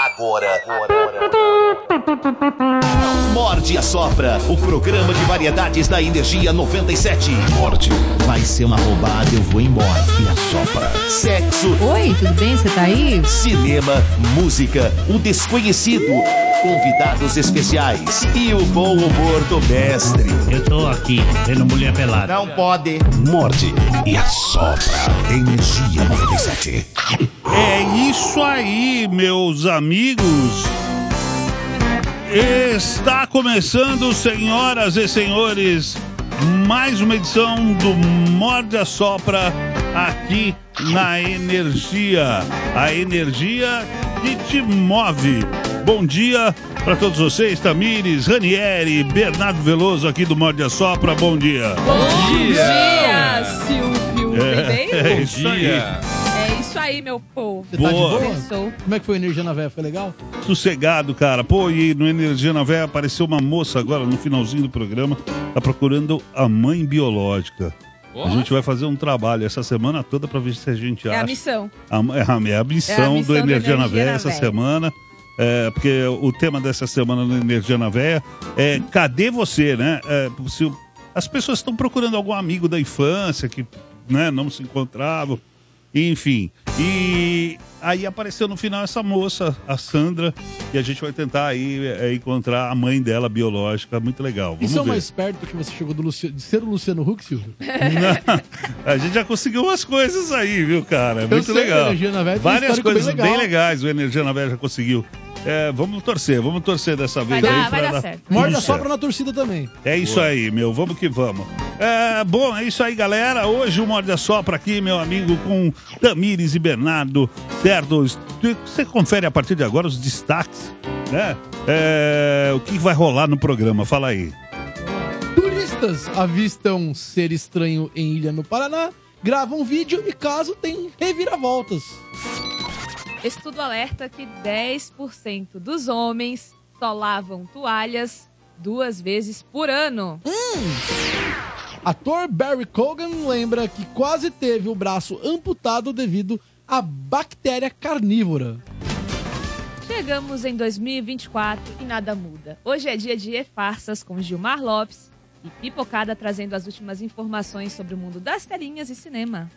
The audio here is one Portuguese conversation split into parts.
Agora. Morde a Sopra, o programa de variedades da Energia 97. Morde. Vai ser uma roubada, eu vou embora. E a Sopra. Sexo, Oi, tudo bem? Você tá aí? cinema, música, o desconhecido, convidados especiais e o bom humor do mestre. Eu tô aqui, vendo mulher pelada. Não pode. Morde e a Sopra. Energia 97. É isso aí, meus amigos. Está começando, senhoras e senhores, mais uma edição do Morde a Sopra aqui na Energia. A energia que te move. Bom dia para todos vocês, Tamires, Ranieri, Bernardo Veloso aqui do Morde a Sopra. Bom dia. Bom dia, Silvio. É, é isso aí. É isso aí, meu povo. Você tá de Boa. boa? Começou. Como é que foi a energia na véia? Foi legal? Sossegado, cara. Pô, e no Energia na Véia apareceu uma moça agora no finalzinho do programa, tá procurando a mãe biológica. A gente vai fazer um trabalho essa semana toda pra ver se a gente É acha. a missão. A, é a, é a missão missão do do Energia na Energia Véia na essa Véia. semana. É, porque o tema dessa semana no Energia na Véia é cadê você, né? É, se as pessoas estão procurando algum amigo da infância que né, não se encontravam, enfim. E aí apareceu no final essa moça, a Sandra, e a gente vai tentar aí é, encontrar a mãe dela biológica. Muito legal. Vamos Isso é ver. mais perto que você chegou do Luci- de ser o Luciano Huck, Silvio? Não, a gente já conseguiu umas coisas aí, viu, cara? Muito sei, legal. o Energia na Véia tem Várias coisas bem bem, legal. legais o Energia na Véia já conseguiu. É, vamos torcer, vamos torcer dessa vez Vai aí. dar, vai pra dar certo. Morde sopra na torcida também. É isso aí, meu. Vamos que vamos. É, bom, é isso aí, galera. Hoje o Morde a Sopra aqui, meu amigo, com Tamires e Bernardo, certo? Você confere a partir de agora os destaques, né? É, o que vai rolar no programa? Fala aí. Turistas avistam ser estranho em ilha no Paraná, gravam vídeo e caso tem reviravoltas. Estudo alerta que 10% dos homens só lavam toalhas duas vezes por ano. Ator Barry Cogan lembra que quase teve o braço amputado devido à bactéria carnívora. Chegamos em 2024 e nada muda. Hoje é dia de E-Farsas com Gilmar Lopes e Pipocada trazendo as últimas informações sobre o mundo das telinhas e cinema.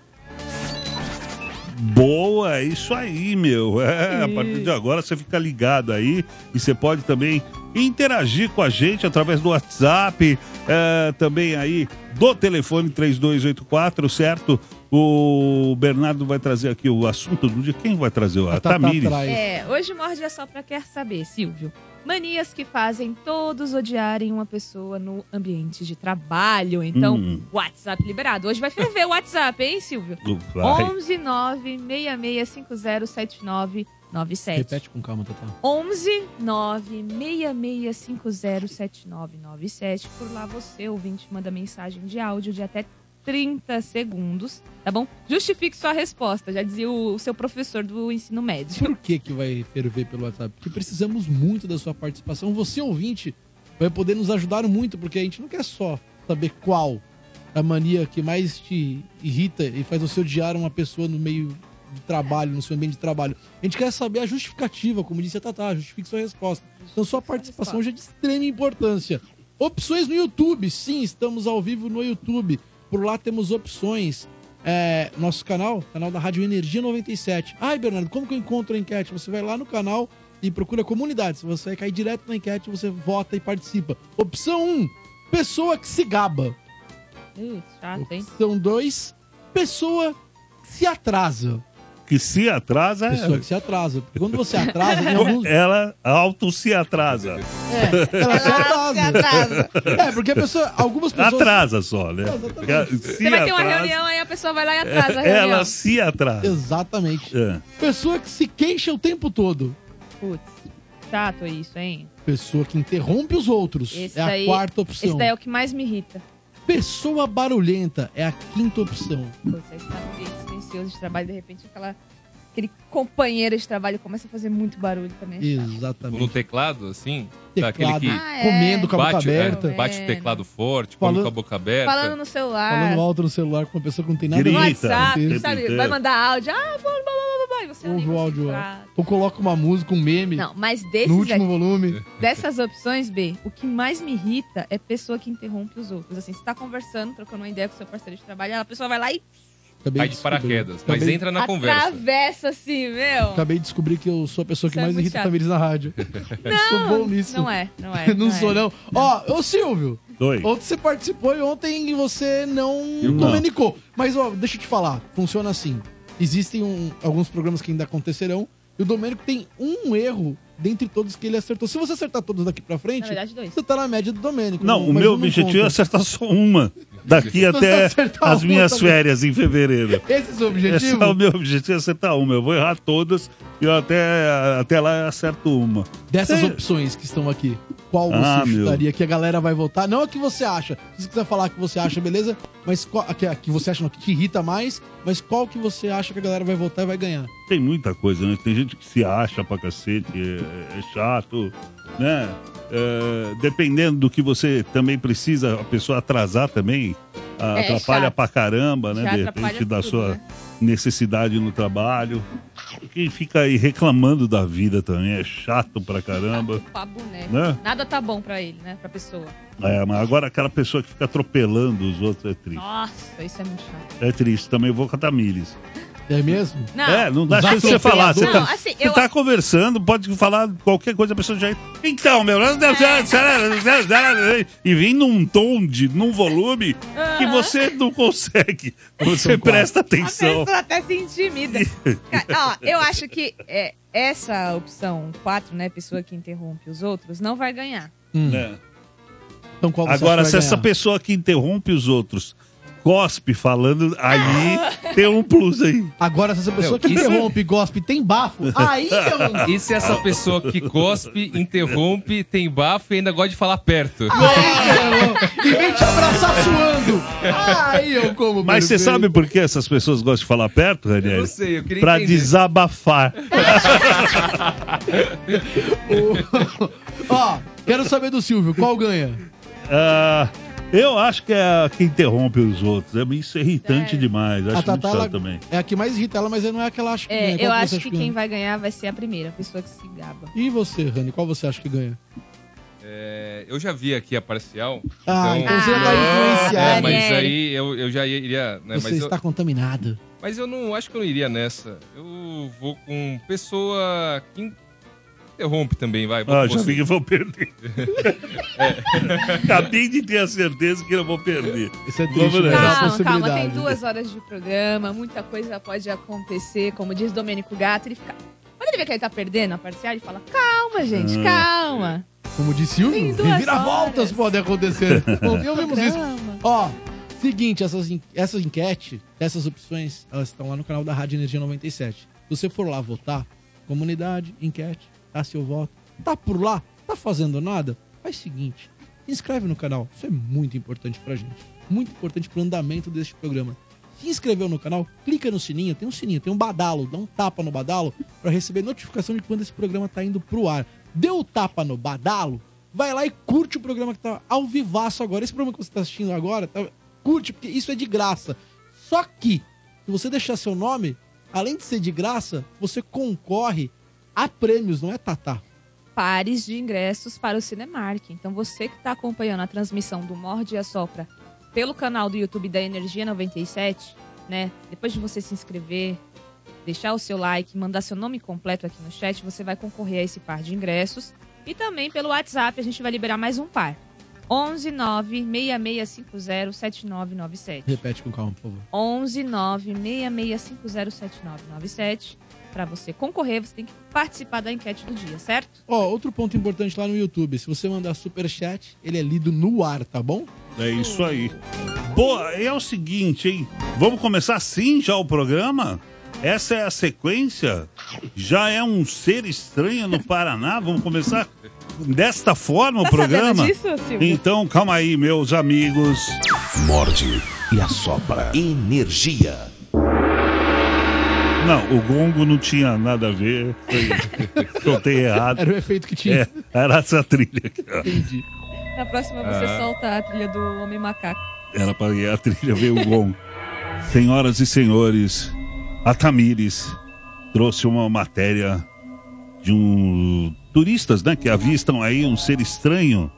Boa, é isso aí, meu. É, a partir de agora você fica ligado aí e você pode também interagir com a gente através do WhatsApp, é, também aí do telefone 3284, certo? O Bernardo vai trazer aqui o assunto do dia. Quem vai trazer? A, A Tamires. É, hoje morde só pra quer saber, Silvio. Manias que fazem todos odiarem uma pessoa no ambiente de trabalho. Então, Hum. WhatsApp liberado. Hoje vai ferver o WhatsApp, hein, Silvio? Vai. 11 9 6650 7997. Repete com calma, Tatá. 11 9 6650 7997. Por lá você, ouvinte, manda mensagem de áudio de até 30 segundos, tá bom? Justifique sua resposta, já dizia o, o seu professor do ensino médio. Por que, que vai ferver pelo WhatsApp? Porque precisamos muito da sua participação. Você, ouvinte, vai poder nos ajudar muito, porque a gente não quer só saber qual a mania que mais te irrita e faz você odiar uma pessoa no meio de trabalho, no seu ambiente de trabalho. A gente quer saber a justificativa, como disse a Tatá, justifique sua resposta. Então, sua participação já é de extrema importância. Opções no YouTube, sim, estamos ao vivo no YouTube. Por lá temos opções. É, nosso canal, canal da Rádio Energia 97. Ai, Bernardo, como que eu encontro a enquete? Você vai lá no canal e procura comunidades. Você vai cair direto na enquete, você vota e participa. Opção 1, pessoa que se gaba. Putz, chato, hein? Opção 2, pessoa que se atrasa. Que se atrasa, Pessoa que se atrasa. Porque quando você atrasa, em alguns... ela auto se atrasa. É, ela se atrasa. É, porque a pessoa, algumas pessoas... Atrasa só, né? Exatamente. Se Você vai ter uma atrasa, reunião, aí a pessoa vai lá e atrasa a reunião. Ela se atrasa. Exatamente. É. Pessoa que se queixa o tempo todo. Putz, chato isso, hein? Pessoa que interrompe os outros. Esse é daí- a quarta opção. Esse daí é o que mais me irrita. Pessoa barulhenta é a quinta opção. Você tá num ambiente silencioso de trabalho, de repente aquela, aquele companheiro de trabalho começa a fazer muito barulho também. No Exatamente. teclado, assim, Teclado, daquele que Ah, é. comendo com a boca bate, é, aberta, bate o teclado forte, come Falando- com a boca aberta. Falando no celular. falando alto no celular com uma pessoa que não tem nada Grita. a no. WhatsApp, sabe? Vai mandar áudio. Ah, blá, blá, blá, blá, blá. Ai, você ouve o áudio alto. Ou coloca uma música, um meme Não, mas no desses último aqui, volume. dessas opções, B, o que mais me irrita é pessoa que interrompe os outros. Assim, você tá conversando, trocando uma ideia com seu parceiro de trabalho, a pessoa vai lá e Acabei Cai de descobrir. paraquedas. Mas Acabei, entra na conversa. atravessa assim, meu. acabei de descobrir que eu sou a pessoa que Isso é mais muito irrita chato. famílias na rádio. sou bom nisso. Não é, não é. não sou, é. não. Ó, ô Silvio, Oi. ontem você participou e ontem você não Não. comunicou. Mas, ó, deixa eu te falar, funciona assim. Existem um- alguns programas que ainda acontecerão e o Domênico tem um erro dentre todos que ele acertou. Se você acertar todos daqui pra frente, Na verdade, dois. você tá na média do Domênico. Não, o mas meu um não objetivo é acertar só uma daqui até as minhas também. férias em fevereiro. Esse é o seu Esse objetivo? é o meu objetivo, é acertar uma. Eu vou errar todas e eu até, até lá eu acerto uma. Dessas Tem- opções que estão aqui, qual você Ah, meu. chutaria que a galera vai votar? Não a que você acha. Se você quiser falar a que você acha, beleza? Mas qual, a que, a que você acha não, que te irrita mais, mas qual que você acha que a galera vai votar e vai ganhar? Tem muita coisa, né? Tem gente que se acha pra cacete, é, é chato, né? É, dependendo do que você também precisa, a pessoa atrasar também É, atrapalha chato. pra caramba, né? Já De repente da tudo, sua né? necessidade no trabalho. Quem fica aí reclamando da vida também é chato pra caramba, Pra boneco. né? Nada tá bom pra ele, né? Pra pessoa. É, mas agora aquela pessoa que fica atropelando os outros é triste. Nossa, isso é muito chato. É triste. Também vou com a Tamires. É mesmo? Não, É, não dá chance de você falar. Você, Não, tá, assim, você eu- tá conversando, pode falar qualquer coisa, a pessoa já. Então, meu. E vem num tom, de, num volume que você não consegue. Você presta a atenção. pessoa até se intimida. Ó, eu acho que é, essa opção 4, né? Pessoa que interrompe os outros, não vai ganhar. Hum. né? Então qual você Agora, se vai essa ganhar? pessoa que interrompe os outros cospe falando, aí tem um plus aí. Agora, se essa pessoa que isso- interrompe e gospe tem bafo, aí eu... E se essa pessoa que cospe, interrompe, tem bafo e ainda gosta de falar perto? e vem te abraçar suando. Aí eu como Mas você sabe por que essas pessoas gostam de falar perto, Eu Ranieri? não sei, eu queria Pra entender. desabafar. Ó, quero saber do Silvio, qual ganha? Ah, eu acho que é a que interrompe os outros. É isso é irritante Sério? demais. Acho a Tatá, muito chato também. é a que mais irrita ela, mas não é a que ela acha que É. Qual eu que você acho que ganha? quem vai ganhar vai ser a primeira, a pessoa que se gaba. E você, Rani, qual você acha que ganha? É, eu já vi aqui a parcial. Ah, então você já tá Ah. É, mas aí eu, eu já iria. Né, Você mas, eu, está contaminado. mas eu não acho que eu não iria nessa. Eu vou com pessoa que interrompe também, vai. Ah, já vi que eu vou perder. Acabei de ter a certeza que eu vou perder. Isso é Vamos triste, é nessa. uma Calma, calma, tem duas horas de programa, muita coisa pode acontecer, como diz Domênico Gato, ele fica... Quando ele vê que ele tá perdendo a parcial, ele fala, calma, gente, Ah. calma. Como disse Silvio, reviravoltas horas. podem acontecer. Ouvimos isso. Ó, seguinte, essas, essas enquetes, essas opções, elas estão lá no canal da Rádio Energia 97. Se você for lá votar, comunidade, enquete, dá seu voto, tá por lá, tá fazendo nada, faz o seguinte, se inscreve no canal. Isso é muito importante pra gente. Muito importante pro andamento deste programa. Se inscreveu no canal, clica no sininho, tem um sininho, tem um badalo, dá um tapa no badalo pra receber notificação de quando esse programa tá indo pro ar. Deu o tapa no badalo, vai lá e curte o programa que tá ao vivaço agora. Esse programa que você tá assistindo agora, tá- curte, porque isso é de graça. Só que, se você deixar seu nome, além de ser de graça, você concorre a prêmios, não é, Tatá? pares de ingressos para o Cinemark. Então você que está acompanhando a transmissão do Morde e Assopra pelo canal do YouTube da Energia 97, né? Depois de você se inscrever, deixar o seu like, mandar seu nome completo aqui no chat, você vai concorrer a esse par de ingressos. E também pelo WhatsApp a gente vai liberar mais um par. 11 9 6650 7997. Repete com calma, por favor. 11 9 6650 7997. Para você concorrer, você tem que participar da enquete do dia, certo? Ó, outro ponto importante lá no YouTube, se você mandar superchat, ele é lido no ar, tá bom? É isso aí. Boa, é o seguinte, hein? Vamos começar assim já o programa? Essa é a sequência? Já é um ser estranho no Paraná? Vamos começar desta forma o Tá programa? sabendo disso, Silvio? Então, calma aí, meus amigos. Morde e assopra. Energia. Não, o gongo não tinha nada a ver. Foi... Contei errado. Era o efeito que tinha. É, era essa trilha aqui, ó. Entendi. Na próxima você Ah. solta a trilha do Homem Macaco. Era para ir a trilha, veio o gongo. Senhoras e senhores, a Tamires trouxe uma matéria de um turistas, né, que avistam aí um ser estranho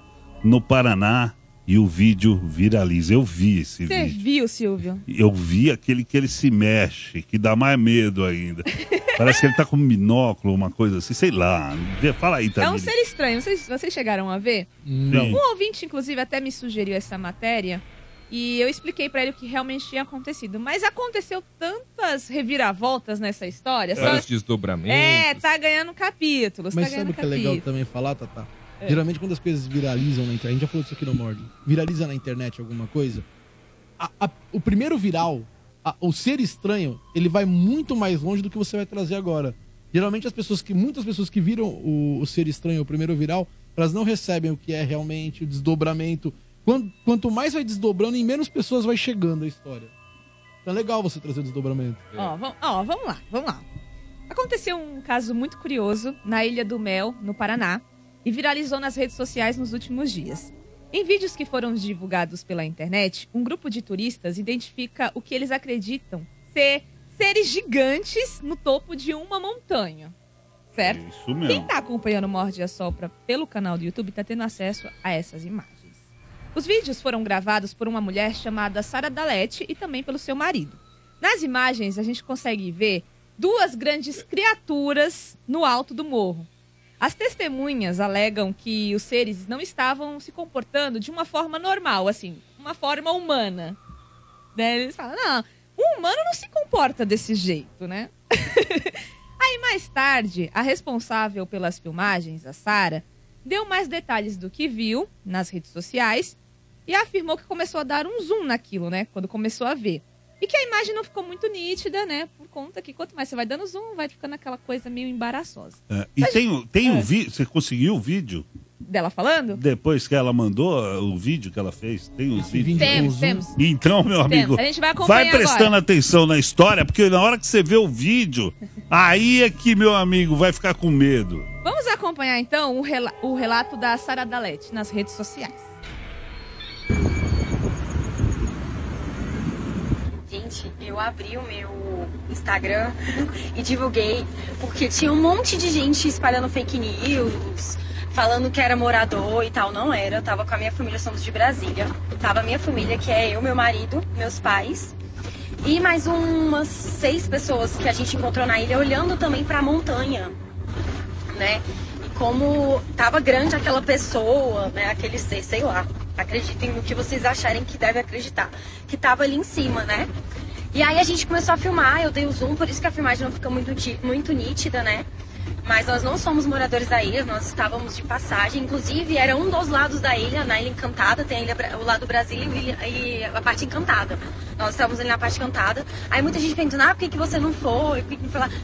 no Paraná e o vídeo viraliza. Eu vi esse Você vídeo. viu, Silvio? Eu vi aquele que ele se mexe, que dá mais medo ainda. Parece que ele tá com um binóculo, uma coisa assim, sei lá. Fala aí, É um ser estranho. Vocês, vocês chegaram a ver? Não. Sim. Um ouvinte, inclusive, até me sugeriu essa matéria. E eu expliquei pra ele o que realmente tinha acontecido. Mas aconteceu tantas reviravoltas nessa história. Só... Vários desdobramentos. É, tá ganhando capítulos. Mas tá sabe ganhando o que é legal capítulos. também falar, Tata? É. Geralmente quando as coisas viralizam na internet, a gente já falou isso aqui no Mord, viraliza na internet alguma coisa, a- a- o primeiro viral, a- o ser estranho, ele vai muito mais longe do que você vai trazer agora. Geralmente as pessoas que, muitas pessoas que viram o, o ser estranho, o primeiro viral, elas não recebem o que é realmente o desdobramento. Quanto, quanto mais vai desdobrando, em menos pessoas vai chegando a história. Então é legal você trazer o desdobramento. Ó, vam- ó, vamos lá, vamos lá. Aconteceu um caso muito curioso na Ilha do Mel, no Paraná, e viralizou nas redes sociais nos últimos dias. Em vídeos que foram divulgados pela internet, um grupo de turistas identifica o que eles acreditam ser seres gigantes no topo de uma montanha. Certo? Isso Quem mesmo. tá acompanhando o Morde a Sopra pelo canal do YouTube tá tendo acesso a essas imagens. Os vídeos foram gravados por uma mulher chamada Sara Dalete e também pelo seu marido. Nas imagens a gente consegue ver duas grandes criaturas no alto do morro. As testemunhas alegam que os seres não estavam se comportando de uma forma normal, assim, uma forma humana. Né? Eles falam, não, um humano não se comporta desse jeito, né? Aí mais tarde, a responsável pelas filmagens, a Sara, deu mais detalhes do que viu nas redes sociais e afirmou que começou a dar um zoom naquilo, né? Quando começou a ver. E que a imagem não ficou muito nítida, né? Por conta que quanto mais você vai dando zoom, vai ficando aquela coisa meio embaraçosa. É, e tem, o- tem É. o vídeo, você conseguiu o vídeo? Dela falando? Depois que ela mandou uh, o vídeo que ela fez, tem os vídeos. vídeo Temos, temos. Então, meu amigo, Temos. A gente vai acompanhar vai prestando agora. atenção na história, porque na hora que você vê o vídeo, aí é que, meu amigo, vai ficar com medo. Vamos acompanhar então o, rela- o relato da Sara Dalete nas redes sociais. Gente, eu abri o meu Instagram e divulguei porque tinha um monte de gente espalhando fake news, falando que era morador e tal. Não era, eu tava com a minha família, somos de Brasília. Tava a minha família, que é eu, meu marido, meus pais. E mais umas seis pessoas que a gente encontrou na ilha olhando também pra montanha, né? Como tava grande aquela pessoa, né? Aquele ser, sei lá. Acreditem no que vocês acharem que deve acreditar. Que tava ali em cima, né? E aí a gente começou a filmar, eu dei o zoom, por isso que a filmagem não fica muito, muito nítida, né? Mas nós não somos moradores da ilha, nós estávamos de passagem. Inclusive, era um dos lados da ilha, na Ilha Encantada, tem ilha, o lado Brasil e, a parte encantada. Nós estávamos ali na parte encantada. Aí muita gente perguntando, ah, por que, que você não foi?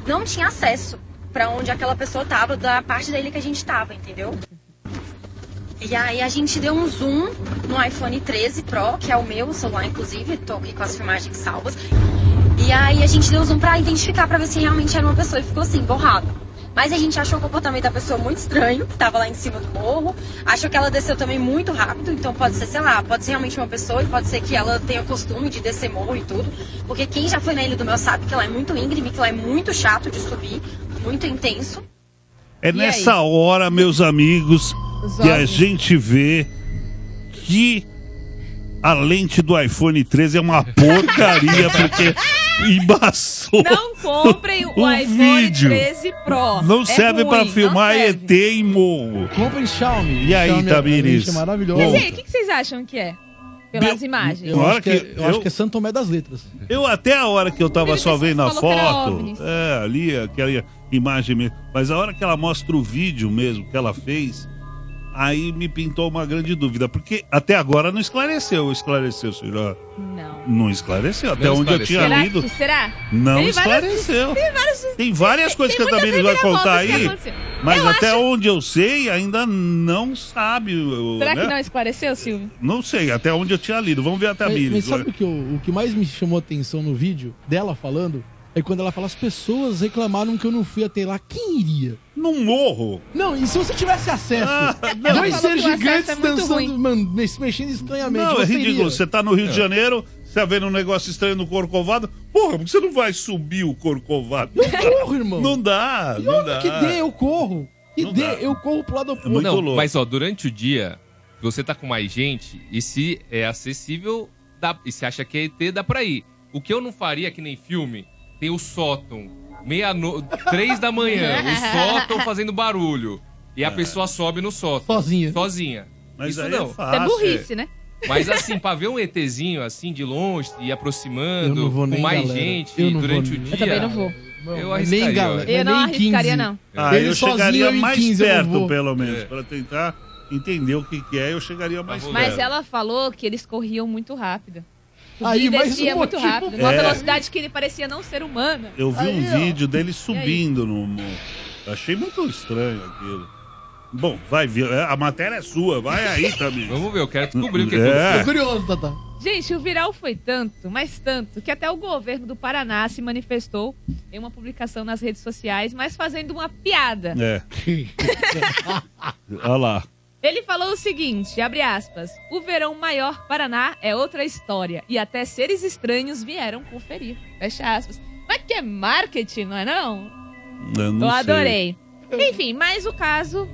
Não tinha acesso para onde aquela pessoa estava, da parte da ilha que a gente estava, entendeu? E aí a gente deu um zoom no iPhone 13 Pro, que é o meu celular, inclusive, tô aqui com as filmagens salvas. E aí a gente deu zoom pra identificar, pra ver se realmente era uma pessoa e ficou assim, borrado. Mas a gente achou o comportamento da pessoa muito estranho, que tava lá em cima do morro. Achou que ela desceu também muito rápido, então pode ser, sei lá, pode ser realmente uma pessoa e pode ser que ela tenha costume de descer morro e tudo. Porque quem já foi na Ilha do Mel sabe que ela é muito íngreme, que ela é muito chato de subir, muito intenso. É E nessa aí? hora, meus amigos, Os que a gente vê que a lente do iPhone 13 é uma porcaria, porque embaçou. Não comprem o, O iPhone vídeo 13 Pro. Não É serve não filmar serve. ET em morro. Comprem Xiaomi. E aí, Xiaomi é- Tamires? É maravilhoso. Mas e aí, o que, que vocês acham que é? Pelas imagens. Eu, acho que, é, que eu acho eu- que é Santo Tomé das Letras. Eu até a hora que eu tava só vendo a foto, é, ali, aquela imagem mesmo. Mas a hora que ela mostra o vídeo mesmo que ela fez, aí me pintou uma grande dúvida. Porque até agora não esclareceu. Esclareceu, senhor? Não. Não esclareceu. Até Não onde eu esclareceu. tinha Será lido, que será? não Tem várias- esclareceu. Tem várias, Tem várias coisas que a tem muitas Tamires vai contar que aí, mas Eu até acho- onde eu sei, ainda não sabe. Será né? que não esclareceu, Silvio? Não sei, até onde eu tinha lido. Vamos ver a Mas, Tamires. mas sabe o que, eu- o que mais me chamou atenção no vídeo dela falando? É quando ela fala, as pessoas reclamaram que eu não fui até lá. Quem iria? Num morro. Não, e se você tivesse acesso? Ah, dois seres que acesso gigantes é dançando, mano, se mexendo estranhamente. Não, é você ridículo. iria? Você tá no Rio de Janeiro, você tá vendo um negócio estranho no Corcovado, Porra, você não vai subir o corcovado? Eu corro, irmão. Não dá, E não dá. que dê, eu corro. Que Não dê, dá. eu corro pro lado oposto. muito não, louco. mas ó, durante o dia, você tá com mais gente e se é acessível, dá, e se acha que é ET, dá pra ir. O que eu não faria, que nem filme, tem o sótão, meia no... três da manhã, o sótão fazendo barulho. E a pessoa sobe no sótão. Sozinha. Sozinha. Mas Isso aí não. é fácil. É burrice, né? Mas assim, pra ver um ETzinho assim de longe e aproximando com nem, mais galera. gente durante o dia. Eu também não vou. Eu Não, arriscaria, nem galera. Eu não nem arriscaria, 15. não. Ah, Ele eu sozinho, chegaria mais 15 eu não perto, pelo menos, É. pra tentar entender o que, que é, eu chegaria mais Mas perto. Mas ela falou que eles corriam muito rápido. Aí, mais descia um muito motivo. rápido. Numa É. velocidade que ele parecia não ser humana. Eu vi um Aí, ó. vídeo dele subindo no, Achei muito estranho aquilo. Bom, vai ver. é, A matéria é sua, vai aí também. Vamos ver, eu quero descobrir o que É. aconteceu. Tô curioso, Tata. Gente, o viral foi tanto, mas tanto, que até o governo do Paraná se manifestou em uma publicação nas redes sociais, mas fazendo uma piada. É. Olha lá. Ele falou o seguinte, abre aspas, o verão maior Paraná é outra história e até seres estranhos vieram conferir. Fecha aspas. Mas que é marketing, não é não? Eu não Eu sei. adorei. Enfim, mas o caso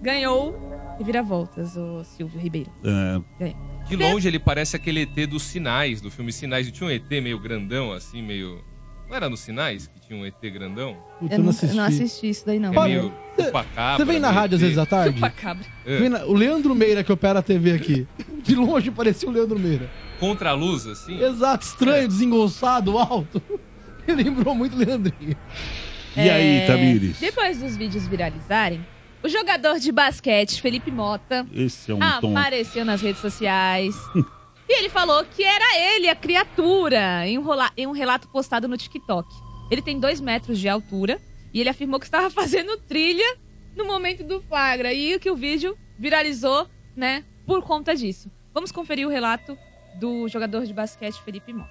ganhou reviravoltas, o Silvio Ribeiro. É, De longe ele parece aquele ET dos Sinais, do filme Sinais. E tinha um ET meio grandão, assim, meio... Não era nos Sinais que um ET grandão? Putz, Eu não não, assisti. não assisti isso daí não. É meio chupacabra. Você vem na meio rádio às vezes à tarde? Chupacabra. É. Na- O Leandro Meira que opera a TV aqui. De longe parecia o Leandro Meira. Contra a luz, assim. Exato, estranho, desengonçado, alto. Ele lembrou muito o Leandrinho. E aí, Tamires? É, Depois dos vídeos viralizarem, o jogador de basquete Felipe Mota Esse é um Ah, tom. apareceu nas redes sociais. e ele falou que era ele, a criatura, um, em um relato postado no TikTok. Ele tem dois metros de altura e ele afirmou que estava fazendo trilha no momento do flagra. E que o vídeo viralizou, né, por conta disso. Vamos conferir o relato do jogador de basquete Felipe Mota.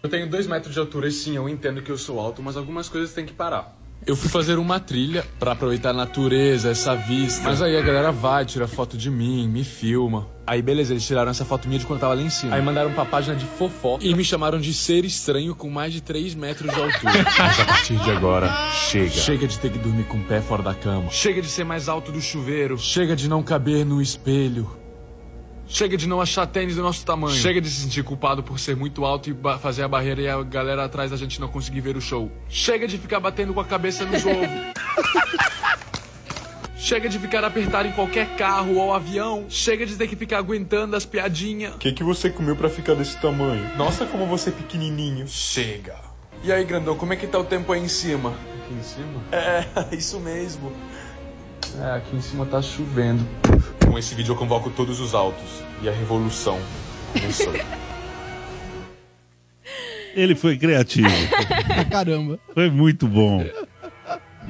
Eu tenho dois metros de altura e sim, eu entendo que eu sou alto, mas algumas coisas têm que parar. Eu fui fazer uma trilha pra aproveitar a natureza, essa vista. Mas aí a galera vai, tira foto de mim, me filma. Aí beleza, eles tiraram essa foto minha de quando eu tava lá em cima. Aí mandaram pra página de fofoca e me chamaram de ser estranho com mais de 3 metros de altura. Mas a partir de agora, chega. Chega de ter que dormir com o pé fora da cama. Chega de ser mais alto do chuveiro. Chega de não caber no espelho. Chega de não achar tênis do nosso tamanho. Chega de se sentir culpado por ser muito alto e fazer a barreira e a galera atrás da gente não conseguir ver o show. Chega de ficar batendo com a cabeça nos ovos. Chega de ficar apertado em qualquer carro ou avião. Chega de ter que ficar aguentando as piadinhas. O que, que você comeu pra ficar desse tamanho? Nossa, como você é pequenininho. Chega. E aí, grandão, como é que tá o tempo aí em cima? Aqui em cima? É, isso mesmo. É, aqui em cima tá chovendo. Com esse vídeo eu convoco todos os altos. E a revolução começou. Ele foi criativo. Caramba. foi muito bom.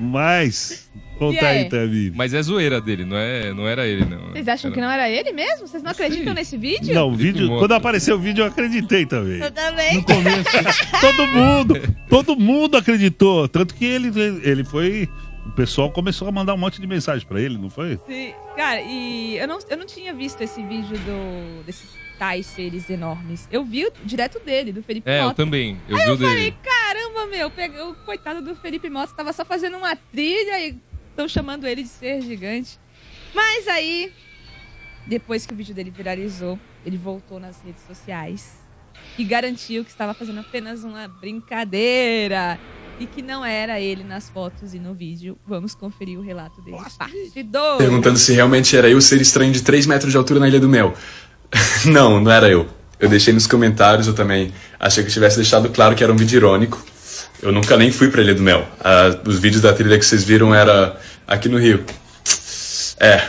Mas, conta aí? aí, Tamires. Mas é zoeira dele, não, é, não era ele, não. Vocês acham que não era ele mesmo? Vocês não acreditam nesse vídeo? Não, o vídeo, quando apareceu o vídeo, eu acreditei também. Eu também. Todo mundo, todo mundo acreditou. Tanto que ele, ele foi. O pessoal começou a mandar um monte de mensagem pra ele, não foi? Sim. Cara, e eu não, eu não tinha visto esse vídeo do, desses tais seres enormes. Eu vi o- direto dele, do Felipe É, eu Mota. também. Eu Aí vi eu falei, dele. caramba, meu, o coitado do Felipe Mota tava só fazendo uma trilha e estão chamando ele de ser gigante. Mas aí, depois que o vídeo dele viralizou, ele voltou nas redes sociais e garantiu que estava fazendo apenas uma brincadeira e que não era ele nas fotos e no vídeo. Vamos conferir o relato dele. Parte 2. Perguntando se realmente era eu o ser estranho de 3 metros de altura na Ilha do Mel. não, não era eu. Eu deixei nos comentários, eu também achei que eu tivesse deixado claro que era um vídeo irônico. Eu nunca nem fui pra Ilha do Mel. Ah, os vídeos da trilha que vocês viram era aqui no Rio. É,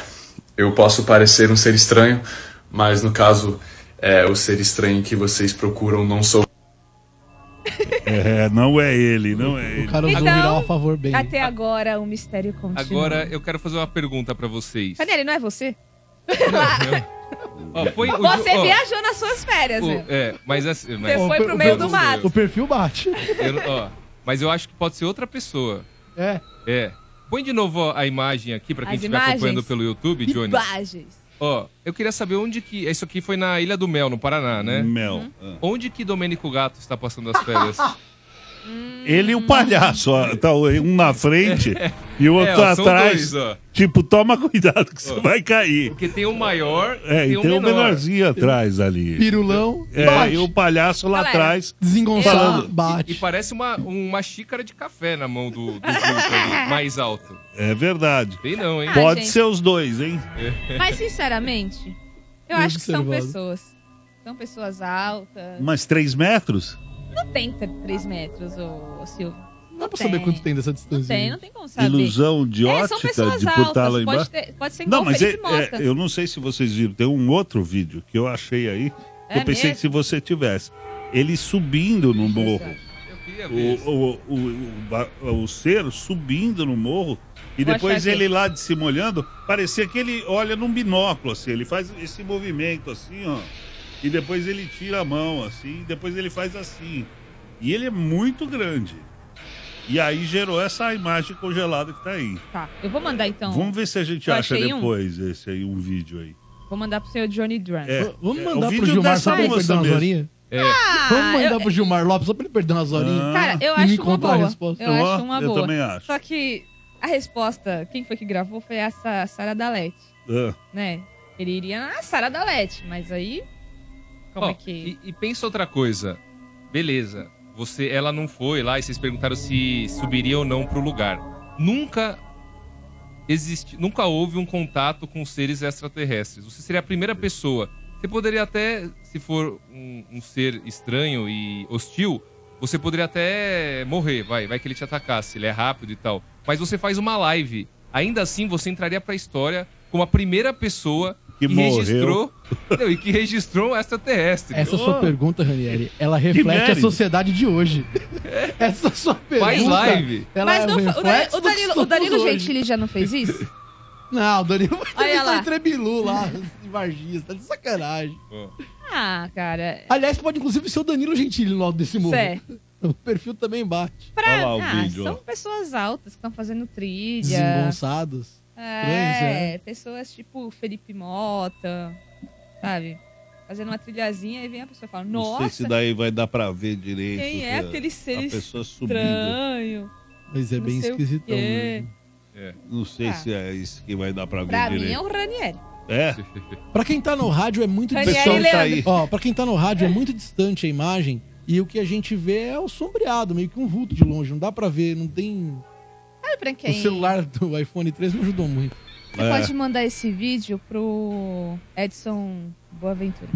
eu posso parecer um ser estranho, mas no caso, é, o ser estranho que vocês procuram não sou É, não é ele, não é O ele. cara usou Então, o viral a favor bem. Até agora o mistério continua. Agora eu quero fazer uma pergunta pra vocês. Cadê ele? Não é você? Ó, põe o- Você ó, viajou nas suas férias, o- né? É, mas assim. Mas, Você foi o pro meio do mato. O perfil bate. eu, ó, mas eu acho que pode ser outra pessoa. É. É. Põe de novo a imagem aqui pra quem As estiver imagens? acompanhando pelo YouTube, Johnny. Imagens. Ó, eu queria saber onde que. Isso aqui foi na Ilha do Mel, no Paraná, né? Mel. Uhum. Ah. Onde que Domênico Gato está passando as férias? Ele e o palhaço, ó, tá um na frente e o outro É, ó, atrás. dois, ó. Tipo, toma cuidado que você vai cair. Porque tem o maior É, e o tem um menor. menorzinho atrás ali. Pirulão, É, bate. e o palhaço lá Galera, atrás. Desengonçado, bate. E parece uma, uma xícara de café na mão do, do ali, mais alto. É verdade. Tem não, hein? Ah, Pode gente. ser os dois, hein? Mas, sinceramente, eu acho que são pessoas. São pessoas altas. Mas três metros? Não tem 3 metros, ô Silvio. Não dá pra saber quanto tem dessa Não distância. tem, não tem como saber. Ilusão de É, ótica pessoas de por estar lá embaixo? Pode, ter, pode ser igual Não, mas é, é, eu não sei se vocês viram. Tem um outro vídeo que eu achei aí. É eu pensei mesmo? que se você tivesse. Ele subindo no morro. Eu queria O, ver. o, o, o, ser subindo no morro. E Vou depois ele lá de se molhando. Parecia que ele olha num binóculo, assim. Ele faz esse movimento assim, ó. E depois ele tira a mão, assim. E depois ele faz assim. E ele é muito grande. E aí gerou essa imagem congelada que tá aí. Tá, eu vou mandar então. Vamos ver se a gente eu acha achei um. depois esse aí, um vídeo aí. Vou mandar pro senhor Johnny Drum. É, Vamos é, mandar o pro Gilmar só pra ele perder umas horinhas? É. Vamos mandar eu- pro Gilmar Lopes só pra ele perder umas horinhas. Ah, Cara, eu e me acho uma boa. resposta. Eu Ó, acho uma eu boa. também acho. Só que a resposta, quem foi que gravou foi essa Sara Dalete, Ah, né? Ele iria na Sara Dalete, mas aí. Como Ó, é que. e, e pensa outra coisa. Beleza, você, ela não foi lá e vocês perguntaram se subiria ou não pro lugar. Nunca existe, nunca houve um contato com seres extraterrestres. Você seria a primeira pessoa. Você poderia até, se for um, um ser estranho e hostil, você poderia até morrer, vai, vai que ele te atacasse, ele é rápido e tal. Mas você faz uma live. Ainda assim, você entraria pra história como a primeira pessoa Que morreu. registrou não, e que registrou um extraterrestre. Essa sua pergunta, Ranieri, ela reflete a sociedade de hoje. Essa sua pergunta. Faz live. Ela Mas é não, fa- o, o Danilo, o Danilo. Gentili já não fez isso? Não, o Danilo vai Olha lá. Trebilu lá, em Varginha, tá de sacanagem. Ah, cara. Aliás, pode inclusive ser o Danilo Gentili no alto desse. Certo. O perfil também bate. Pra, Olha lá o ah, vídeo, são pessoas altas que estão fazendo trilha. Desengonçados. É, é. pessoas tipo Felipe Mota, sabe? Fazendo uma trilhazinha e vem a pessoa e fala, não sei nossa, se daí vai dar pra ver direito. quem é aquele ser A pessoa subindo. estranho? Mas é bem esquisitão quê. mesmo. Não sei Ah. se é isso que vai dar pra ver Pra mim direito. é o Ranieri. É? Pra quem tá no rádio é muito e que tá aí. Ó, pra quem tá no rádio é muito distante a imagem e o que a gente vê é o sombreado, meio que um vulto de longe. Não dá pra ver, não tem. Sabe pra quem? O celular do iPhone 3 não ajudou muito. Você É. pode mandar esse vídeo pro Edson Boaventura.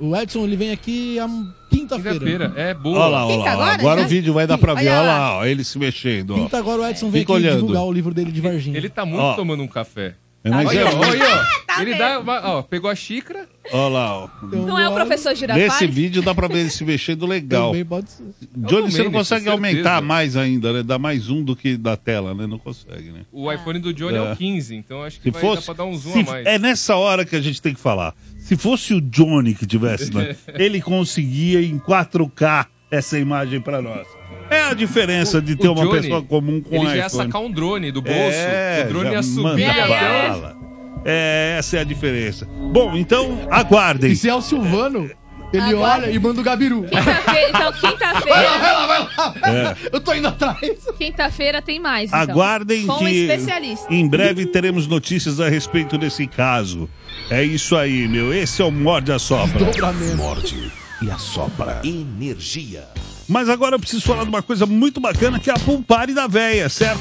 O Edson ele vem aqui a quinta-feira. Quinta-feira, é boa. Olha lá, olha lá. agora, Agora já? o vídeo vai dar pra ver. Olha Olha lá. ó, ele se mexendo. Ó. Quinta agora o Edson vem Fica aqui olhando. divulgar o livro dele de Varginha. Ele tá muito Ó. tomando um café. Mas Olha, é, olha, ó. Tá ele dá ó, pegou a xícara. olha lá, ó. Então, Não é o professor Girafales? Nesse vídeo dá pra ver ele se mexendo legal. Também pode ser. Johnny, você não consegue certeza. aumentar mais ainda, né? Dá mais um do que da tela, né? Não consegue, né? O iPhone do Johnny é, É. o 15, então acho que Se vai fosse, dar pra dar um zoom se- a mais. é nessa hora que a gente tem que falar. Se fosse o Johnny que tivesse, né, ele conseguia em 4K essa imagem pra nós. É a diferença de ter O uma Johnny, pessoa comum com Ele iPhone. ia sacar um drone do bolso, É, o drone ia subir até... bala. É, essa é a diferença. Bom, então aguardem. E se é o Silvano, ele Agora- olha e manda o Gabiru. Quinta-feira, então, quinta-feira. Vai lá, vai lá. É. Eu tô indo atrás. Quinta-feira tem mais. Então, Aguardem com um que especialista. em breve teremos notícias a respeito desse caso. É isso aí, meu. Esse é o Morde a Sopra. Dobramento. Morde e assopra. Energia. Mas agora eu preciso falar de uma coisa muito bacana que é a Pulpare da Véia, certo?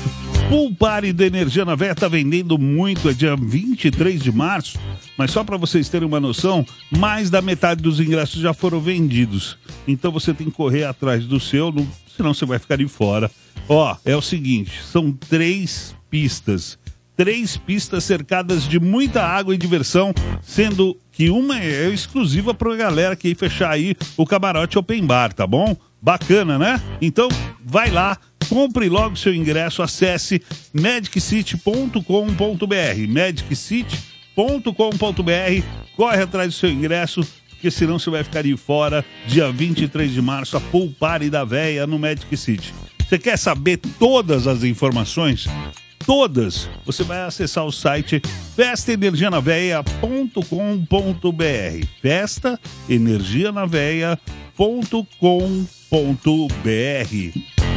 Pulpare da Energia na Véia tá vendendo muito, é dia 23 de março, mas só para vocês terem uma noção, mais da metade dos ingressos já foram vendidos. Então você tem que correr atrás do seu, não- senão você vai ficar de fora. Ó, é o seguinte, são três pistas. Três pistas cercadas de muita água e diversão, sendo que uma é exclusiva pra galera que fechar aí o camarote open bar, tá bom? Bacana, né? Então, vai lá, compre logo seu ingresso, acesse mediccity.com.br, mediccity.com.br, corre atrás do seu ingresso, porque senão você vai ficar de fora dia 23 de março, a Poupare da Véia no Magic City. Você quer saber todas as informações? Todas! Você vai acessar o site festaenergianaveia.com.br. Festaenergianaveia.com.br.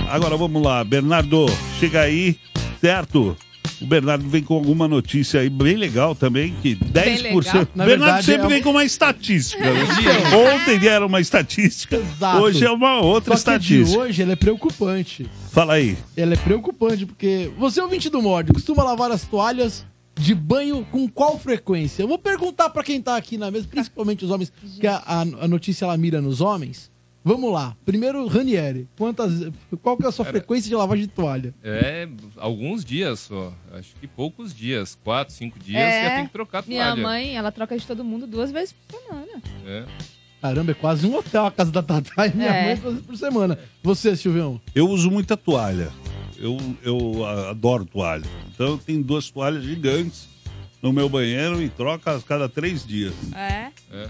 Agora vamos lá, Bernardo, chega aí, certo? O Bernardo vem com alguma notícia aí bem legal também, que 10%. legal. Na Bernardo verdade, sempre é vem um- com uma estatística. né? Então. Ontem era uma estatística, Exato. hoje é uma outra Só estatística. hoje ela é preocupante. Fala aí. Ela é preocupante porque você, ouvinte do Mord, costuma lavar as toalhas de banho com qual frequência? Eu vou perguntar pra quem tá aqui na mesa, principalmente os homens, que a, a- a notícia ela mira nos homens. Vamos lá. Primeiro, Ranieri, quantas, qual que é a sua frequência de lavagem de toalha? É, alguns dias só. Acho que poucos dias. Quatro, cinco dias, É, já tem que trocar a Minha toalha. mãe, ela troca de todo mundo duas vezes por semana. É. Caramba, é quase um hotel a casa da Tatá e minha É. mãe duas vezes por semana. Você, Silvião? Eu uso muita toalha. Eu, eu a- adoro toalha. Então eu tenho duas toalhas gigantes no meu banheiro e troco a cada três dias. É?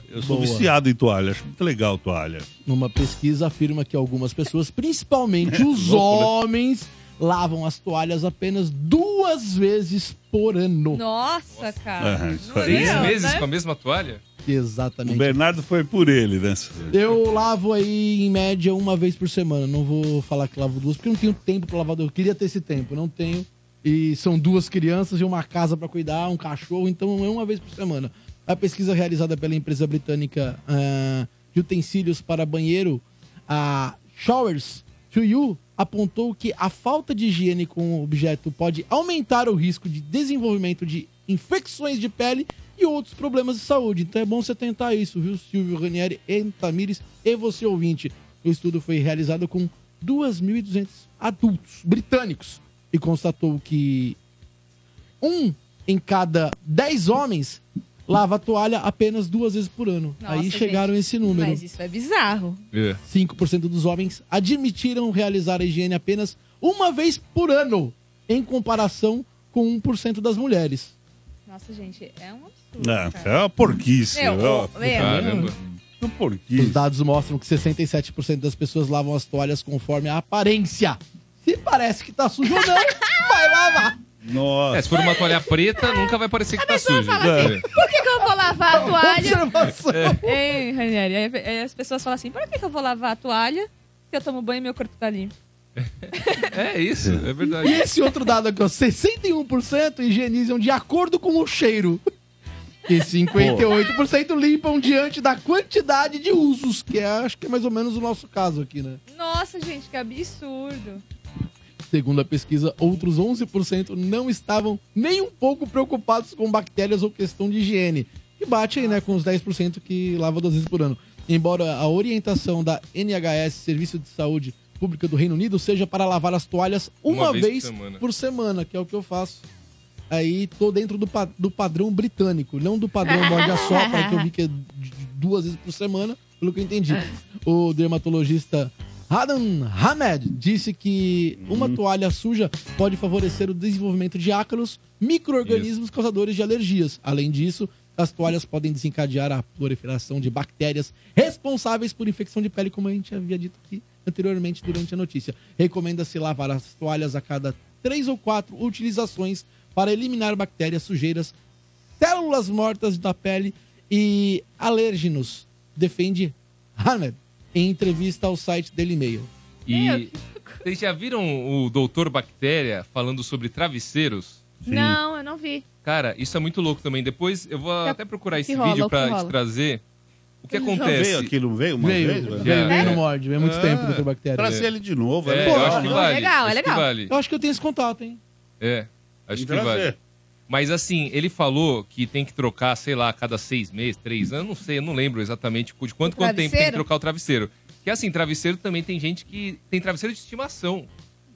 Eu sou Boa. viciado em toalha, acho muito legal toalha. Numa pesquisa afirma que algumas pessoas, principalmente os Louco, né? homens, lavam as toalhas apenas duas vezes por ano. Nossa, cara. É, é, Seis meses né? com a mesma toalha? O Exatamente. Bernardo foi por ele, né? Eu lavo aí em média uma vez por semana. Não vou falar que lavo duas, porque não tenho tempo pra lavar duas. Eu queria ter esse tempo, não tenho. E são duas crianças e uma casa pra cuidar, um cachorro, então é uma vez por semana. A pesquisa realizada pela empresa britânica ah, de utensílios para banheiro, a Showers to You, apontou que a falta de higiene com o objeto pode aumentar o risco de desenvolvimento de infecções de pele e outros problemas de saúde. Então é bom você tentar isso, viu, Silvio Ranieri e Tamires e você ouvinte. O estudo foi realizado com 2.200 adultos britânicos e constatou que um em cada 10 homens lava a toalha apenas duas vezes por ano. Nossa, Aí gente, chegaram a esse número. Mas isso é bizarro. É. 5% dos homens admitiram realizar a higiene apenas uma vez por ano, em comparação com 1% das mulheres. Nossa, gente, é um absurdo. É, é uma porquice. Meu, ó. ô, meu. Caramba. Uma Os porquice. dados mostram que 67% das pessoas lavam as toalhas conforme a aparência. Se parece que tá sujo ou não, vai lavar. Nossa. É, se for uma toalha preta, nunca vai parecer que tá sujo. fala assim, É. por que, que eu vou lavar a toalha? Observação. Ei, Ranieri, aí, aí as pessoas falam assim, por que, que eu vou lavar a toalha se eu tomo banho e meu corpo tá limpo? É isso, é E verdade. esse outro dado aqui, ó, 61% higienizam de acordo com o cheiro. E 58% limpam diante da quantidade de usos, que é, acho que é mais ou menos o nosso caso aqui, né? Nossa, gente, que absurdo. Segundo a pesquisa, outros 11% não estavam nem um pouco preocupados com bactérias ou questão de higiene. Que bate aí, né, com os 10% que lava duas vezes por ano. Embora a orientação da NHS, Serviço de Saúde Pública do Reino Unido, seja para lavar as toalhas uma, Uma vez por semana. por semana, que é o que eu faço. Aí tô dentro do, pa- do padrão britânico, não do padrão morde a sopra, que eu vi que é duas vezes por semana, pelo que eu entendi. O dermatologista Hadan Hamed disse que uma toalha suja pode favorecer o desenvolvimento de ácaros, micro-organismos causadores de alergias. Além disso, as toalhas podem desencadear a proliferação de bactérias responsáveis por infecção de pele, como a gente havia dito aqui anteriormente durante a notícia. Recomenda-se lavar as toalhas a cada três ou quatro utilizações para eliminar bactérias, sujeiras, células mortas da pele e alérgenos, defende Hamed em entrevista ao site Daily Mail. E vocês já viram o Doutor Bactéria falando sobre travesseiros? Não, eu não vi. Cara, isso é muito louco também. Depois eu vou até procurar esse rola, vídeo pra te trazer. O que Já acontece? veio aqui, não veio uma Veio, vez? veio, velho? veio, Já, no é. Mord, veio muito Ah, tempo, Dr. Bactéria. Trazer ele de novo. É, né? eu acho que Pô, vale. é legal, é acho legal. Que vale. Eu acho que eu tenho esse contato, hein? É, acho que vale. Mas assim, ele falou que tem que trocar, sei lá, a cada seis meses, três anos, não sei, eu não lembro exatamente de quanto, quanto tempo tem que trocar o travesseiro. Porque assim, travesseiro também tem gente que tem travesseiro de estimação,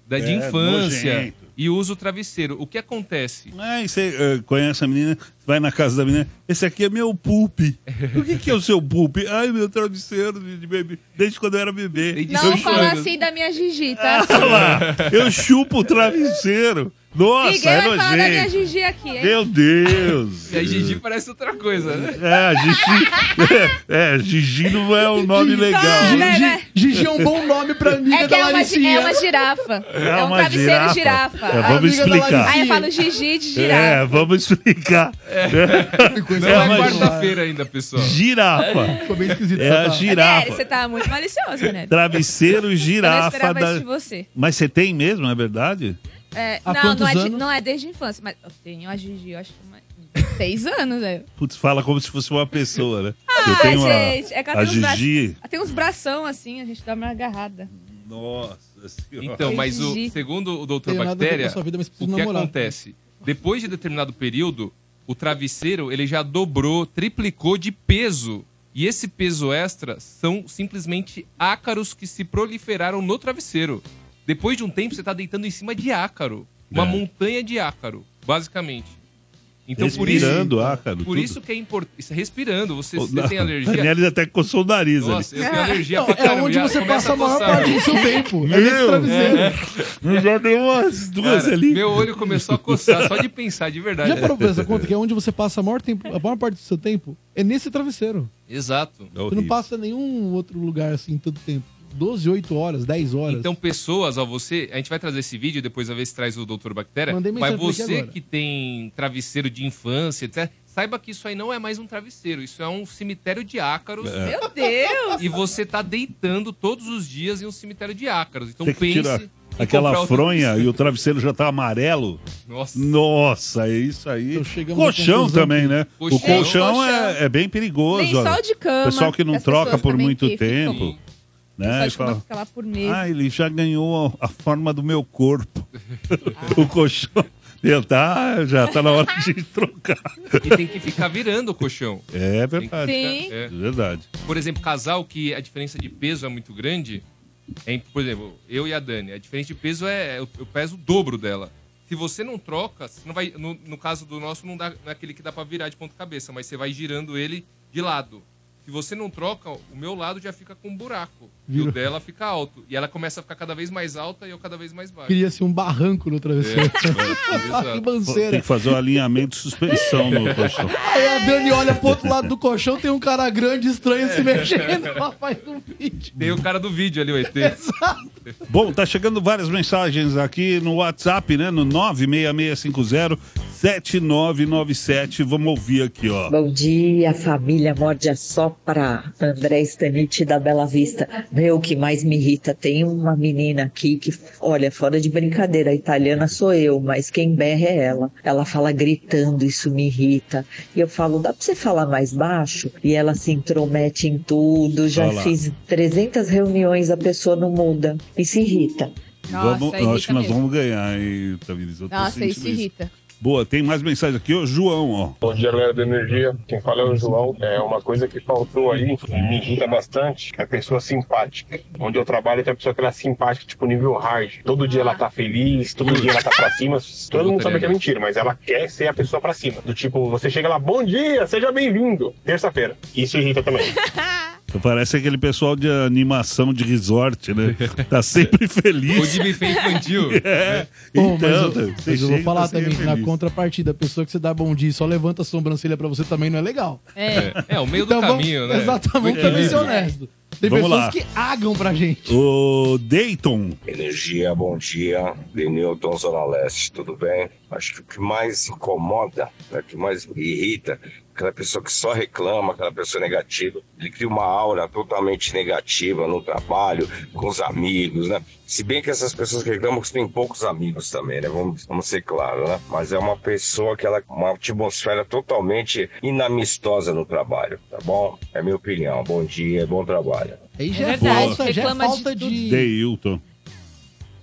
da, de É, infância, nojento. E usa o travesseiro. O que acontece? É, e você eh, conhece a menina, vai na casa da menina, esse aqui é meu pulpe. O que, que é o seu pulpe? Ai, meu travesseiro de, de bebê, desde quando eu era bebê. Não fala anos. assim da minha Gigi, tá? Olha lá, eu chupo o travesseiro. Nossa, Ninguém é vai falar da minha. Gigi aqui, hein? Meu Deus. E a Gigi parece outra coisa, né? É, Gigi. É, Gigi não é um nome legal. Não, né, Gigi, né? Gigi é um bom nome pra amiga É que é uma, é uma girafa. É, um uma travesseiro girafa. girafa. É, vamos explicar. Aí eu falo Gigi de girafa. É, vamos explicar. Não É é uma quarta-feira ainda, pessoal. Girafa. Ficou bem esquisito. É a Nery, girafa. você tá muito malicioso, né? Travesseiro Eu não girafa esperava isso da... de você. Mas você tem mesmo, é verdade? É, Há não, não é, de- não é desde a infância, mas eu tenho a Gigi, eu acho que uma- seis anos, velho. Putz, fala como se fosse uma pessoa, né? Ah, eu tenho gente, a, é que ela a tem uns braços- Gigi. Tem uns bração assim, a gente dá uma agarrada. Nossa. Então, mas o, segundo o a Bactéria, vida, o preciso que namorar. acontece? Depois de determinado período, o travesseiro ele já dobrou, triplicou de peso. E esse peso extra são simplesmente ácaros que se proliferaram no travesseiro. Depois de um tempo, você está deitando em cima de ácaro. Uma É. montanha de ácaro, basicamente. Então, por isso, Respirando, ácaro. por tudo. isso que é importante. Respirando, você, Oh, você não. tem alergia. Daniela até coçou o nariz Nossa, ali. eu tenho alergia Não, pra é caramba. onde já você passa a maior parte do seu tempo. É Meu, nesse travesseiro. Eu já dei umas duas Cara, ali. Meu olho começou a coçar só de pensar, de verdade. Já parou pra essa conta que é onde você passa a maior, tempo, a maior parte do seu tempo? É nesse travesseiro. Exato. É Você não passa nenhum outro lugar assim tanto tempo. 12, 8 horas, 10 horas. Então, pessoas, ó, você. A gente vai trazer esse vídeo, depois a ver se traz o Doutor Bactéria. Mandei Mas você que tem travesseiro de infância, etc., saiba que isso aí não é mais um travesseiro. Isso é um cemitério de ácaros. É. Meu Deus! E você tá deitando todos os dias em um cemitério de ácaros. Então Tem que pense. aquela fronha e o travesseiro já tá amarelo. Nossa. Nossa, é isso aí. Então colchão também, né? Colchão. O colchão. É, é bem perigoso. Lençol de cama. Pessoal que não troca por muito que ficam- tempo. Né? E cama fala, fica lá por mês. ah, ele já ganhou a, a forma do meu corpo. o colchão. Meu, tá, já tá na hora de trocar. E tem que ficar virando o colchão. É Tem verdade. Sim. ficar- é. É verdade. por exemplo, casal que a diferença de peso é muito grande, é, por exemplo, eu e a Dani, a diferença de peso é eu, eu peso o dobro dela. Se você não troca, você não vai, no, no caso do nosso, não, dá, não é aquele que dá pra virar de ponta cabeça, mas você vai girando ele de lado. Se você não troca, o meu lado já fica com um buraco. E Virou. o dela fica alto. E ela começa a ficar cada vez mais alta e eu cada vez mais baixo. Cria-se um barranco no É, travesseiro. é, que exato. Tem que fazer o alinhamento de suspensão no colchão. Aí a Dani olha pro outro lado do colchão, tem um cara grande estranho se mexendo. Ela faz um vídeo. Tem o cara do vídeo ali, o ET. Bom, tá chegando várias mensagens aqui no WhatsApp, né? No 966507997. Vamos ouvir aqui, ó. Bom dia, família Morde a Sopra, André Stanite da Bela Vista. Meu, o que mais me irrita, tem uma menina aqui que, olha, fora de brincadeira, a italiana sou eu, mas quem berra é ela. Ela fala gritando, isso me irrita. E eu falo, dá pra você falar mais baixo? E ela se intromete em tudo, já Olha lá. fiz 300 reuniões, a pessoa não muda e se irrita. Nossa, vamos, eu irrita acho que nós mesmo. vamos ganhar, hein, Tamiris? Nossa, isso irrita. Boa, tem mais mensagem aqui, ô João, ó. Bom dia, galera da Energia. Quem fala é o João. É uma coisa que faltou aí, me irrita bastante, é a pessoa simpática. Onde eu trabalho tem a pessoa que ela é simpática, tipo nível hard. Todo dia ela tá feliz, todo dia ela tá pra cima. Todo mundo sabe que é mentira, mas ela quer ser a pessoa pra cima. Do tipo, você chega lá, bom dia, seja bem-vindo. Terça-feira. Isso irrita também. Parece aquele pessoal de animação de resort, né? Tá sempre O feliz. de buffet infantil. É. Bom, Então, mas eu, você mas eu vou falar tá também, na feliz. contrapartida, a pessoa que você dá bom dia e só levanta a sobrancelha pra você também não é legal. É. É, é, o meio do vamos- caminho, né? Exatamente, O também ser equilíbrio. honesto. Tem Vamos pessoas lá. que agam pra gente. O Dayton, Energia, bom dia. Denilton, Zona Leste, tudo bem? Acho que o que mais incomoda, né, o que mais irrita, aquela pessoa que só reclama, aquela pessoa negativa. Ele cria uma aura totalmente negativa no trabalho, com os amigos, né? Se bem que essas pessoas que reclamam que têm poucos amigos também, né? Vamos, vamos ser claros, né? Mas é uma pessoa que ela uma atmosfera totalmente inamistosa no trabalho, tá bom? É minha opinião. Bom dia, bom trabalho. Aí já é, verdade, falta, já é reclama de falta tudo. de. Deilton.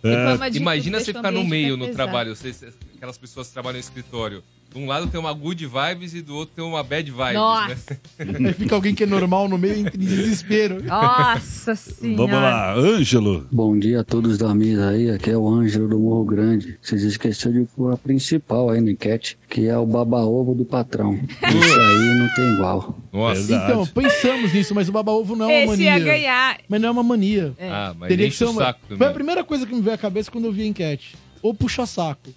É, Imagina você ficar no ambiente meio no trabalho, você- aquelas pessoas que trabalham no escritório. De um lado tem uma good vibes e do outro tem uma bad vibes, Nossa. né? Aí fica alguém que é normal no meio entre desespero. Nossa senhora. vamos lá, Ângelo. Bom dia a todos da mesa aí, aqui é o Ângelo do Morro Grande. Vocês esqueceram de pôr a principal aí na enquete, que é o baba-ovo do patrão. Isso aí não tem igual. Nossa. Verdade. Então, pensamos nisso, mas o baba-ovo não é uma Esse mania. ia ganhar. Mas não é uma mania. É. Ah, mas Teria que ser o uma... saco Foi a primeira coisa que me veio à cabeça quando eu vi a enquete. Ou puxa-saco.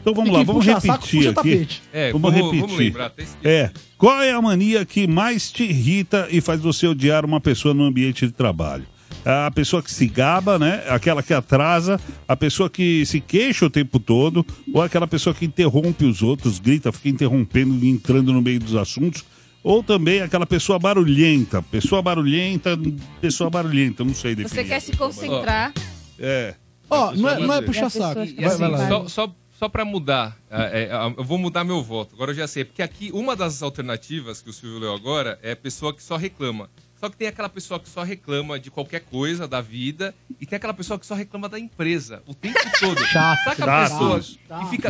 Então vamos lá, vamos saco, repetir puxa aqui. É, Vamos vamos, repetir. vamos lembrar. É, qual é a mania que mais te irrita e faz você odiar uma pessoa no ambiente de trabalho? A pessoa que se gaba, né? Aquela que atrasa, a pessoa que se queixa o tempo todo, ou aquela pessoa que interrompe os outros, grita, fica interrompendo e entrando no meio dos assuntos. Ou também aquela pessoa barulhenta. Pessoa barulhenta, pessoa barulhenta, não sei definir. Você quer se concentrar. É. Ó, não é, não é E- puxar saco. Vai, assim, vai só, só, só pra mudar, é, é, eu vou mudar meu voto. Agora eu já sei. Porque aqui, uma das alternativas que o Silvio leu agora é a pessoa que só reclama. Só que tem aquela pessoa que só reclama de qualquer coisa da vida e tem aquela pessoa que só reclama da empresa o tempo todo. Chato, aquela chato, pessoa chato. que fica.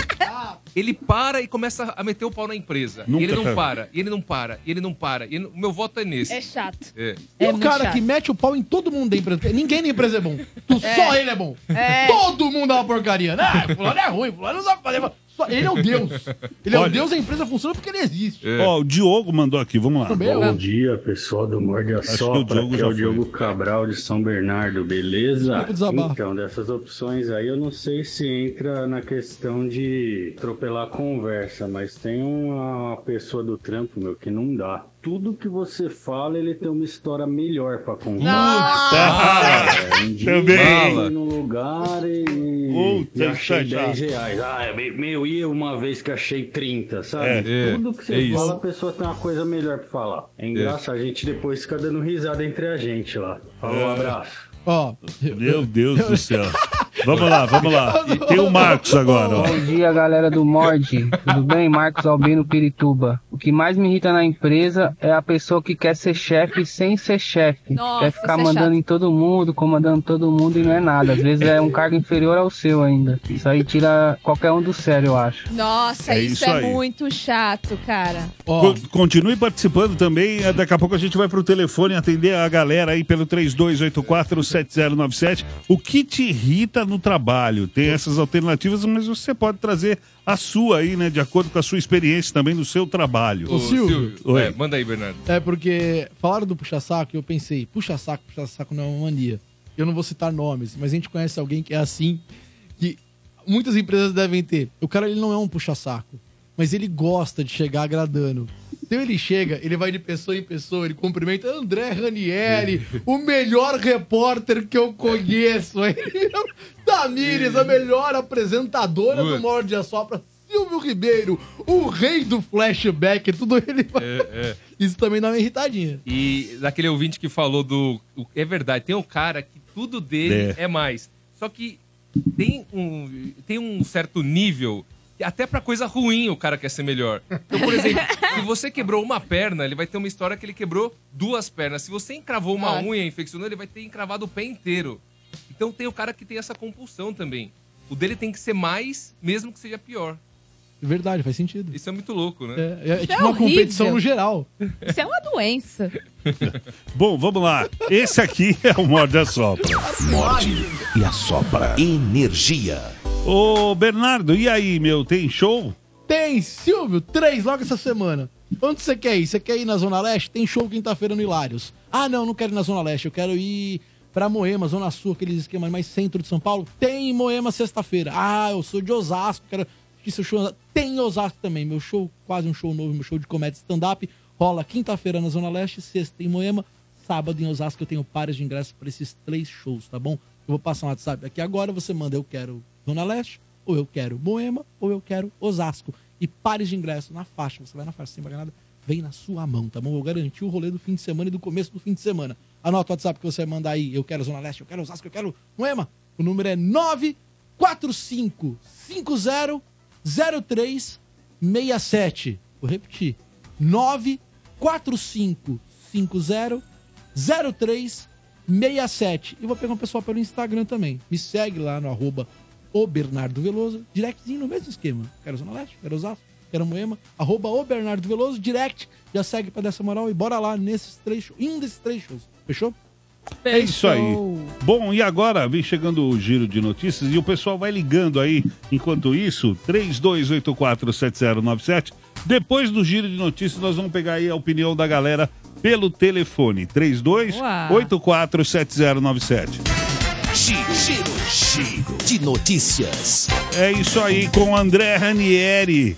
Ele para e começa a meter o pau na empresa. Nunca, e ele não para, e ele não para, e ele não para. E ele- O meu voto é nesse. É chato. É. E É o cara chato. que mete o pau em todo mundo da empresa. Ninguém da empresa é bom. Tu- É. Só ele é bom. É. Todo mundo é uma porcaria. Não, fulano é ruim, fulano não sabe fazer. Ele é o Deus. Ele é Olha. o Deus, a empresa funciona porque ele existe. Ó, o Diogo mandou aqui, vamos lá. Também Bom dia, pessoal do Morde a Acho que o Sopra, Diogo já é o foi. Diogo Cabral de São Bernardo, beleza? Desculpa o desabafo. Então, dessas opções aí, eu não sei se entra na questão de atropelar a conversa, mas tem uma pessoa do trampo, meu, que não dá. Tudo que você fala, ele tem uma história melhor pra contar. É, um dia Também. num lugar e, Puta, e achei isso é 10 reais. Ah, é me- meu, e uma vez que achei 30, sabe? É, Tudo que você é isso. fala, a pessoa tem uma coisa melhor pra falar. É engraçado, a gente depois fica dando risada entre a gente lá. Falou, um abraço. Ó, Meu Deus do céu. Vamos lá, vamos lá. E tem o Marcos agora, ó. Bom dia, galera do Mord. Tudo bem? Marcos Albino Pirituba. O que mais me irrita na empresa é a pessoa que quer ser chefe sem ser chefe. Nossa, quer ficar isso é mandando chato. em todo mundo, comandando todo mundo e não é nada. Às vezes é um cargo inferior ao seu ainda. Isso aí tira qualquer um do sério, eu acho. Nossa, É isso, isso é aí. muito chato, cara. ó. Co- Continue participando também. eh, Daqui a pouco a gente vai pro telefone atender a galera aí pelo 32847097. O que te irrita no trabalho? Tem essas alternativas, mas você pode trazer a sua aí, né? De acordo com a sua experiência também no seu trabalho. Ô, Silvio. Oi. É, manda aí, Bernardo. É porque falaram do puxa-saco e eu pensei, puxa-saco, puxa-saco não é uma mania. Eu não vou citar nomes, mas a gente conhece alguém que é assim, que muitas empresas devem ter. O cara ele não é um puxa-saco, mas ele gosta de chegar agradando. Então ele chega, ele vai de pessoa em pessoa, ele cumprimenta André Ranieri, o melhor repórter que eu conheço. Ele Tamires, a melhor apresentadora do Morde a Sopra. Silvio Ribeiro, o rei do flashback, tudo ele vai. É, é. Isso também dá uma irritadinha. E daquele ouvinte que falou do. É verdade, tem um cara que tudo dele é, mais. Só que tem um, tem um certo nível. Até pra coisa ruim o cara quer ser melhor. Então, por exemplo, se você quebrou uma perna, ele vai ter uma história que ele quebrou duas pernas. Se você encravou uma Nossa. unha e infeccionou, ele vai ter encravado o pé inteiro. Então tem o cara que tem essa compulsão também. O dele tem que ser mais, mesmo que seja pior. Verdade, faz sentido. Isso é muito louco, né? É, é, é Isso tipo é uma horrível. competição no geral. Isso é uma doença. Bom, vamos lá. Esse aqui é o Morde a Sopra. Morde e assopra. Energia. Ô, Bernardo, e aí, meu? Tem show? Tem, Silvio, três logo essa semana. Onde você quer ir? Você quer ir na Zona Leste? Tem show quinta-feira no Hilários. Ah, não, não quero ir na Zona Leste. Eu quero ir pra Moema, Zona Sul, aqueles esquemas mais centro de São Paulo. Tem em Moema sexta-feira. Ah, eu sou de Osasco, quero assistir seu show. Tem em Osasco também. Meu show, quase um show novo, meu show de comédia stand-up. Rola quinta-feira na Zona Leste, sexta em Moema, sábado em Osasco. Eu tenho pares de ingressos para esses três shows, tá bom? Eu vou passar um WhatsApp aqui agora. Você manda eu quero Zona Leste, ou eu quero Moema, ou eu quero Osasco. E pares de ingresso na faixa. Você vai na faixa sem pagar nada, vem na sua mão, tá bom? Eu garanti o rolê do fim de semana e do começo do fim de semana. Anota o WhatsApp que você vai mandar aí. Eu quero Zona Leste, eu quero Osasco, eu quero Moema. O número é 945500367. Vou repetir. 945500367. E vou pegar um pessoal pelo Instagram também. Me segue lá no arroba o Bernardo Veloso. Directzinho no mesmo esquema. Quero Zona Leste, quero Osasco, quero Moema. Arroba o Bernardo Veloso, direct. Já segue pra dessa moral e bora lá nesses três shows. Em um desses três shows. Fechou? É isso aí. Bom, e agora vem chegando o giro de notícias e o pessoal vai ligando aí. Enquanto isso, 32847097. Depois do giro de notícias, nós vamos pegar aí a opinião da galera pelo telefone. 32847097. Giro, giro, giro de notícias. É isso aí com André Ranieri.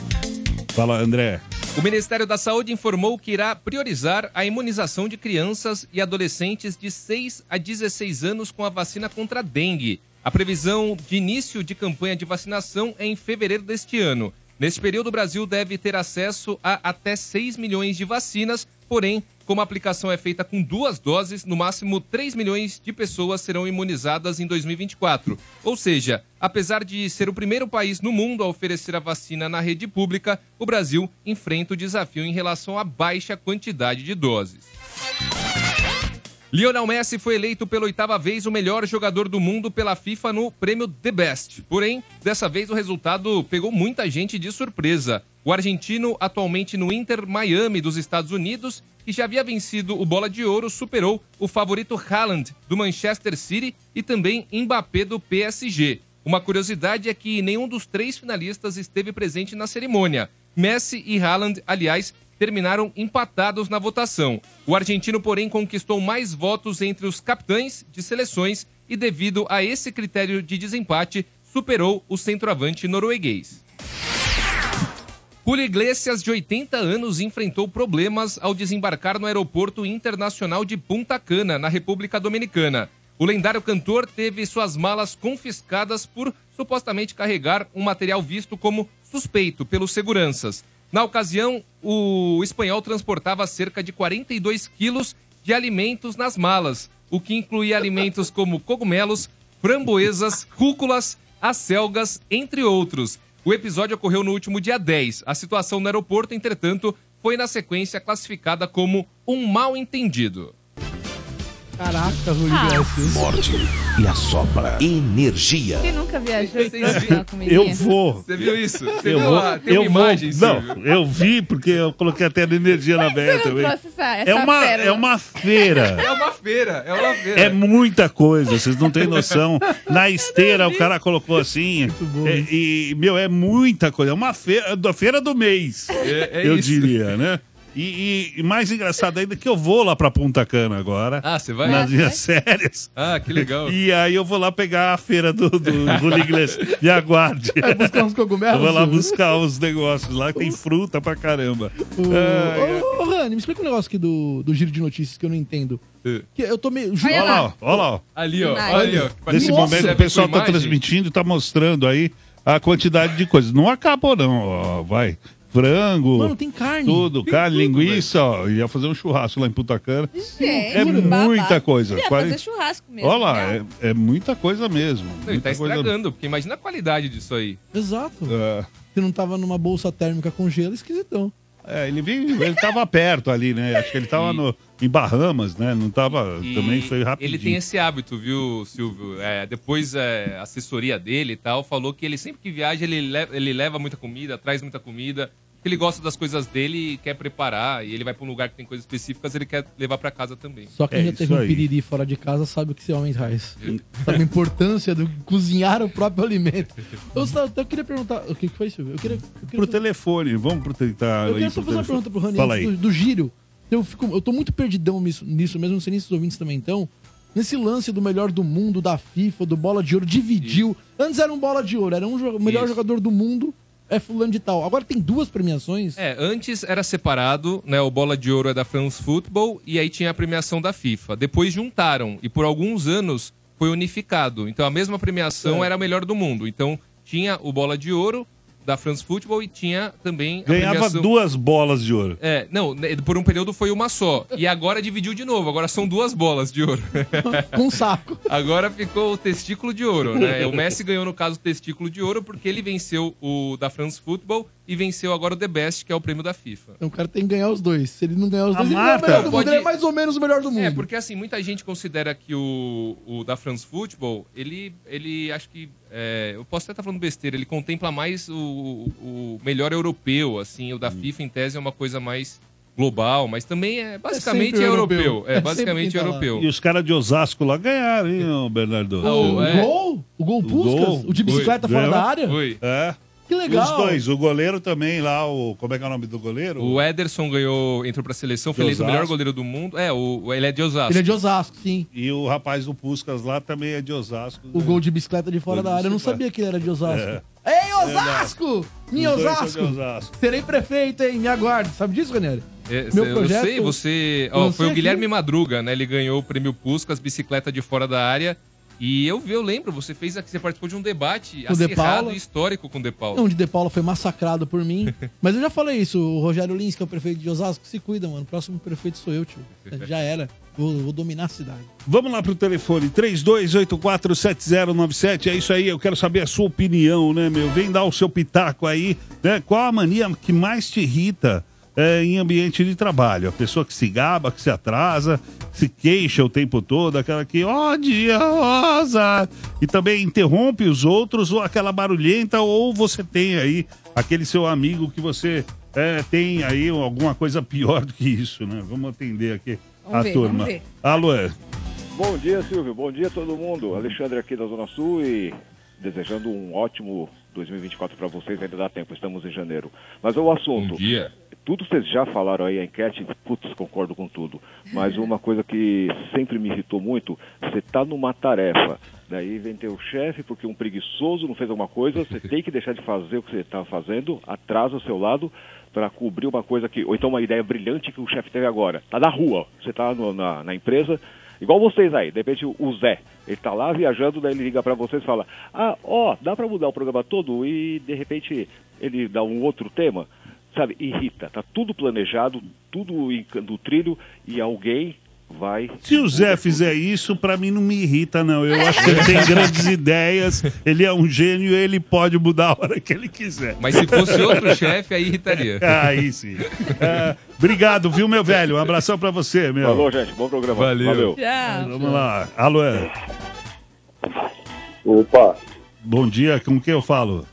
Fala, André. O Ministério da Saúde informou que irá priorizar a imunização de crianças e adolescentes de 6 a 16 anos com a vacina contra a dengue. A previsão de início de campanha de vacinação é em fevereiro deste ano. Neste período, o Brasil deve ter acesso a até 6 milhões de vacinas, porém, como a aplicação é feita com duas doses, no máximo 3 milhões de pessoas serão imunizadas em 2024. Ou seja, apesar de ser o primeiro país no mundo a oferecer a vacina na rede pública, o Brasil enfrenta o desafio em relação à baixa quantidade de doses. Lionel Messi foi eleito pela oitava vez o melhor jogador do mundo pela FIFA no prêmio The Best. Porém, dessa vez o resultado pegou muita gente de surpresa. O argentino, atualmente no Inter Miami dos Estados Unidos, que já havia vencido o Bola de Ouro, superou o favorito Haaland do Manchester City e também Mbappé do PSG. Uma curiosidade é que nenhum dos três finalistas esteve presente na cerimônia. Messi e Haaland, aliás, terminaram empatados na votação. O argentino, porém, conquistou mais votos entre os capitães de seleções e, devido a esse critério de desempate, superou o centroavante norueguês. Julio Iglesias, de 80 anos, enfrentou problemas ao desembarcar no Aeroporto Internacional de Punta Cana, na República Dominicana. O lendário cantor teve suas malas confiscadas por supostamente carregar um material visto como suspeito pelos seguranças. Na ocasião, o espanhol transportava cerca de 42 quilos de alimentos nas malas, o que incluía alimentos como cogumelos, framboesas, rúculas, acelgas, entre outros. O episódio ocorreu no último dia 10. A situação no aeroporto, entretanto, foi na sequência classificada como um mal entendido. Caraca, Rui Ah. Iglesias. Morde e assopra. Energia. Quem nunca viajou? Eu vou. Você viu isso? Você Eu viu vou, lá? Tem eu uma vou. imagem, Não, eu vi porque eu coloquei até na energia na não também. essa, essa É uma, pérola? é uma feira. É uma feira, é uma feira. É muita coisa, vocês não têm noção. Na esteira o cara colocou assim. é, e, meu, é muita coisa. É uma feira, da feira do mês. É- é eu isso. diria, né? E, e mais engraçado ainda que eu vou lá pra Punta Cana agora. Ah, você vai? Nas Ah, minhas férias. Ah, que legal. E aí eu vou lá pegar a feira do, do Julio Iglesias. Me aguarde. Vai buscar uns cogumelos? Eu vou lá buscar os negócios lá, que tem fruta pra caramba. Ô, ô, Rani, me explica um negócio aqui do, do giro de notícias que eu não entendo. Que eu tô meio. Olha lá, olha lá. Ali, ó. Ali, ó. Nesse Nossa. momento o pessoal tá transmitindo, tá mostrando aí a quantidade de coisas. Não acabou não, ó, vai. Frango, Mano, tem carne. tudo, Tem carne, tudo, linguiça, ó, ia fazer um churrasco lá em Punta Cana. Gente, É babado. muita coisa. Ia Quase- fazer churrasco mesmo. Olha lá, né? é, é muita coisa mesmo. Não, ele muita tá coisa- estragando, porque imagina a qualidade disso aí. Exato. É. Se não tava numa bolsa térmica com gelo, esquisitão. É, ele veio, ele tava perto ali, né? Acho que ele tava no, em Bahamas, né? Não tava. E também foi rapidinho. Ele tem esse hábito, viu, Silvio? É, depois é, a assessoria dele e tal falou que ele sempre que viaja, ele, le- ele leva muita comida, traz muita comida. Que Ele gosta das coisas dele e quer preparar. E ele vai pra um lugar que tem coisas específicas, ele quer levar pra casa também. Só quem já teve um piriri fora de casa sabe o que esse homem traz. Sabe a importância do cozinhar o próprio alimento. Eu, só- eu queria perguntar. O que foi, Silvio? Eu queria. Eu queria Pro telefone, vamos pro tentar. Eu ir queria só fazer uma pergunta pro Rani Fala antes aí. do, do giro. Eu, fico, eu tô muito perdidão nisso, nisso mesmo, não sei nem se os ouvintes também estão. Nesse lance do melhor do mundo, da FIFA, do bola de ouro, dividiu. Antes era um bola de ouro, era um jo- o melhor Isso. jogador do mundo, é fulano de tal. Agora tem duas premiações. É, antes era separado, né? O Bola de Ouro é da France Football e aí tinha a premiação da FIFA. Depois juntaram e por alguns anos foi unificado. Então a mesma premiação É. era a melhor do mundo. Então tinha o Bola de Ouro da France Football e tinha também a Ganhava premiação... duas bolas de ouro. É, não, né, por um período foi uma só. E agora dividiu de novo. Agora são duas bolas de ouro. Com um saco. Agora ficou o testículo de ouro, né? O Messi ganhou, no caso, o testículo de ouro porque ele venceu o da France Football e venceu agora o The Best, que é o prêmio da FIFA. Então o cara tem que ganhar os dois. Se ele não ganhar os A dois, ele não é o Marta melhor do mundo. pode- Ele é mais ou menos o melhor do mundo. É, porque assim, muita gente considera que o, o da France Football, ele, ele acho que. é, eu posso até estar falando besteira, ele contempla mais o, o melhor europeu, assim, o da FIFA em tese é uma coisa mais global, mas também é basicamente sempre é europeu. europeu. É, É basicamente tá europeu. E os caras de Osasco lá ganharam, hein, Bernardo? O é. gol? O gol Puskas? O de bicicleta fora da área? Foi. É. Que legal. Os dois, o goleiro também lá, o. Como é que é o nome do goleiro? O Ederson ganhou, entrou pra seleção, foi eleito o melhor Osasco. goleiro do mundo. É, o, ele é de Osasco. Ele é de Osasco, sim. E o rapaz do Puscas lá também é de Osasco. O gol de bicicleta de fora Gol da área. Eu não sabia que ele era de Osasco. É. Ei, Osasco! Minha Os dois são Osasco! Osasco. Serei prefeito, hein? Me aguarde. Sabe disso, Ranieri? É, Meu cê- projeto- Eu sei, você. ó, foi o aqui- Guilherme Madruga, né? Ele ganhou o prêmio Puscas, bicicleta de fora da área. E eu, vi- eu lembro, você fez aqui, você participou de um debate Com o De Paula. e histórico com o De Paula. Não, de De Paula foi massacrado por mim. Mas eu já falei isso. O Rogério Lins, que é o prefeito de Osasco, se cuida, mano. O próximo prefeito sou eu, tio. Já era. Vou, vou dominar a cidade. Vamos lá pro telefone, 32847097. É isso aí, eu quero saber a sua opinião, né, meu? Vem dar o seu pitaco aí, né? Qual a mania que mais te irrita é, em ambiente de trabalho? A pessoa que se gaba, que se atrasa, se queixa o tempo todo, aquela que odiosa e também interrompe os outros, ou aquela barulhenta, ou você tem aí aquele seu amigo que você é, tem aí alguma coisa pior do que isso, né? Vamos atender aqui Vamos a ver, turma. Alô. Bom dia, Silvio. Bom dia a todo mundo. Alexandre aqui da Zona Sul e desejando um ótimo 2024 para vocês. Ainda dá tempo, estamos em janeiro. Mas o assunto. Tudo vocês já falaram aí, a enquete, putz, concordo com tudo. Mas uma coisa que sempre me irritou muito, você tá numa tarefa, daí vem teu chefe porque um preguiçoso não fez alguma coisa, você tem que deixar de fazer o que você está fazendo, atrasa o seu lado para cobrir uma coisa que, ou então uma ideia brilhante que o chefe teve agora. Tá na rua, você tá no- na, na empresa, igual vocês aí, de repente o Zé, ele tá lá viajando, daí ele liga para vocês e fala, ah, ó, dá para mudar o programa todo e de repente ele dá um outro tema sabe, irrita. Tá tudo planejado, tudo do trilho e alguém vai. Se o Zé fizer isso, pra mim não me irrita, não. Eu acho que ele tem grandes ideias, ele é um gênio, ele pode mudar a hora que ele quiser. Mas se fosse outro chefe, aí irritaria. Aí sim. É, obrigado, viu, meu velho? Um abração pra você, meu. Falou, gente. Bom programa. Valeu. Vamos lá. Alô. Opa, Bom dia, com quem eu falo?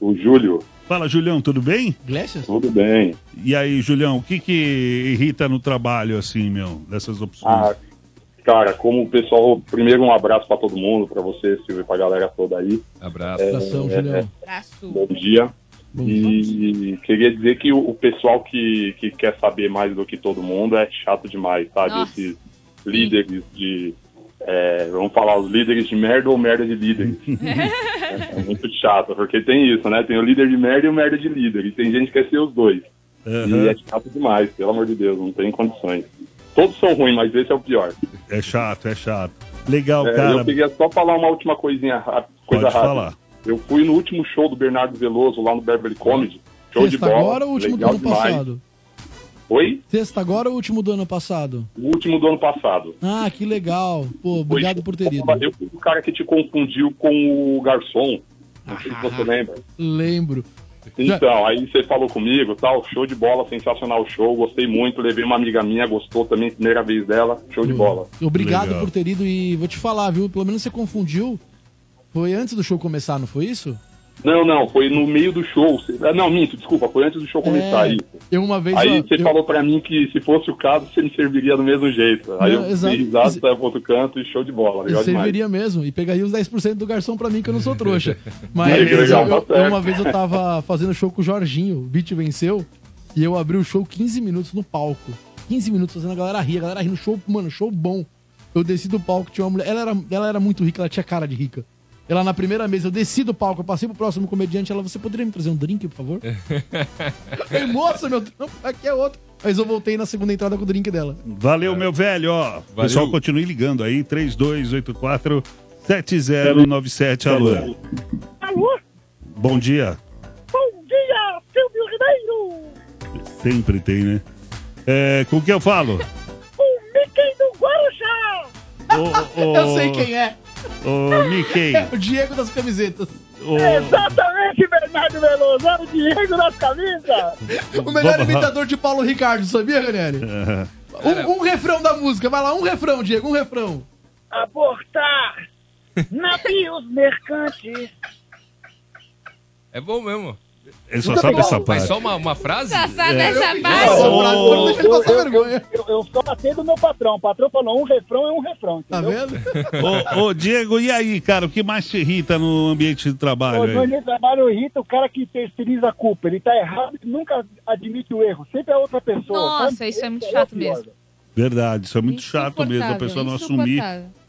o Júlio. Fala, Julião, tudo bem? Iglesias? Tudo bem. E aí, Julião, o que que irrita no trabalho, assim, meu, dessas opções? Ah, cara, como o pessoal. Primeiro, um abraço pra todo mundo, pra você, Silvio, e pra galera toda aí. Abraço. É, Abração, é, Julião. Bom dia. E queria dizer que o, o pessoal que, que quer saber mais do que todo mundo é chato demais, sabe? Nossa. Esses líderes de. É, vamos falar, os líderes de merda ou merda de líderes. é, é muito chato, porque tem isso, né? Tem o líder de merda e o merda de líder. E tem gente que quer ser os dois. E é chato demais, pelo amor de Deus, não tem condições. Todos são ruins, mas esse é o pior. É chato, é chato. Legal, É, cara. eu queria só falar uma última coisinha, ra- coisa Pode rápida. falar. Eu fui no último show do Bernardo Veloso lá no Beverly Comedy. Show de bola. agora ou o último do legal ano demais. passado? Oi? Sexta agora ou o último do ano passado? O último do ano passado. Ah, que legal. Pô, obrigado por ter ido. Eu fui o cara que te confundiu com o garçom. Não sei se você lembra. Lembro. Então, aí você falou comigo, tal, show de bola, sensacional o show, gostei muito, levei uma amiga minha, gostou também, primeira vez dela, show de bola. Obrigado Legal. por ter ido e vou te falar, viu? Pelo menos você confundiu. Foi antes do show começar, não foi isso? Não, não, foi no meio do show. Ah, Não, minto, desculpa, foi antes do show começar. É, aí. Eu uma vez. Aí você eu- falou pra mim que se fosse o caso, você me serviria do mesmo jeito. Aí Não, eu exato. saia pro outro canto e show de bola. Eu Legal demais. serviria mesmo e pegaria os 10% do garçom pra mim, que eu não sou trouxa. Mas que legal, eu- tá eu- uma vez eu tava fazendo show com o Jorginho, o Beat venceu, e eu abri o show 15 minutos no palco. 15 minutos fazendo a galera rir, a galera rindo, show, mano, show bom. Eu desci do palco, tinha uma mulher, ela era, ela era muito rica, ela tinha cara de rica. Ela na primeira mesa, eu desci do palco, eu passei pro próximo comediante, ela, você poderia me trazer um drink, por favor? Ei, moça, meu trampo aqui é outro. Mas eu voltei na segunda entrada com o drink dela. Valeu, meu velho, ó. Pessoal, continue ligando aí, 3284 7097, alô. Alô? Bom dia. Bom dia, Silvio Ribeiro! Sempre tem, né? É, com quem eu falo? O Mickey do Guarujá! Eu sei quem é. Ô, Mickey. É o Diego das camisetas. Ô, Exatamente, Bernardo Veloso, é o Diego das camisas! O melhor Vamos- imitador de Paulo Ricardo, sabia, Ranieri? Um, um refrão da música, vai lá, um refrão, Diego, um refrão. Abortar navios mercantes. É bom mesmo. Ele só sabe essa parte. Mas só uma, uma frase? Só sabe É. essa parte. eu, eu, eu, eu, eu, eu só meu patrão. O patrão falou um refrão é um refrão, Tá entendeu? Ô, ô, Diego, e aí, cara, o que mais te irrita no ambiente de trabalho O aí? meu trabalho irrita o cara que terceiriza a culpa. Ele tá errado e nunca admite o erro. Sempre é outra pessoa. Nossa, sabe? isso é muito Esse chato pior. mesmo. Verdade, isso é muito chato mesmo, a pessoa não assumir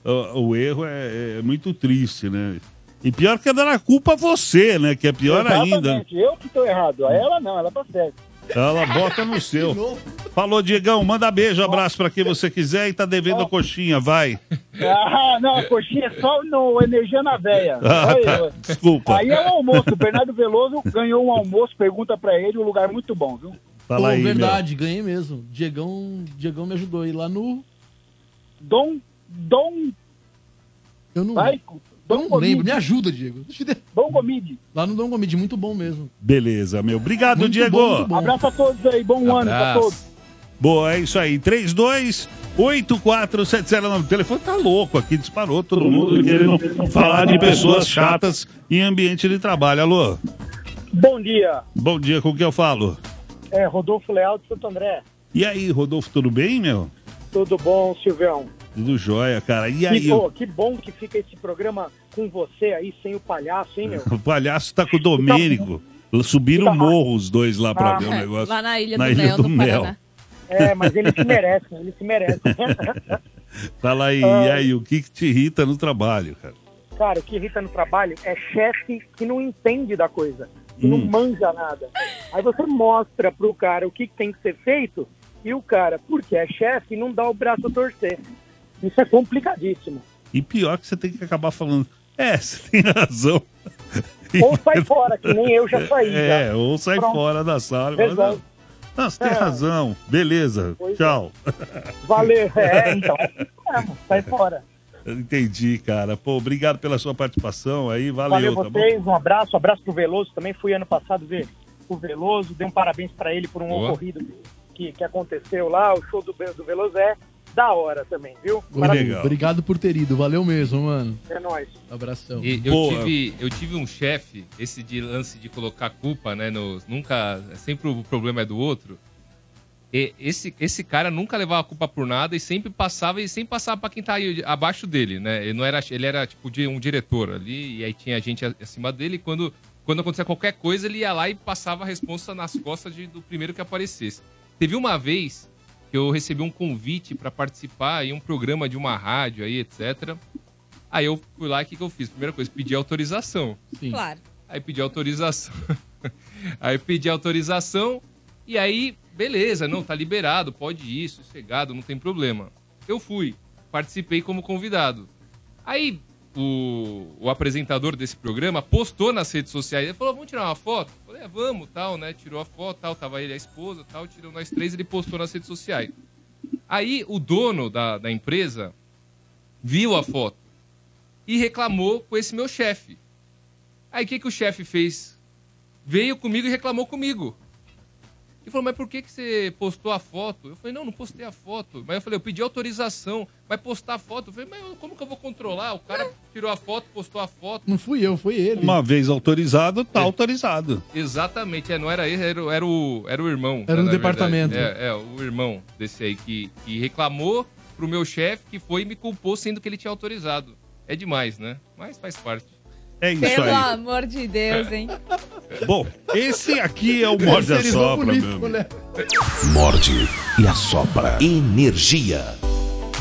o, o erro é, é muito triste, né? E pior que é dar a culpa a você, né? Que é pior ainda. Exatamente. Eu que tô errado. Ela não, ela tá certa. Ela bota no seu. Falou, Diegão, manda beijo, abraço pra quem você quiser e tá devendo a coxinha, vai. Ah, não, a coxinha é só no Energia na Veia. Ah, tá. Desculpa. Aí é o almoço. O Bernardo Veloso ganhou um almoço, pergunta pra ele, um lugar muito bom, viu? Fala Pô, aí, verdade, ganhei mesmo. Diegão, Diegão me ajudou aí lá no. Dom. Dom. Eu não, Vai, Dom não Gomide. lembro. Me ajuda, Diego. Deixa eu ver. Dom Gomide. Lá no Dom Gomide, muito bom mesmo. Beleza, meu. Obrigado, Muito Diego. bom, muito bom. Abraço a todos aí, bom ano pra todos. Boa, é isso aí. 32 8470. O telefone tá louco aqui, disparou todo mundo querendo falar de pessoas chatas em ambiente de trabalho. Alô? Bom dia. Bom dia, com quem eu falo? É, Rodolfo Leal de Santo André. E aí, Rodolfo, tudo bem, meu? Tudo bom, Silvião? Tudo jóia, cara. E Que, aí, pô, que bom que fica esse programa com você aí, sem o palhaço, hein, meu? o palhaço tá com o Domênico. Subiram o morro os dois lá pra Ah, ver o negócio. Lá na Ilha na do Ilha Mel, do no Mel. É, mas eles se merecem, eles se merecem. Fala aí, Ah. e aí, o que, que te irrita no trabalho, cara? Cara, o que irrita no trabalho é chefe que não entende da coisa, que não Hum. manja nada. Aí você mostra pro cara o que, que tem que ser feito e o cara, porque é chefe, não dá o braço a torcer. Isso é complicadíssimo. E pior que você tem que acabar falando, é, você tem razão. Ou sai fora, que nem eu já saí. É, já. ou sai Pronto. fora da sala. Resolve. não, você tem É. razão. Beleza, Pois é. tchau. Valeu. É, então. É, sai fora. Entendi, cara. Pô, obrigado pela sua participação aí. Valeu, Valeu tá vocês, um abraço, um abraço pro Veloso. Também fui ano passado ver o Veloso, dei um parabéns pra ele por um Boa. ocorrido que, que aconteceu lá. O show do, do Veloso é da hora também, viu? Legal. Obrigado por ter ido. Valeu mesmo, mano. É nóis. Abração. E eu, tive, eu tive um chefe, esse de lance de colocar culpa, né? No, nunca. Sempre o problema é do outro. E esse, esse cara nunca levava a culpa por nada e sempre passava e sempre passava pra quem tá aí abaixo dele, né? Ele, não era, ele era tipo de um diretor ali, e aí tinha gente acima dele, e quando, quando acontecia qualquer coisa, ele ia lá e passava a resposta nas costas de- do primeiro que aparecesse. Teve uma vez que eu recebi um convite pra participar em um programa de uma rádio aí, etc. Aí eu fui lá e o que, que eu fiz? Primeira coisa, pedi autorização. Claro. Aí pedi autorização. aí pedi autorização e aí, beleza, não, tá liberado, pode ir, sossegado, não tem problema. Eu fui, participei como convidado. Aí o, o apresentador desse programa postou nas redes sociais, ele falou, vamos tirar uma foto? Eu falei, é, vamos, tal, né? Tirou a foto, tal, tava ele a esposa, tal, tirou nós três, ele postou nas redes sociais. Aí o dono da, da empresa viu a foto e reclamou com esse meu chefe. Aí o que, que o chefe fez? Veio comigo e reclamou comigo. E falou, mas por que, que você postou a foto? Eu falei, não, não postei a foto. Mas eu falei, eu pedi autorização. Vai postar a foto? Eu falei, mas como que eu vou controlar? O cara tirou a foto, postou a foto. Não fui eu, foi ele. Uma vez autorizado, É. tá autorizado. Exatamente, é, não era ele, era, o- era, o, era o irmão. Era né, no na departamento. É, é, o irmão desse aí que, que reclamou pro meu chefe, que foi e me culpou, sendo que ele tinha autorizado. É demais, né? Mas faz parte. É isso Pelo aí. amor de Deus, hein? Bom, esse aqui é o Morde a Terceirizou Sopra, político, meu. né? Morde e assopra. Energia.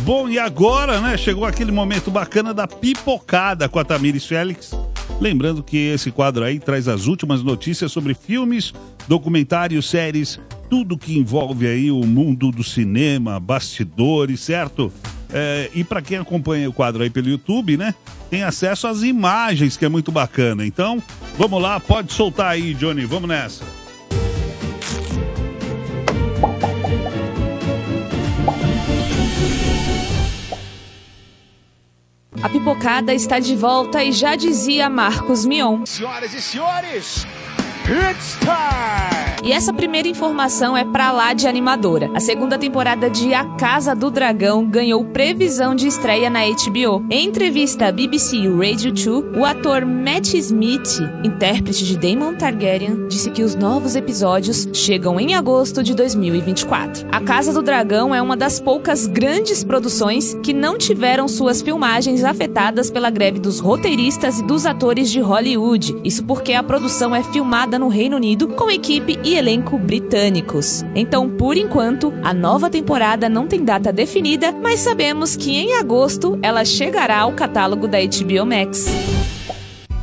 Bom, e agora, né? Chegou aquele momento bacana da pipocada com a Tamires Félix. Lembrando que esse quadro aí traz as últimas notícias sobre filmes, documentários, séries, tudo que envolve aí o mundo do cinema, bastidores, certo? É, e para quem acompanha o quadro aí pelo YouTube, né? Tem acesso às imagens, que é muito bacana. Então, vamos lá, pode soltar aí, Johnny. Vamos nessa. A pipocada está de volta e já dizia Marcos Mion. Senhoras e senhores, it's time! E essa primeira informação é pra lá de animadora. A segunda temporada de A Casa do Dragão ganhou previsão de estreia na HBO. Em entrevista à BBC Radio 2, o ator Matt Smith, intérprete de Daemon Targaryen, disse que os novos episódios chegam em agosto de 2024. A Casa do Dragão é uma das poucas grandes produções que não tiveram suas filmagens afetadas pela greve dos roteiristas e dos atores de Hollywood. Isso porque a produção é filmada no Reino Unido com equipe e elenco britânicos. Então, por enquanto, a nova temporada não tem data definida, mas sabemos que em agosto ela chegará ao catálogo da HBO Max.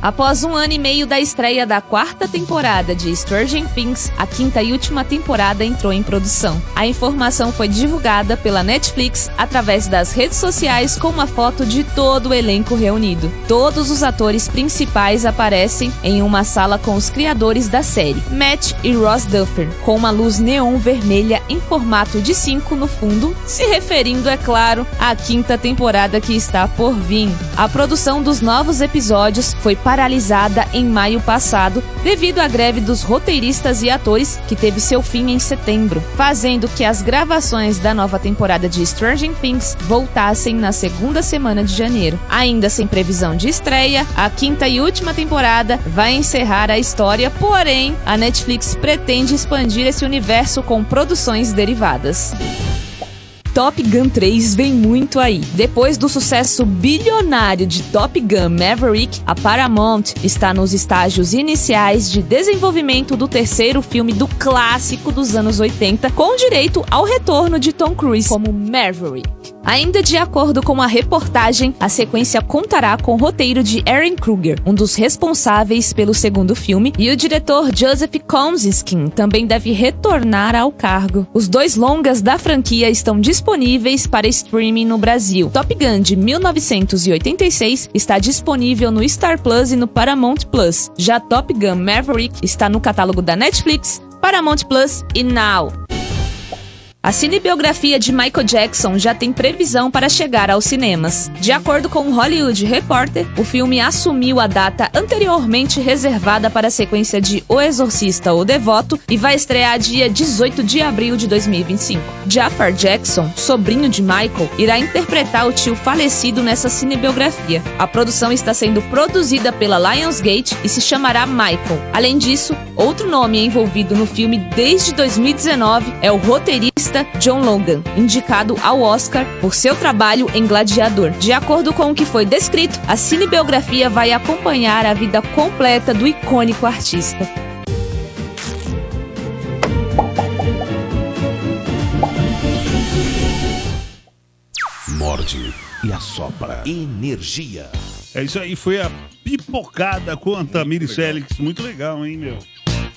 Após um ano e meio da estreia da quarta temporada de Stranger Things, a quinta e última temporada entrou em produção. A informação foi divulgada pela Netflix através das redes sociais com uma foto de todo o elenco reunido. Todos os atores principais aparecem em uma sala com os criadores da série, Matt e Ross Duffer, com uma luz neon vermelha em formato de 5 no fundo, se referindo, é claro, à quinta temporada que está por vir. A produção dos novos episódios foi paralisada em maio passado devido à greve dos roteiristas e atores que teve seu fim em setembro, fazendo que as gravações da nova temporada de Stranger Things voltassem na segunda semana de janeiro. Ainda sem previsão de estreia, a quinta e última temporada vai encerrar a história, porém, a Netflix pretende expandir esse universo com produções derivadas. Top Gun 3 vem muito aí. Depois do sucesso bilionário de Top Gun Maverick, a Paramount está nos estágios iniciais de desenvolvimento do terceiro filme do clássico dos anos 80, com direito ao retorno de Tom Cruise como Maverick. Ainda de acordo com a reportagem, a sequência contará com o roteiro de Aaron Kruger, um dos responsáveis pelo segundo filme, e o diretor Joseph Kosinski também deve retornar ao cargo. Os dois longas da franquia estão disponíveis para streaming no Brasil. Top Gun de 1986 está disponível no Star Plus e no Paramount Plus. Já Top Gun Maverick está no catálogo da Netflix, Paramount Plus e Now. A cinebiografia de Michael Jackson já tem previsão para chegar aos cinemas. De acordo com o Hollywood Reporter, o filme assumiu a data anteriormente reservada para a sequência de O Exorcista ou Devoto e vai estrear dia 18 de abril de 2025. Jafar Jackson, sobrinho de Michael, irá interpretar o tio falecido nessa cinebiografia. A produção está sendo produzida pela Lionsgate e se chamará Michael. Além disso, outro nome envolvido no filme desde 2019 é o roteirista John Logan, indicado ao Oscar por seu trabalho em Gladiador. De acordo com o que foi descrito, a cinebiografia vai acompanhar a vida completa do icônico artista. Morde e assopra. Energia. É isso aí, foi a pipocada com a Tamir Selix. Muito legal, hein, meu?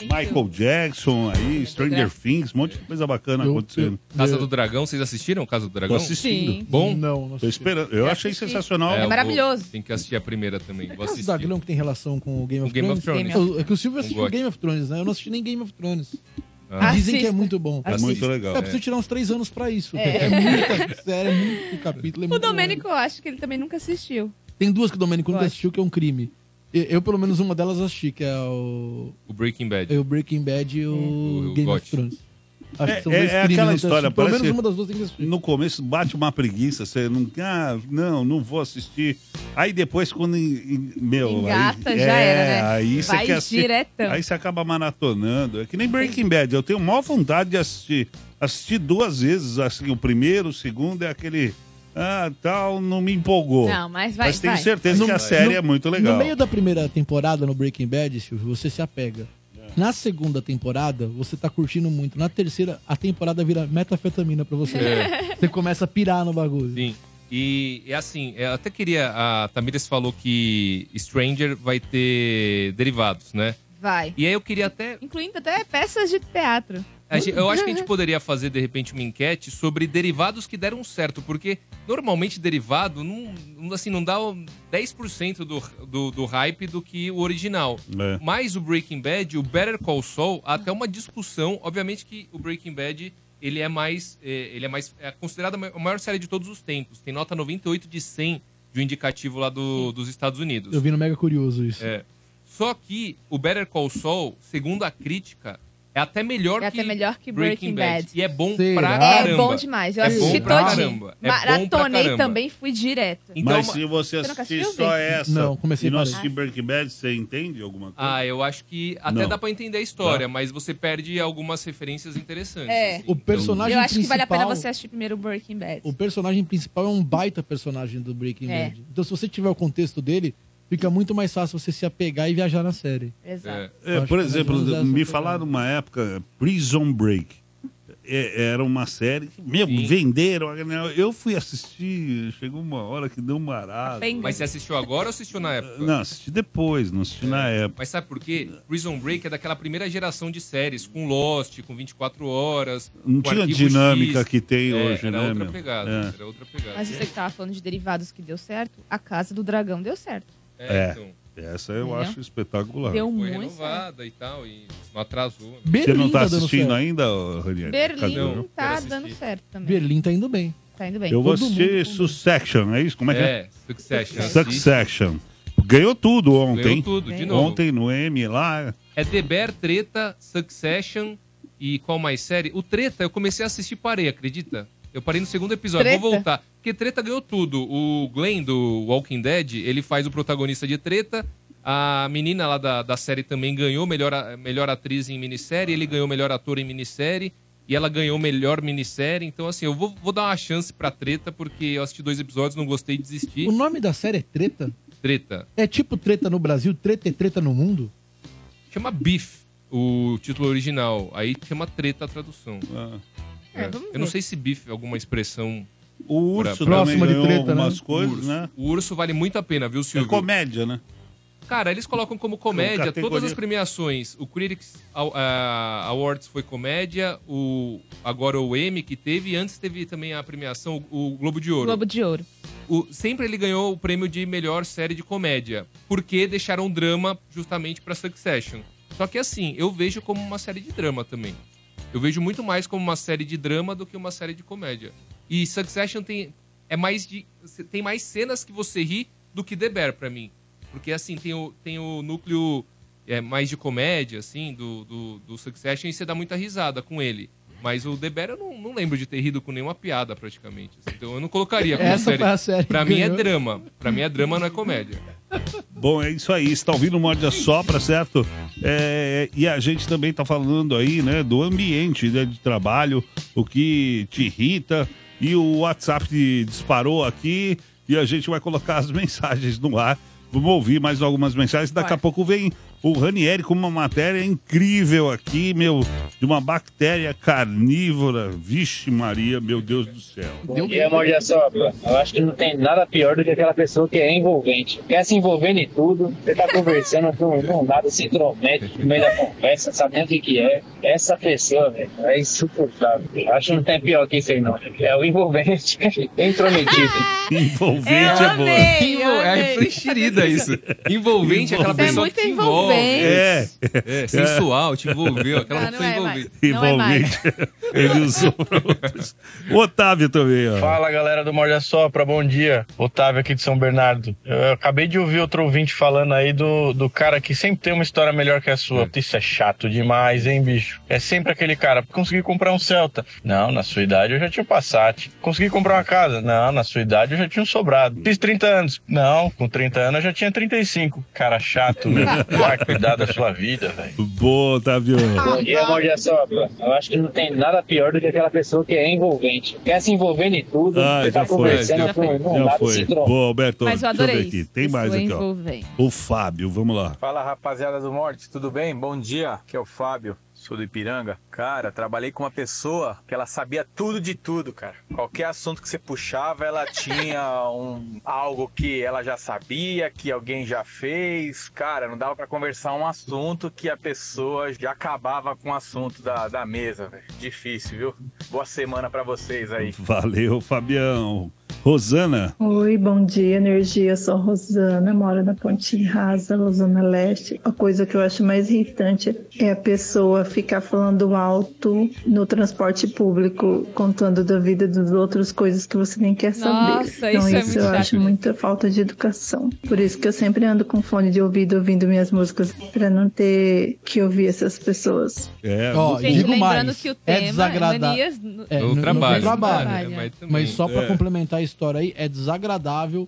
Michael Jackson aí, Stranger Things, um monte de coisa bacana acontecendo. Casa do Dragão, vocês assistiram Casa do Dragão? Tô assistindo. Sim. Bom? Não, não Tô esperando. Eu achei sensacional. eu vou- maravilhoso. Tem que assistir a primeira também. Vou Casa do assistir. Dragão que tem relação com o Game of Game of Thrones? Thrones. É que o Silvio assistiu. Game of Thrones, né? Eu não assisti nem Game of Thrones. Ah. Dizem que é muito bom. É muito legal. É, precisa tirar uns três anos pra isso. É. É, muita série, é muito capítulo. É O muito Domênico, eu acho que ele também nunca assistiu. Tem duas que o Domênico nunca Gosto. assistiu, que é um crime. Eu, pelo menos, uma delas assisti, que é o, O Breaking Bad. é o Breaking Bad e o, O- o Game of. Thrones. Acho É, que são é- é aquela história. Pelo menos uma das duas tem que assistir. No começo bate uma preguiça, você não. Ah, não, não vou assistir. Aí depois, quando. em- em- Meu, Engata, aí, já é, era, né? Aí você Vai quer assistir. diretão. Aí você acaba maratonando. É que nem Breaking Bad. Eu tenho maior vontade de assistir. Assistir duas vezes, assim, o primeiro, o segundo é aquele. Ah, tal, não me empolgou. Não, mas vai, Mas tenho vai. certeza que a série é muito legal. No meio da primeira temporada no Breaking Bad, Silvio, você se apega. Na segunda temporada, você tá curtindo muito. Na terceira, a temporada vira metafetamina pra você. É. Você começa a pirar no bagulho. Sim. E é assim, eu até queria. A Tamires falou que Stranger vai ter derivados, né? Vai. E aí eu queria até. Incluindo até peças de teatro. A gente- Eu acho que a gente poderia fazer, de repente, uma enquete sobre derivados que deram certo, porque normalmente derivado não, assim, não dá o 10% do, do, do hype do que o original. É. Mas o Breaking Bad, o Better Call Saul, há até uma discussão. Obviamente que o Breaking Bad ele é mais. é, ele é mais. É considerado a maior série de todos os tempos. Tem nota 98 de 100 de um indicativo lá do- dos Estados Unidos. Eu vi no Mega Curioso isso. É. Só que o Better Call Saul, segundo a crítica, é até melhor, É que, até melhor que Breaking Bad. E é bom Será? pra É caramba. bom demais. Eu é assisti todinho. caramba. É Maratonei também, fui direto. Então, Mas se você assistir só essa Não, comecei e não assistir Breaking Bad, você entende alguma coisa? Ah, eu acho que até Não. dá pra entender a história, mas você perde algumas referências interessantes. É. assim. O personagem Eu acho que vale a pena você assistir primeiro Breaking Bad. O personagem principal é um baita personagem do Breaking É. Bad. Então, se você tiver o contexto dele, fica muito mais fácil você se apegar e viajar na série. Exato. É, por é exemplo, me falaram uma época Prison Break. é- era uma série que, meu, venderam. Eu fui assistir, chegou uma hora que deu um marado. Mas você assistiu agora ou assistiu na época? Não, assisti depois, não assisti na época. Mas sabe por quê? Prison Break é daquela primeira geração de séries, com Lost, com 24 horas. Não com tinha a dinâmica X. que tem É, hoje, era né, outra pegada, É. era outra pegada. Mas você que tava falando de derivados que deu certo, a Casa do Dragão deu certo. É, É, então. essa eu Entendeu? acho espetacular. Deu Foi muito renovada e tal, e não atrasou. né? Você não tá dando assistindo certo. ainda, ô, Ranieri? Berlim Cadê? tá dando certo também. Berlim tá indo bem. Tá indo bem. Eu vou Todo assistir Succession, é isso? Como é que é? É, Succession. Succession. Ganhou tudo ontem. Ganhou tudo, de novo. Ontem no M lá. É The Bear, Treta, Succession e qual mais série? O Treta, eu comecei a assistir e parei, acredita? Eu parei no segundo episódio, vou Treta? voltar. Porque Treta ganhou tudo. O Glenn do Walking Dead, ele faz o protagonista de Treta. A menina lá da, da série também ganhou melhor, melhor atriz em minissérie. Ele ganhou melhor ator em minissérie. E ela ganhou melhor minissérie. Então, assim, eu vou, vou dar uma chance pra Treta, porque eu assisti dois episódios, não gostei de desistir. O nome da série é Treta? Treta. É tipo treta no Brasil, treta é treta no mundo? Chama Beef, o título original. Aí chama Treta a tradução. É, vamos Eu não sei se Beef é alguma expressão. O Urso pra- também Próxima de ganhou treta, né? algumas coisas, Urso. né? O Urso vale muito a pena, viu, É Silvio? comédia, né? Cara, eles colocam como comédia categoria. todas as premiações. O Critics Aw- Awards foi comédia, o agora o Emmy que teve, e antes teve também a premiação, o, o Globo de Ouro. Globo de Ouro. O- sempre ele ganhou o prêmio de melhor série de comédia, porque deixaram drama justamente pra Succession. Só que assim, eu vejo como uma série de drama também. Eu vejo muito mais como uma série de drama do que uma série de comédia. E Succession tem é mais de tem mais cenas que você ri do que The Bear pra mim. Porque assim, tem o, tem o núcleo é, mais de comédia, assim, do, do, do Succession, e você dá muita risada com ele. Mas o The Bear eu não, não lembro de ter rido com nenhuma piada, praticamente. assim. Então eu não colocaria como Essa série. foi a série Pra mim é drama. Pra mim é drama, não é comédia. Bom, é isso aí. Você tá ouvindo o Morde a Sopra, certo? É, e a gente também tá falando aí, né, do ambiente né, de trabalho, o que te irrita. E o WhatsApp disparou aqui e a gente vai colocar as mensagens no ar. Vamos ouvir mais algumas mensagens. Daqui a pouco vem o Ranieri com uma matéria incrível aqui, meu, de uma bactéria carnívora. Vixe Maria, meu Deus do céu. Bom dia, amor de sopra. Eu acho que não tem nada pior do que aquela pessoa que é envolvente. Quer se envolver em tudo, você tá conversando com não nada, se intromete no meio da conversa, sabendo o que que é. Essa pessoa, velho, é insuportável. Eu acho que não tem pior que isso aí, não. É o envolvente, intrometido. Envolvente Eu é boa. amei, eu É enxerida isso. Envolvente é aquela é pessoa muito que envolve. Envolvente. É. É, sensual, te envolveu. Aquela Ah, não pessoa é envolvente. Não é mais. Envolvente. Ele usou pra outros. O Otávio também, ó. Fala galera do Morde a Sopra, bom dia. Otávio aqui de São Bernardo. Eu acabei de ouvir outro ouvinte falando aí do, do cara que sempre tem uma história melhor que a sua. Isso é chato demais, hein, bicho? É sempre aquele cara. Consegui comprar um Celta. Não, na sua idade eu já tinha um Passat. Consegui comprar uma casa. Não, na sua idade eu já tinha um sobrado. Fiz 30 anos. Não, com 30 anos eu já tinha 35. Cara chato. Vai cuidar da sua vida, velho. Boa, Otávio. Bom dia, amor de sopra. Eu acho que não tem nada pior do que aquela pessoa que é envolvente. Quer se envolver em tudo, Ah, tá já foi. conversando Já com foi. não Já foi. Boa, Alberto. Mas eu deixa adorei ver aqui. Tem mais aqui, ó. O Fábio, vamos lá. Fala rapaziada do Morte, tudo bem? Bom dia, aqui é o Fábio, sou do Ipiranga. Cara, trabalhei com uma pessoa que ela sabia tudo de tudo, cara. Qualquer assunto que você puxava, ela tinha um algo que ela já sabia, que alguém já fez. Cara, não dava pra conversar um assunto que a pessoa já acabava com o assunto da, da mesa, velho. Difícil, viu? Boa semana pra vocês aí. Valeu, Fabião. Rosana. Oi, bom dia, energia. Eu sou a Rosana, moro na Ponte Rasa, Rosana Leste. A coisa que eu acho mais irritante é a pessoa ficar falando alto no transporte público, contando da vida dos outros, coisas que você nem quer saber. Nossa, então, isso é isso eu chato acho muita falta de educação. Por isso que eu sempre ando com fone de ouvido ouvindo minhas músicas, pra não ter que ouvir essas pessoas. É, Ó, Gente, digo lembrando mais, que o é tema é desagradável. É, No no- trabalho. No trabalho. Trabalho, mas, Mas também- só pra É. complementar a história aí, é desagradável,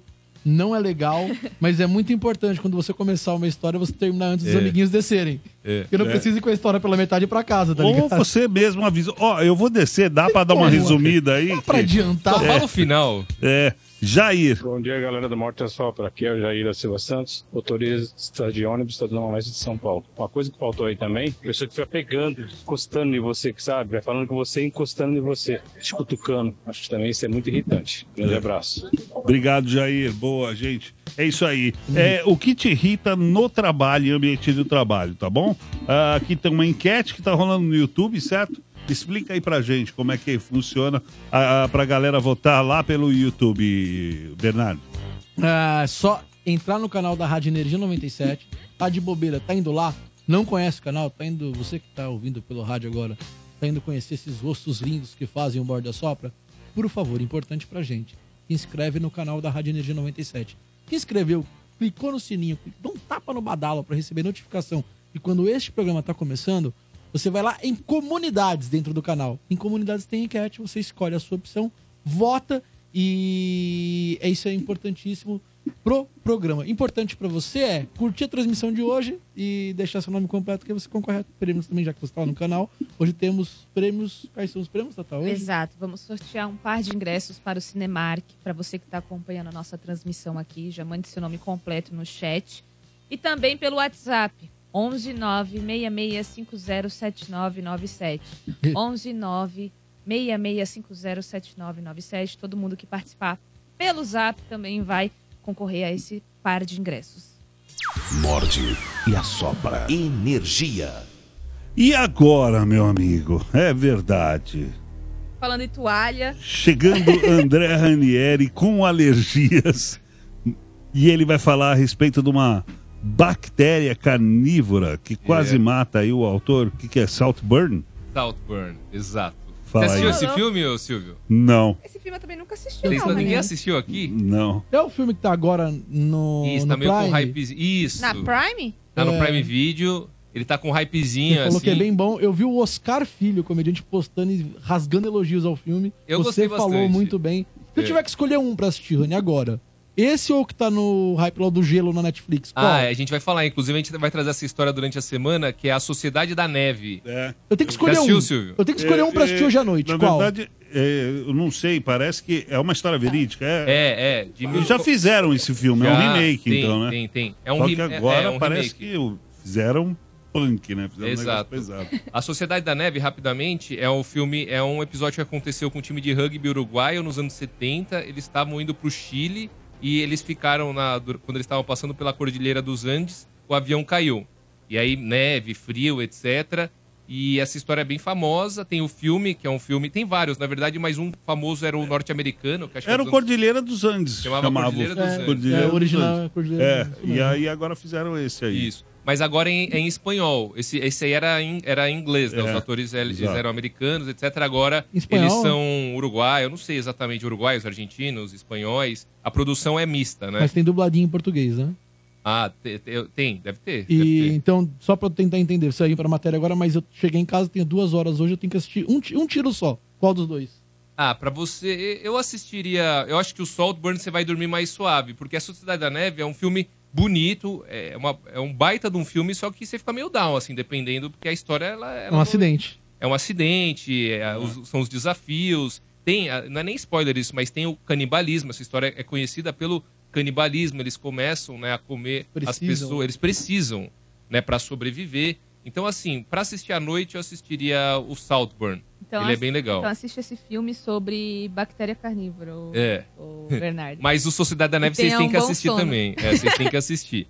não é legal, mas é muito importante quando você começar uma história você terminar antes dos É. amiguinhos descerem. É. Porque não É. precisa ir com a história pela metade pra casa, tá Ou ligado? você mesmo avisa. Ó, eu vou descer, dá pra dar uma resumida aí? Dá pra adiantar. Só fala o final. É. Jair. Bom dia, galera do Morte é Sopra. Aqui é o Jair da Silva Santos, motorista de ônibus da Zona Oeste de São Paulo. Uma coisa que faltou aí também, a pessoa que fica pegando, encostando em você, que sabe? Vai falando com você, encostando em você, te cutucando. Acho que também isso é muito irritante. Grande abraço. Obrigado, Jair. Boa, gente. É isso aí. É, o que te irrita no trabalho e ambiente do trabalho, tá bom? Ah, aqui tem uma enquete que tá rolando no YouTube, certo? Explica aí pra gente como é que funciona ah, pra galera votar lá pelo YouTube, Bernardo. Ah, só entrar no canal da Rádio Energia 97, tá de bobeira, tá indo lá, não conhece o canal, tá indo, você que tá ouvindo pelo rádio agora, tá indo conhecer esses rostos lindos que fazem o Borda Sopra, por favor, importante pra gente, inscreve no canal da Rádio Energia 97. Se inscreveu, clicou no sininho, dá um tapa no badalo para receber notificação. E quando este programa tá começando, você vai lá em comunidades dentro do canal. Em comunidades tem enquete, você escolhe a sua opção, vota e é isso é importantíssimo pro programa. Importante para você é curtir a transmissão de hoje e deixar seu nome completo que você concorre a prêmios também, já que você está no canal. Hoje temos prêmios. Quais são os prêmios, Tata? Hoje? Exato, vamos sortear um par de ingressos para o Cinemark. Para você que está acompanhando a nossa transmissão aqui, já mande seu nome completo no chat. E também pelo WhatsApp, 11 966507997. 11 966507997. Todo mundo que participar pelo Zap também vai concorrer a esse par de ingressos. Morde e assopra. Energia. E agora, meu amigo? É verdade. Falando em toalha, Chegando André Ranieri com alergias. E ele vai falar a respeito de uma bactéria carnívora que quase É. mata aí o autor. O que, que é? Saltburn? Saltburn, exato. Fala Você assistiu aí. esse filme, ô Silvio? Não, esse filme eu também nunca assisti, Vocês não. não- ninguém né? assistiu aqui? não. É o filme que tá agora no, Isso, no tá meio com Prime. hype. Isso. Na Prime? Tá no É. Prime Video. Ele tá com um hypezinho, falou assim. que é bem bom. Eu vi o Oscar Filho, comediante, postando e rasgando elogios ao filme. Eu Você gostei falou bastante. muito bem. Se eu É. tiver que escolher um pra assistir, Rani, agora. Esse ou o que tá no hype lá do gelo na Netflix? Qual? Ah, a gente vai falar, inclusive a gente vai trazer essa história durante a semana, que é a Sociedade da Neve. É. Eu tenho que escolher Já assistiu, um. Silvio? Eu tenho que escolher um pra assistir hoje à noite. Na Qual? verdade, é, eu não sei, parece que é uma história verídica. É, É, é. de mil- Já fizeram esse filme, é um Já, remake, tem, então, né? Tem, tem. É um Só que é- agora é um parece remake. que fizeram punk, né? Fizeram Exato. um negócio pesado. A Sociedade da Neve, rapidamente, é um filme, é um episódio que aconteceu com o time de rugby uruguaio nos anos 70. Eles estavam indo pro Chile e eles ficaram na quando eles estavam passando pela Cordilheira dos Andes, o avião caiu. E aí neve, frio, etc. E essa história é bem famosa. Tem o filme, que é um filme, tem vários, na verdade, mas um famoso era o norte-americano, que acho que Era é o Cordilheira dos Andes. Chamava chamava Cordilheira dos o- Andes. Cordilheira É, dos original Andes. é Cordilheira É, dos Andes, e aí agora fizeram esse aí. Isso. Mas agora em, é em espanhol. Esse, esse aí era em, era em inglês, né? É, Os atores eles exato. eram americanos, etc. Agora Em espanhol? eles são uruguaios, eu não sei exatamente uruguaios, argentinos, espanhóis. A produção é mista, né? Mas tem dubladinho em português, né? Ah, te- te- tem, deve ter. E deve ter. então, só pra eu tentar entender, você vai vir pra matéria agora, mas eu cheguei em casa, tenho duas horas hoje, eu tenho que assistir um, um tiro só. Qual dos dois? Ah, pra você, eu assistiria. Eu acho que o Saltburn você vai dormir mais suave, porque a Sociedade da Neve é um filme bonito, é, uma, é um baita de um filme, só que você fica meio down, assim, dependendo, porque a história ela, ela É um não- acidente. é um acidente, é, os- são os desafios. Tem, não é nem spoiler isso, mas tem o canibalismo. Essa história é conhecida pelo canibalismo. Eles começam né, a comer as Precisam. pessoas. Eles precisam né, para sobreviver. Então, assim, para assistir à noite, eu assistiria o Saltburn. Então, Ele é bem legal. Então assiste esse filme sobre bactéria carnívora, o, É. o Bernardo. Mas o Sociedade da Neve vocês têm um que assistir sono. também. É, vocês têm que assistir.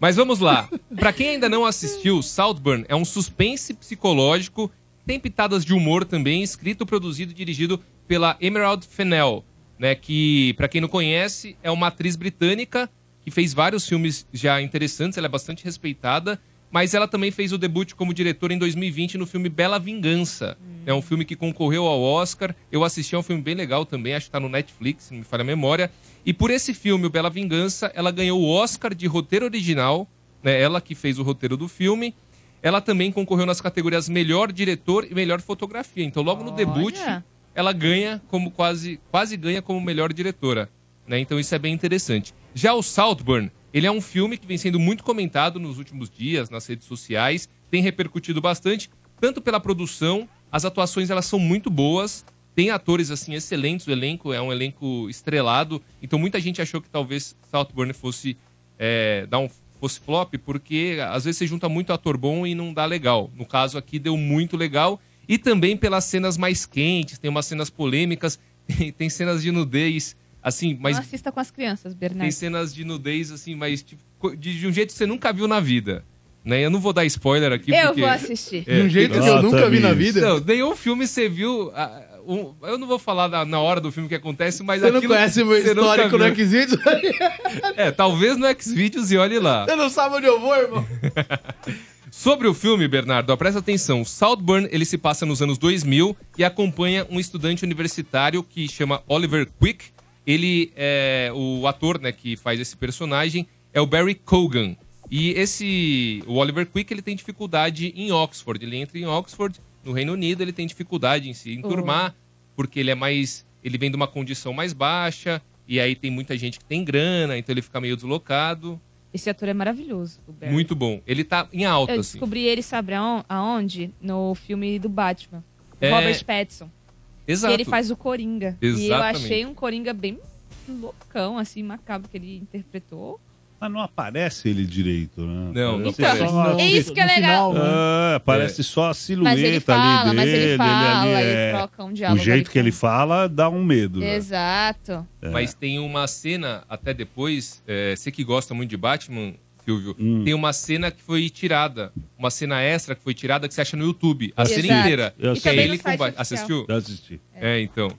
Mas vamos lá. Pra quem ainda não assistiu, Saltburn é um suspense psicológico, tem pitadas de humor também, escrito, produzido e dirigido pela Emerald Fennell, né, que pra quem não conhece, é uma atriz britânica que fez vários filmes já interessantes, ela é bastante respeitada, mas ela também fez o debut como diretora em 2020 no filme Bela Vingança. É um filme que concorreu ao Oscar. Eu assisti a um filme bem legal também, acho que tá no Netflix, se não me falha a memória. E por esse filme, o Bela Vingança, ela ganhou o Oscar de roteiro original, né? Ela que fez o roteiro do filme. Ela também concorreu nas categorias melhor diretor e melhor fotografia. Então, logo no debut, Olha. ela ganha como quase quase ganha como melhor diretora, né? Então isso é bem interessante. Já o Saltburn, ele é um filme que vem sendo muito comentado nos últimos dias nas redes sociais, tem repercutido bastante, tanto pela produção, as atuações elas são muito boas, Tem atores, assim, excelentes. O elenco é um elenco estrelado. Então, muita gente achou que talvez Saltburn fosse é, dar um fosse flop, porque às vezes você junta muito ator bom e não dá legal. No caso aqui, deu muito legal. E também pelas cenas mais quentes, tem umas cenas polêmicas, tem, tem cenas de nudez, assim, mas Não assista com as crianças, Bernardo. tem cenas de nudez, assim, mas tipo, de, de um jeito que você nunca viu na vida. Né? Eu não vou dar spoiler aqui. Eu porque- vou assistir. É, De um jeito que eu nunca vi na vida? Não, nenhum filme você viu. um- eu não vou falar na, na hora do filme que acontece, mas Você não conhece o meu histórico no. Xvideos? É, talvez no Xvideos e olhe lá. Você não sabe onde eu vou, irmão? Sobre o filme, Bernardo, ó, presta atenção. Saltburn, ele se passa nos anos 2000 e acompanha um estudante universitário que chama Oliver Quick. Ele é o ator, né, que faz esse personagem é o Barry Cogan. E esse o Oliver Quick, ele tem dificuldade em Oxford. Ele entra em Oxford, no Reino Unido, ele tem dificuldade em se enturmar, porque ele é mais ele vem de uma condição mais baixa e aí tem muita gente que tem grana, então ele fica meio deslocado. Esse ator é maravilhoso, o Barry. Muito bom. Ele tá em alta, Eu assim. descobri ele, sabe aon- aonde? No filme do Batman. É. Robert Pattinson. Exato. E ele faz o Coringa. E eu Exatamente. achei um Coringa bem loucão, assim, macabro que ele interpretou. Mas não aparece ele direito, né? Não, não Parece aparece. Não, É isso que é legal. final, né? Ah, aparece só a silhueta Mas ele fala, ali mas dele. ele fala, ali ele é- troca um diálogo O jeito ali que ele fala dá um medo. né? Exato. É. Mas tem uma cena, até depois, é, você que gosta muito de Batman, Silvio, Hum. tem uma cena que foi tirada, uma cena extra que foi tirada que você acha no YouTube, a Assisti. cena inteira. Eu é também ele no com site Ba- oficial. Assistiu? Eu assisti. É, então.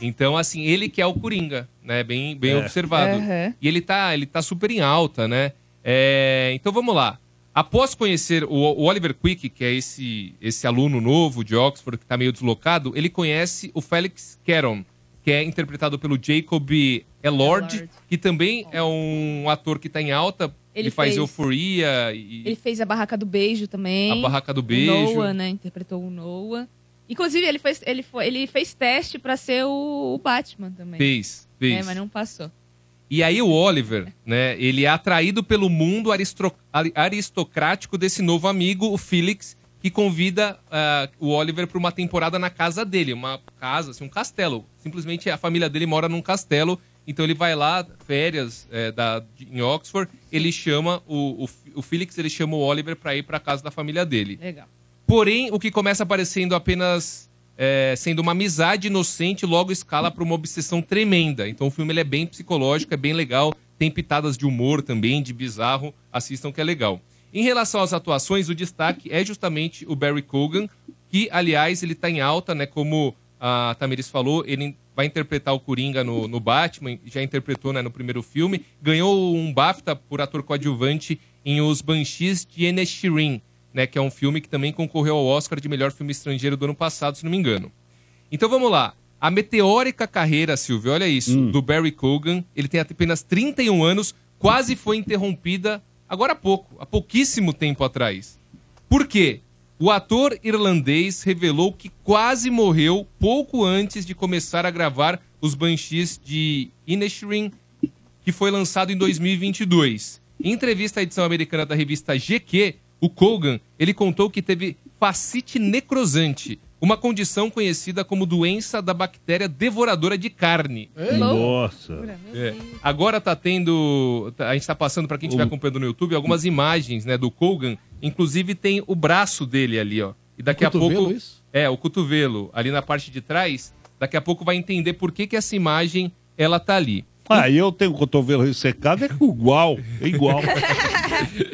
Então, assim, ele que é o Coringa, né? Bem, bem É. observado. Aham. E ele tá, ele tá super em alta, né? É, então vamos lá. Após conhecer o, o Oliver Quick, que é esse, esse aluno novo de Oxford que tá meio deslocado, ele conhece o Felix Caron, que é interpretado pelo Jacob Elord, que também é um ator que tá em alta. Ele, Ele faz fez- Euforia e Ele fez a Barraca do Beijo também. A Barraca do O Beijo. Noah, né? Interpretou o Noah. Inclusive, ele fez, ele foi, ele fez teste pra ser o, o Batman também. Fez, fez. É, mas não passou. E aí o Oliver, né, ele é atraído pelo mundo aristocrático desse novo amigo, o Felix, que convida ah, o Oliver para uma temporada na casa dele, uma casa, assim, um castelo. Simplesmente a família dele mora num castelo, então ele vai lá, férias é, da, de- em Oxford, ele chama o, o, o Felix, ele chama o Oliver para ir para casa da família dele. Legal. Porém, o que começa aparecendo apenas é, sendo uma amizade inocente, logo escala para uma obsessão tremenda. Então o filme ele é bem psicológico, é bem legal. Tem pitadas de humor também, de bizarro. Assistam que é legal. Em relação às atuações, o destaque é justamente o Barry Cogan, que, aliás, ele está em alta, né? Como a Tamiris falou, ele vai interpretar o Coringa no, no Batman, já interpretou né, no primeiro filme. Ganhou um BAFTA por ator coadjuvante em Os Banshees de Inisherin, né, que é um filme que também concorreu ao Oscar de melhor filme estrangeiro do ano passado, se não me engano. Então vamos lá. A meteórica carreira, Silvio, olha isso, do Barry Cogan, ele tem apenas 31 anos, quase foi interrompida agora há pouco, há pouquíssimo tempo atrás. Por quê? O ator irlandês revelou que quase morreu pouco antes de começar a gravar Os Banshees de Inisherin, que foi lançado em 2022. Em entrevista à edição americana da revista GQ, o Kogan, ele contou que teve fascite necrosante, uma condição conhecida como doença da bactéria devoradora de carne. Nossa. É. Agora tá tendo. tá- A gente tá passando, pra quem estiver acompanhando no YouTube, algumas imagens né, do Kogan. Inclusive tem o braço dele ali, ó. E daqui a cotovelo, pouco. isso? É, o cotovelo, ali na parte de trás. Daqui a pouco vai entender por que, que essa imagem ela tá ali. Ah, eu tenho o cotovelo ressecado, é igual, é igual.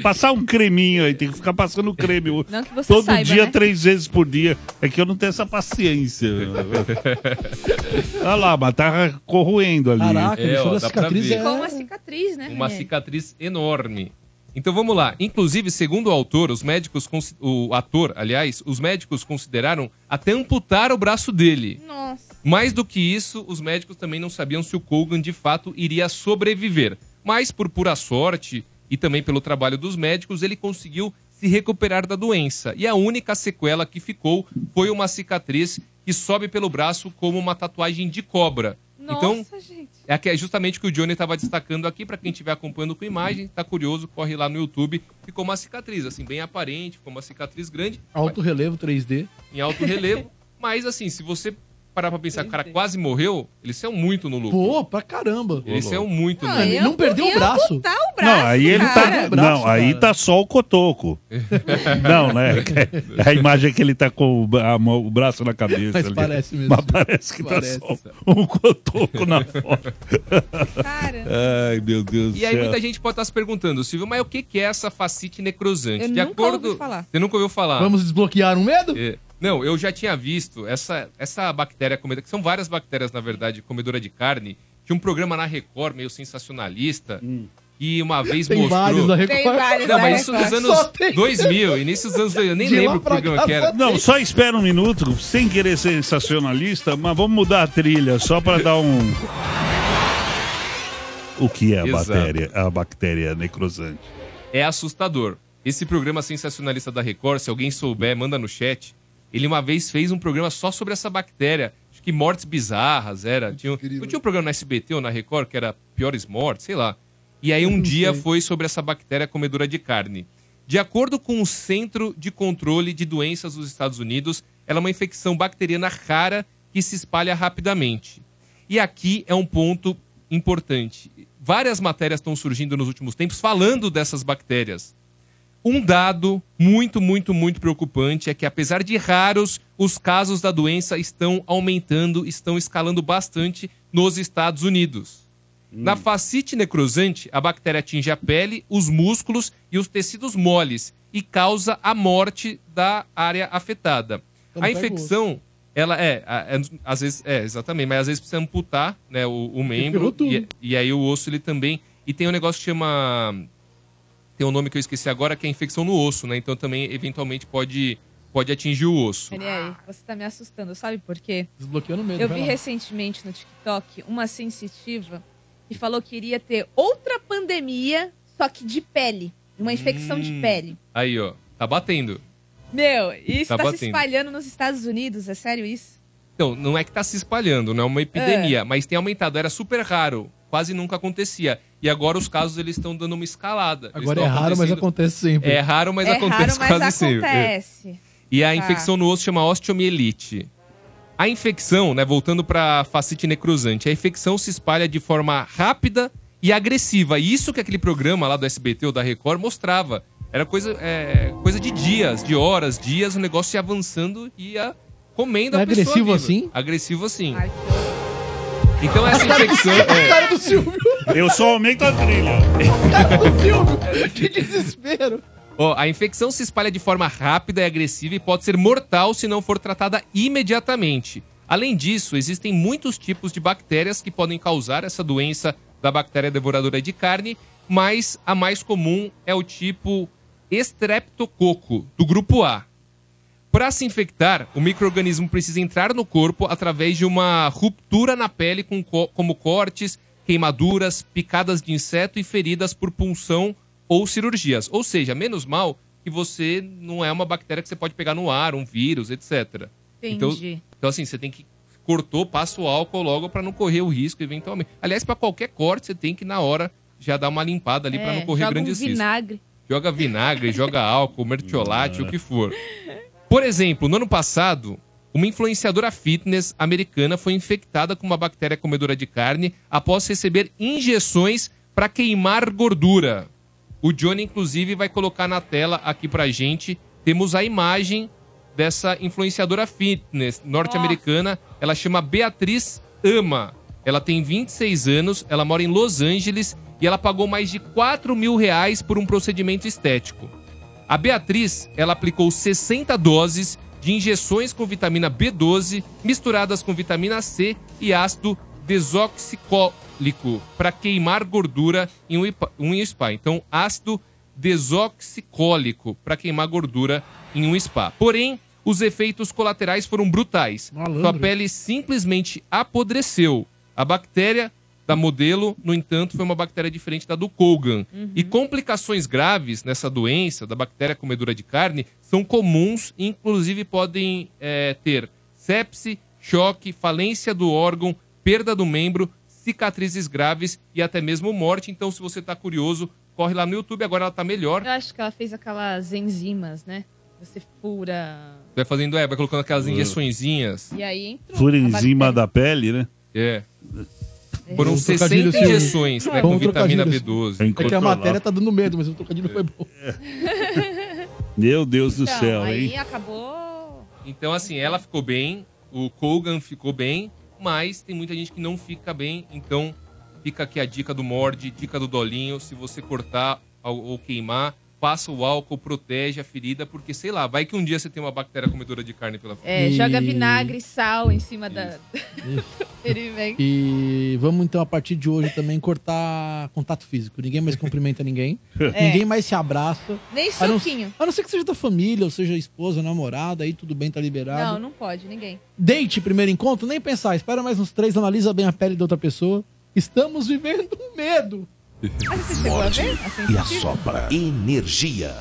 Passar um creminho aí, tem que ficar passando creme. Não que você Todo saiba, dia, né? três vezes por dia. É que eu não tenho essa paciência. Olha lá, mas tá corroendo ali. Caraca, É, ó, a cicatriz é... Com uma cicatriz, né? Uma cicatriz enorme. Então vamos lá. Inclusive, segundo o autor, os médicos, o ator, aliás, os médicos consideraram até amputar o braço dele. Nossa. Mais do que isso, os médicos também não sabiam se o Kogan de fato iria sobreviver. Mas por pura sorte e também pelo trabalho dos médicos, ele conseguiu se recuperar da doença. E a única sequela que ficou foi uma cicatriz que sobe pelo braço como uma tatuagem de cobra. então, Nossa, gente. é que é justamente o que o Johnny estava destacando aqui, para quem estiver acompanhando com imagem, tá curioso, corre lá no YouTube, ficou uma cicatriz, assim, bem aparente, ficou uma cicatriz grande, Alto relevo 3D. em alto relevo, mas assim, se você parar pra pensar o cara quase morreu, eles são muito no lucro. Pô, pra caramba. Eles são muito no Não, ele lucro. não perdeu o braço. Não, aí ele tá. do não, braço, aí cara. tá só o cotoco. não, né? A imagem é que ele tá com o, a mão- o braço na cabeça. Mas ali. parece mesmo. Mas parece que Parece. tá só um cotoco na foto. Ai, meu Deus do E aí céu. muita gente pode estar se perguntando, Silvio, mas o que que é essa facite necrosante? Eu De nunca acordo... ouvi falar. Você nunca ouviu falar? Vamos desbloquear um medo? É. Não, eu já tinha visto essa, essa bactéria comedora, que são várias bactérias, na verdade, comedora de carne. Tinha um programa na Record meio sensacionalista. E uma vez Tem mostrou. vários na Record. Tem vários Não, mas isso nos anos tem- 2000, início dos anos 2000. Eu nem De lembro o programa que era. Não, só espera um minuto, sem querer ser sensacionalista, mas vamos mudar a trilha, só pra dar um. O que é a Exato. bactéria, a bactéria necrosante? é assustador. Esse programa sensacionalista da Record, se alguém souber, manda no chat. Ele uma vez fez um programa só sobre essa bactéria. Acho que mortes bizarras era. Tinha, não tinha um programa na SBT ou na Record que era Piores Mortes, sei lá. E aí um dia sei. foi sobre essa bactéria comedora de carne. De acordo com o Centro de Controle de Doenças dos Estados Unidos, ela é uma infecção bacteriana rara que se espalha rapidamente. E aqui é um ponto importante. Várias matérias estão surgindo nos últimos tempos falando dessas bactérias. Um dado muito, muito, muito preocupante é que, apesar de raros, os casos da doença estão aumentando, estão escalando bastante nos Estados Unidos. Na facite necrosante, a bactéria atinge a pele, os músculos e os tecidos moles e causa a morte da área afetada. Então a infecção, ela é, é, às vezes, é, exatamente, mas às vezes precisa amputar né, o, o membro e, e aí o osso ele também. E tem um negócio que chama. Tem um nome que eu esqueci agora, que é infecção no osso, né? Então também, eventualmente, pode, pode atingir o osso. Olha aí, você tá me assustando, sabe por quê? Desbloqueando medo. Eu vi lá. recentemente no TikTok uma sensitiva que falou que iria ter outra pandemia, só que de pele. Uma infecção de Hum. pele. Aí, ó. Tá batendo. Meu, isso Tá tá, se espalhando nos Estados Unidos, é sério isso? Então, não é que tá se espalhando, não é uma epidemia, mas tem aumentado. Era super raro, quase nunca acontecia. E agora os casos eles estão dando uma escalada. Agora é raro, mas acontece sempre. É raro, mas é acontece raro, mas quase sempre. acontece. E a Tá. infecção no osso chama osteomielite. A infecção, né, voltando para facite necrosante, a infecção se espalha de forma rápida e agressiva. E isso que aquele programa lá do SBT ou da Record mostrava. Era coisa, é, coisa de dias, de horas, dias, o negócio ia avançando e ia comendo É a pessoa agressivo viva. assim? Agressivo assim. Então essa infecção... A é, cara do Silvio. Eu só aumento a trilha. Cara do Silvio. Que desespero. Ó, a infecção se espalha de forma rápida e agressiva e pode ser mortal se não for tratada imediatamente. Além disso, existem muitos tipos de bactérias que podem causar essa doença da bactéria devoradora de carne, mas a mais comum é o tipo Streptococo, do grupo A. Para se infectar, o microorganismo precisa entrar no corpo através de uma ruptura na pele, com co- como cortes, queimaduras, picadas de inseto e feridas por punção ou cirurgias. Ou seja, menos mal que você não é uma bactéria que você pode pegar no ar, um vírus, etc. Então, Entendi. então assim, você tem que cortou, passa o álcool logo para não correr o risco eventualmente. Aliás, para qualquer corte, você tem que na hora já dar uma limpada ali para É, não correr joga grandes um riscos. vinagre. Joga vinagre, joga álcool, mertiolate, o que for. Por exemplo, no ano passado, uma influenciadora fitness americana foi infectada com uma bactéria comedora de carne após receber injeções para queimar gordura. O Johnny, inclusive, vai colocar na tela aqui pra gente. Temos a imagem dessa influenciadora fitness norte-americana. Ela chama Beatriz Ama. Ela tem 26 anos, ela mora em Los Angeles e ela pagou mais de 4 mil reais por um procedimento estético. A Beatriz, ela aplicou 60 doses de injeções com vitamina B12 misturadas com vitamina C e ácido desoxicólico para queimar gordura em um um spa. Então, ácido desoxicólico para queimar gordura em um spa. Porém, os efeitos colaterais foram brutais. Sua pele simplesmente apodreceu. A bactéria da modelo, no entanto, foi uma bactéria diferente da do Colgan. E complicações graves nessa doença, da bactéria comedora de carne, são comuns e, inclusive, podem é, ter sepse, choque, falência do órgão, perda do membro, cicatrizes graves e até mesmo morte. Então, se você está curioso, corre lá no YouTube. Agora ela está melhor. Eu acho que ela fez aquelas enzimas, né? Você fura. Vai fazendo, é, vai colocando aquelas injeçõezinhas. E aí entrou. Fura a em bactéria. cima da pele, né? É. Foram Um 60 trocadilho, Silvio. injeções, né, Bom com vitamina trocadilho. B12. É que a matéria tá dando medo, mas o trocadilho foi bom. Meu Deus do Então, céu, aí hein? acabou. Então, assim, ela ficou bem, o Kogan ficou bem, mas tem muita gente que não fica bem. Então, fica aqui a dica do morde, dica do dolinho. Se você cortar ou ou queimar, passa o álcool, protege a ferida, porque sei lá, vai que um dia você tem uma bactéria comedora de carne pela frente. É, E- joga vinagre e sal em cima da. Ele vem. E vamos então, a partir de hoje, também cortar contato físico. Ninguém mais cumprimenta ninguém. É. Ninguém mais se abraça. Nem A não- suquinho. A não ser que seja da família, ou seja esposa, namorada, aí tudo bem, tá liberado. Não, não pode, ninguém. Date primeiro encontro, nem pensar. Espera mais uns três, analisa bem a pele da outra pessoa. Estamos vivendo um medo. Mas você chegou a ver? A E assopra energia.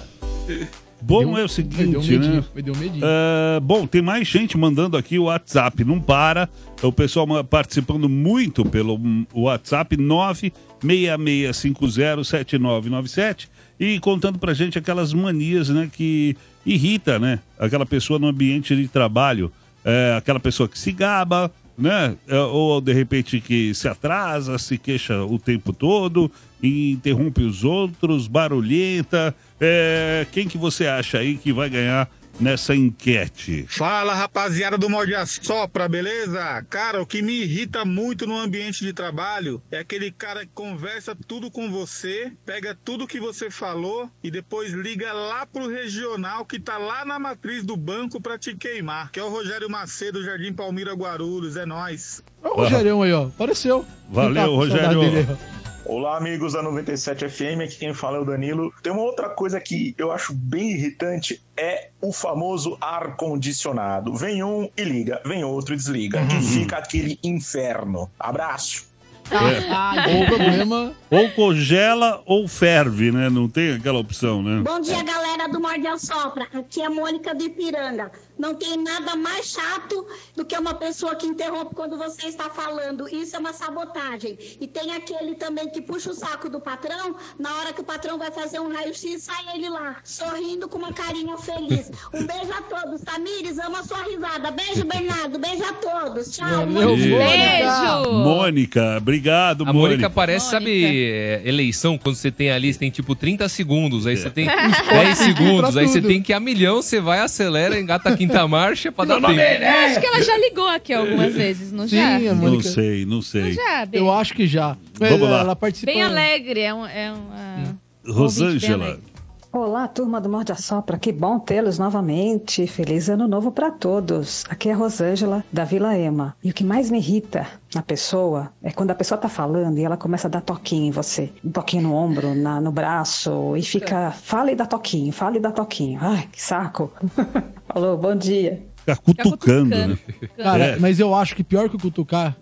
Bom, Deu- é o seguinte, deu um medinho, né? um. Ah, bom, tem mais gente mandando aqui o WhatsApp, não para. É O pessoal participando muito pelo hum, WhatsApp 966507997 e contando pra gente aquelas manias, né, que irrita, né, aquela pessoa no ambiente de trabalho, É, aquela pessoa que se gaba, né, É, ou de repente que se atrasa, se queixa o tempo todo, interrompe os outros, barulhenta. É, quem que você acha aí que vai ganhar nessa enquete? Fala rapaziada do Morde a Sopra, beleza? Cara, o que me irrita muito no ambiente de trabalho é aquele cara que conversa tudo com você, pega tudo que você falou e depois liga lá pro regional que tá lá na matriz do banco pra te queimar. Que é o Rogério Macedo, Jardim Palmira Guarulhos, é nóis. Olha o Rogerião aí, ó. Apareceu. Valeu, Tá Rogério. Olá, amigos da 97 FM, aqui quem fala é o Danilo. Tem uma outra coisa que eu acho bem irritante, é o famoso ar-condicionado. Vem um e liga, vem outro e desliga, e fica aquele inferno. Abraço. É. ou, problema... ou congela ou ferve, né? Não tem aquela opção, né? Bom dia, galera do Morde a Sopra. Aqui é a Mônica do Ipiranga. Não tem nada mais chato do que uma pessoa que interrompe quando você está falando. Isso é uma sabotagem. E tem aquele também que puxa o saco do patrão. Na hora que o patrão vai fazer um raio-x, sai ele lá, sorrindo com uma carinha feliz. Um beijo a todos. Tamires, ama a sua risada. Beijo, Bernardo. Beijo a todos. Tchau. Beijo! Mônica, obrigado, A Mônica parece, sabe, é, eleição, quando você tem ali, você tem tipo 30 segundos, aí você tem 10 segundos, aí você tem que ir a milhão, você vai, acelera, engata a quinta marcha pra dar tempo. Eu acho que ela já ligou aqui algumas vezes, não já? Sim, a Não Mônica. sei, não sei. Já, bem, Eu acho que já. Vamos Ela- lá. Ela participa. bem alegre. É, um, é uma... Rosângela. Olá, turma do Morde a Sopra, que bom tê-los novamente. Feliz ano novo para todos. Aqui é a Rosângela, da Vila Ema. E o que mais me irrita na pessoa é quando a pessoa tá falando e ela começa a dar toquinho em você. Um toquinho no ombro, na- no braço, e fica, fala e dá toquinho, fala e dá toquinho. Ai, que saco. Falou, bom dia. Fica cutucando, né? Cara, É. mas eu acho que pior que o cutucar,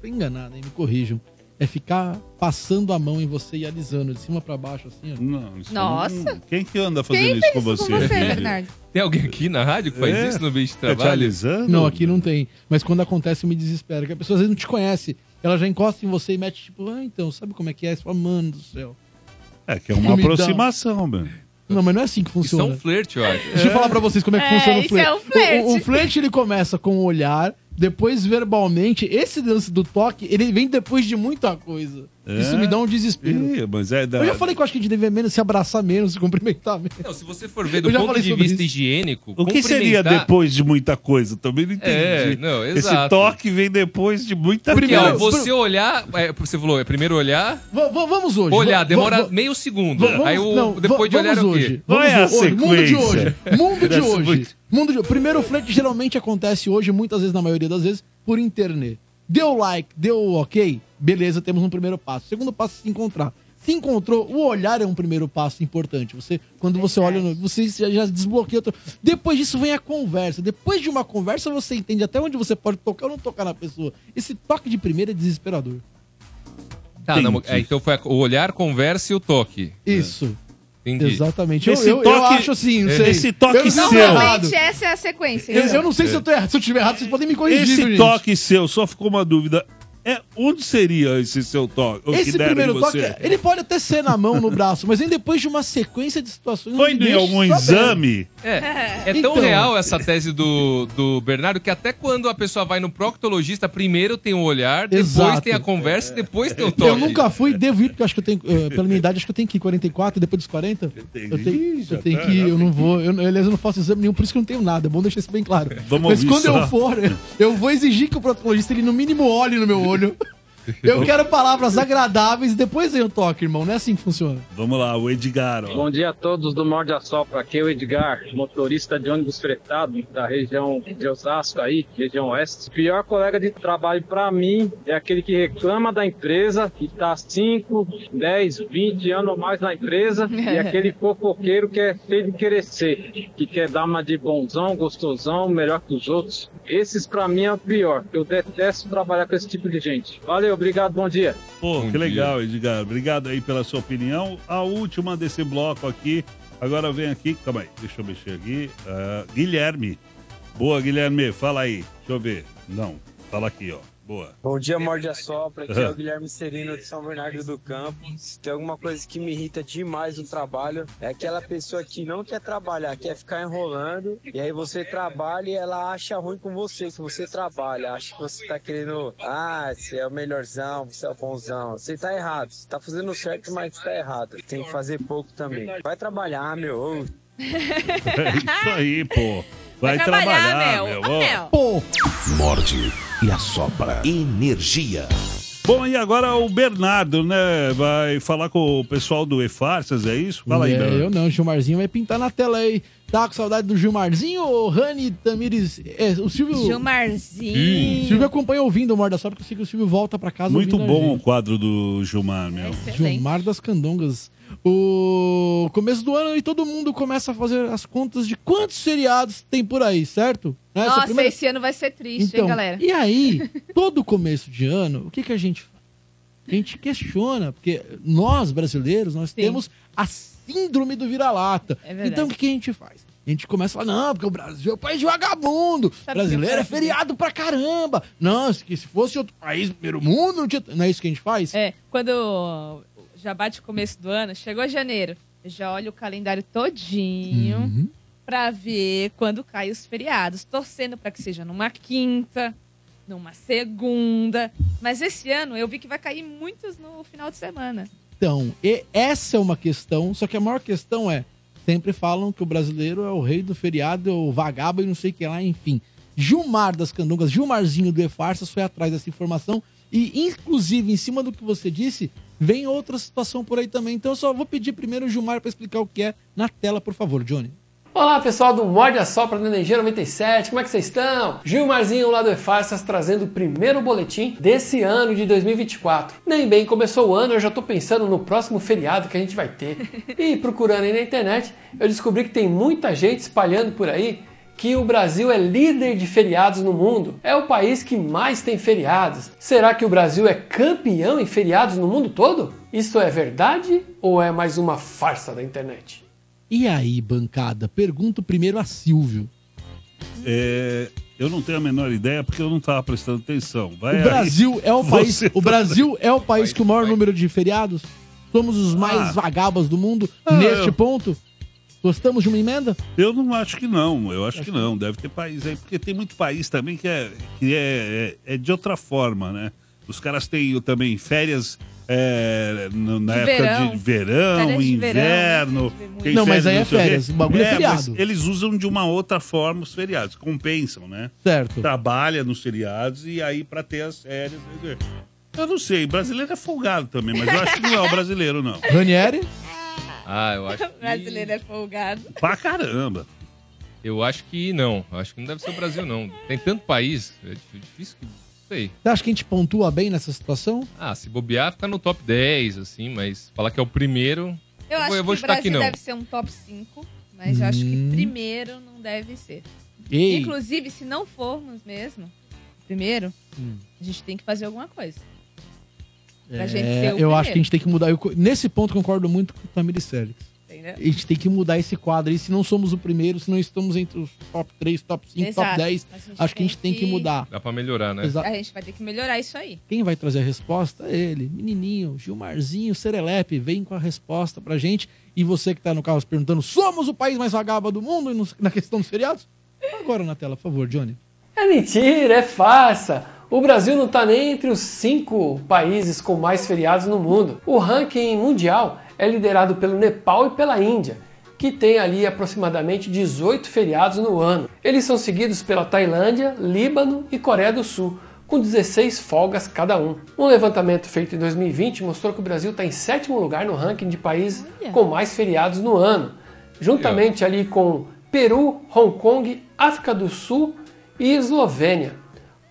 tô enganado, hein? Me corrijam. É ficar passando a mão em você e alisando de cima pra baixo, assim, ó. Não, isso Nossa. não- Quem que anda fazendo isso com você? com você, Bernardo? Tem alguém aqui na rádio que faz É? isso no ambiente de Tá te trabalho? alisando? Não, aqui não tem. Mas quando acontece, eu me desespero. Que a pessoa às vezes não te conhece. Ela já encosta em você e mete, tipo, ah, então, sabe como é que é? Você fala, mano do céu. É que é uma aproximação, mano. Não, mas não é assim que Isso é funciona. um flerte, eu acho. Deixa eu falar pra vocês como é que É, funciona o isso flerte. é um flerte. O, o, o flerte, ele começa com o olhar, depois verbalmente. Esse lance do toque, ele vem depois de muita coisa. Isso É? me dá um desespero. Ih, mas é da... Eu já falei que eu acho que a gente deveria menos se abraçar menos, se cumprimentar menos. Não, se você for ver do ponto de vista isso. higiênico, O que seria depois de muita coisa? Também não entendi. É, não, Esse toque vem depois de muita ó, coisa. você olhar, é, você falou, é primeiro olhar, V- vamos hoje. olhar, demora meio segundo. vamos- aí o, não, depois de olhar é vamos o quê? hoje. Qual Vamos é hoje. Mundo de hoje. Mundo de hoje. muito- Mundo de... O primeiro flerte geralmente acontece hoje, muitas vezes, na maioria das vezes, por internet. Deu like, deu ok, beleza, temos um primeiro passo. Segundo passo, é se encontrar. Se encontrou, o olhar é um primeiro passo importante. Você, quando você olha, no, você já, já desbloqueia. Outro... Depois disso vem a conversa. Depois de uma conversa, você entende até onde você pode tocar ou não tocar na pessoa. Esse toque de primeira é desesperador. Tá, não, é, então foi a- o olhar, conversa e o toque. Isso. Entendi. Exatamente. Eu, Esse eu, eu toque- acho assim, não é, sei. esse toque eu seu. eu. Normalmente essa é a sequência. Eu, eu não sei se eu tô errado. Se eu estiver errado, vocês podem me corrigir. Esse gente? toque seu, só ficou uma dúvida. É, onde seria esse seu toque? Esse primeiro toque, ele pode até ser na mão, no braço, mas vem depois de uma sequência de situações. Foi em algum exame? É, é tão Então. real essa tese do, do Bernardo que até quando a pessoa vai no proctologista, primeiro tem o olhar, depois Exato. tem a conversa, depois tem o toque. Eu nunca fui, devo ir, porque eu acho que eu tenho, eh, pela minha idade, acho que eu tenho que ir 44, depois dos 40. Eu tenho, eu tenho tá, que ir, eu não vou, eu, aliás, eu não faço exame nenhum, por isso que eu não tenho nada, é bom deixar isso bem claro. Vamos Mas quando só. eu for, eu vou exigir que o proctologista, ele no mínimo olhe no meu olho olho. Eu quero palavras agradáveis e depois vem o toque, irmão, não é assim que funciona. Vamos lá, o Edgar. ó. Bom dia a todos do Morde a Sopra. Aqui é o Edgar, motorista de ônibus fretado da região de Osasco aí, região oeste. O pior colega de trabalho para mim é aquele que reclama da empresa, que tá 5, 10, 20 anos ou mais na empresa, e aquele fofoqueiro que é feio de querer ser, que quer dar uma de bonzão, gostosão, melhor que os outros. Esses para mim é o pior. Eu detesto trabalhar com esse tipo de gente. Valeu, obrigado, bom dia. Pô, que legal, Edgar. Obrigado aí pela sua opinião. A última desse bloco aqui. Agora vem aqui, calma aí, deixa eu mexer aqui. Ah, Guilherme. Boa, Guilherme, fala aí. Deixa eu ver. Não, fala aqui, ó. Boa. Bom dia, Morde a Sopra. Aqui é o Guilherme Serino de São Bernardo do Campo. Se tem alguma coisa que me irrita demais no trabalho, é aquela pessoa que não quer trabalhar, quer ficar enrolando, e aí você trabalha e ela acha ruim com você, que você trabalha, acha que você tá querendo, ah, você é o melhorzão, você é o bonzão. Você tá errado, você tá fazendo certo, mas tá errado. Tem que fazer pouco também. Vai trabalhar, meu. É isso aí, pô. Vai, Vai trabalhar, trabalhar, meu. meu. ó. Meu. Pô. Morde e assopra. Energia. Bom, e agora o Bernardo, né? Vai falar com o pessoal do E-Farsas, é isso? Fala aí, é, Bernardo. eu não, o Gilmarzinho vai pintar na tela aí. Tá com saudade do Gilmarzinho ou Rani Tamires? É, o Silvio. Gilmarzinho. O Silvio acompanha ouvindo o Morda só porque eu sei que o Silvio volta pra casa Muito bom o quadro do Gilmar, meu. Gilmar das Candongas. O começo do ano e todo mundo começa a fazer as contas de quantos seriados tem por aí, certo? Né, Nossa, primeira- esse ano vai ser triste, Então, hein, galera? E aí, todo começo de ano, o que, que a gente faz? A gente questiona, porque nós, brasileiros, nós temos a síndrome do vira-lata. É então, o que, que a gente faz? A gente começa a falar, não, porque o Brasil é um país de vagabundo. Sabe brasileiro é feriado pra caramba. Não, se que se fosse outro país, primeiro mundo, não tinha... Não é isso que a gente faz? É, quando já bate o começo do ano, chegou janeiro, eu já olho o calendário todinho Uhum. pra ver quando caem os feriados, torcendo pra que seja numa quinta, numa segunda. Mas esse ano eu vi que vai cair muitos no final de semana. Então, e essa é uma questão, só que a maior questão é, sempre falam que o brasileiro é o rei do feriado, é o vagabundo e não sei o que lá, enfim. Gilmar das Candongas, Gilmarzinho do E-Farsas foi atrás dessa informação e, inclusive, em cima do que você disse, vem outra situação por aí também. Então, eu só vou pedir primeiro o Gilmar para explicar o que é na tela, por favor, Johnny. Olá pessoal do Morde a Sopra da Energia 97, como é que vocês estão? Gilmarzinho lá do E-Farsas trazendo o primeiro boletim desse ano de 2024. Nem bem começou o ano, eu já tô pensando no próximo feriado que a gente vai ter. E procurando aí na internet, eu descobri que tem muita gente espalhando por aí que o Brasil é líder de feriados no mundo. É o país que mais tem feriados. Será que o Brasil é campeão em feriados no mundo todo? Isso é verdade ou é mais uma farsa da internet? E aí, bancada? Pergunto primeiro a Silvio. É, eu não tenho a menor ideia porque eu não estava prestando atenção. Vai o aí. Brasil é o Você país. tá- O Brasil é o país com o maior número de feriados? Somos os mais Ah. vagabas do mundo Ah, neste eu- ponto? Gostamos de uma emenda? Eu não acho que não, eu acho que não. Deve ter país aí, porque tem muito país também que é, que é, é, é de outra forma, né? Os caras têm também férias é, no- na De época verão. de verão, Férias de verão, inverno. tem Não, mas aí é férias, o bagulho é mas feriado. Eles usam de uma outra forma os feriados, compensam, né? Certo. Trabalha nos feriados e aí pra ter as férias. Eu não sei, brasileiro é folgado também, mas eu acho que não é o brasileiro, não. Ranieri? Ah, eu acho que... brasileiro é folgado. Pra caramba. Eu acho que não. Eu acho que não deve ser o Brasil, não. Tem tanto país. É difícil que. Não sei. Você acha que a gente pontua bem nessa situação? Ah, se bobear, fica no top 10, assim, mas falar que é o primeiro. Eu acho vou, eu vou que o que Brasil não. deve ser um top 5, mas eu acho que Hum. primeiro não deve ser. Ei. Inclusive, se não formos mesmo, primeiro, Hum. a gente tem que fazer alguma coisa. Pra É, gente ser o eu acho primeiro. que a gente tem que mudar. Eu nesse ponto concordo muito com o Sélix. Entendeu? A gente tem que mudar esse quadro. E se não somos o primeiro, se não estamos entre os top 3, top 5, Exato. top 10, Mas a gente acho que a gente tem tem que que- mudar. Dá pra melhorar, né? Exato. A gente vai ter que melhorar isso aí. Quem vai trazer a resposta? É ele, menininho, Gilmarzinho Serelepe, vem com a resposta pra gente. E você que tá no carro se perguntando, somos o país mais vagaba do mundo na questão dos feriados? Agora na tela, por favor, Johnny. É mentira, é farsa. O Brasil não está nem entre os cinco países com mais feriados no mundo. O ranking mundial é liderado pelo Nepal e pela Índia, que tem ali aproximadamente 18 feriados no ano. Eles são seguidos pela Tailândia, Líbano e Coreia do Sul, com 16 folgas cada um. Um levantamento feito em 2020 mostrou que o Brasil está em sétimo lugar no ranking de países com mais feriados no ano, juntamente ali com Peru, Hong Kong, África do Sul e Eslovênia,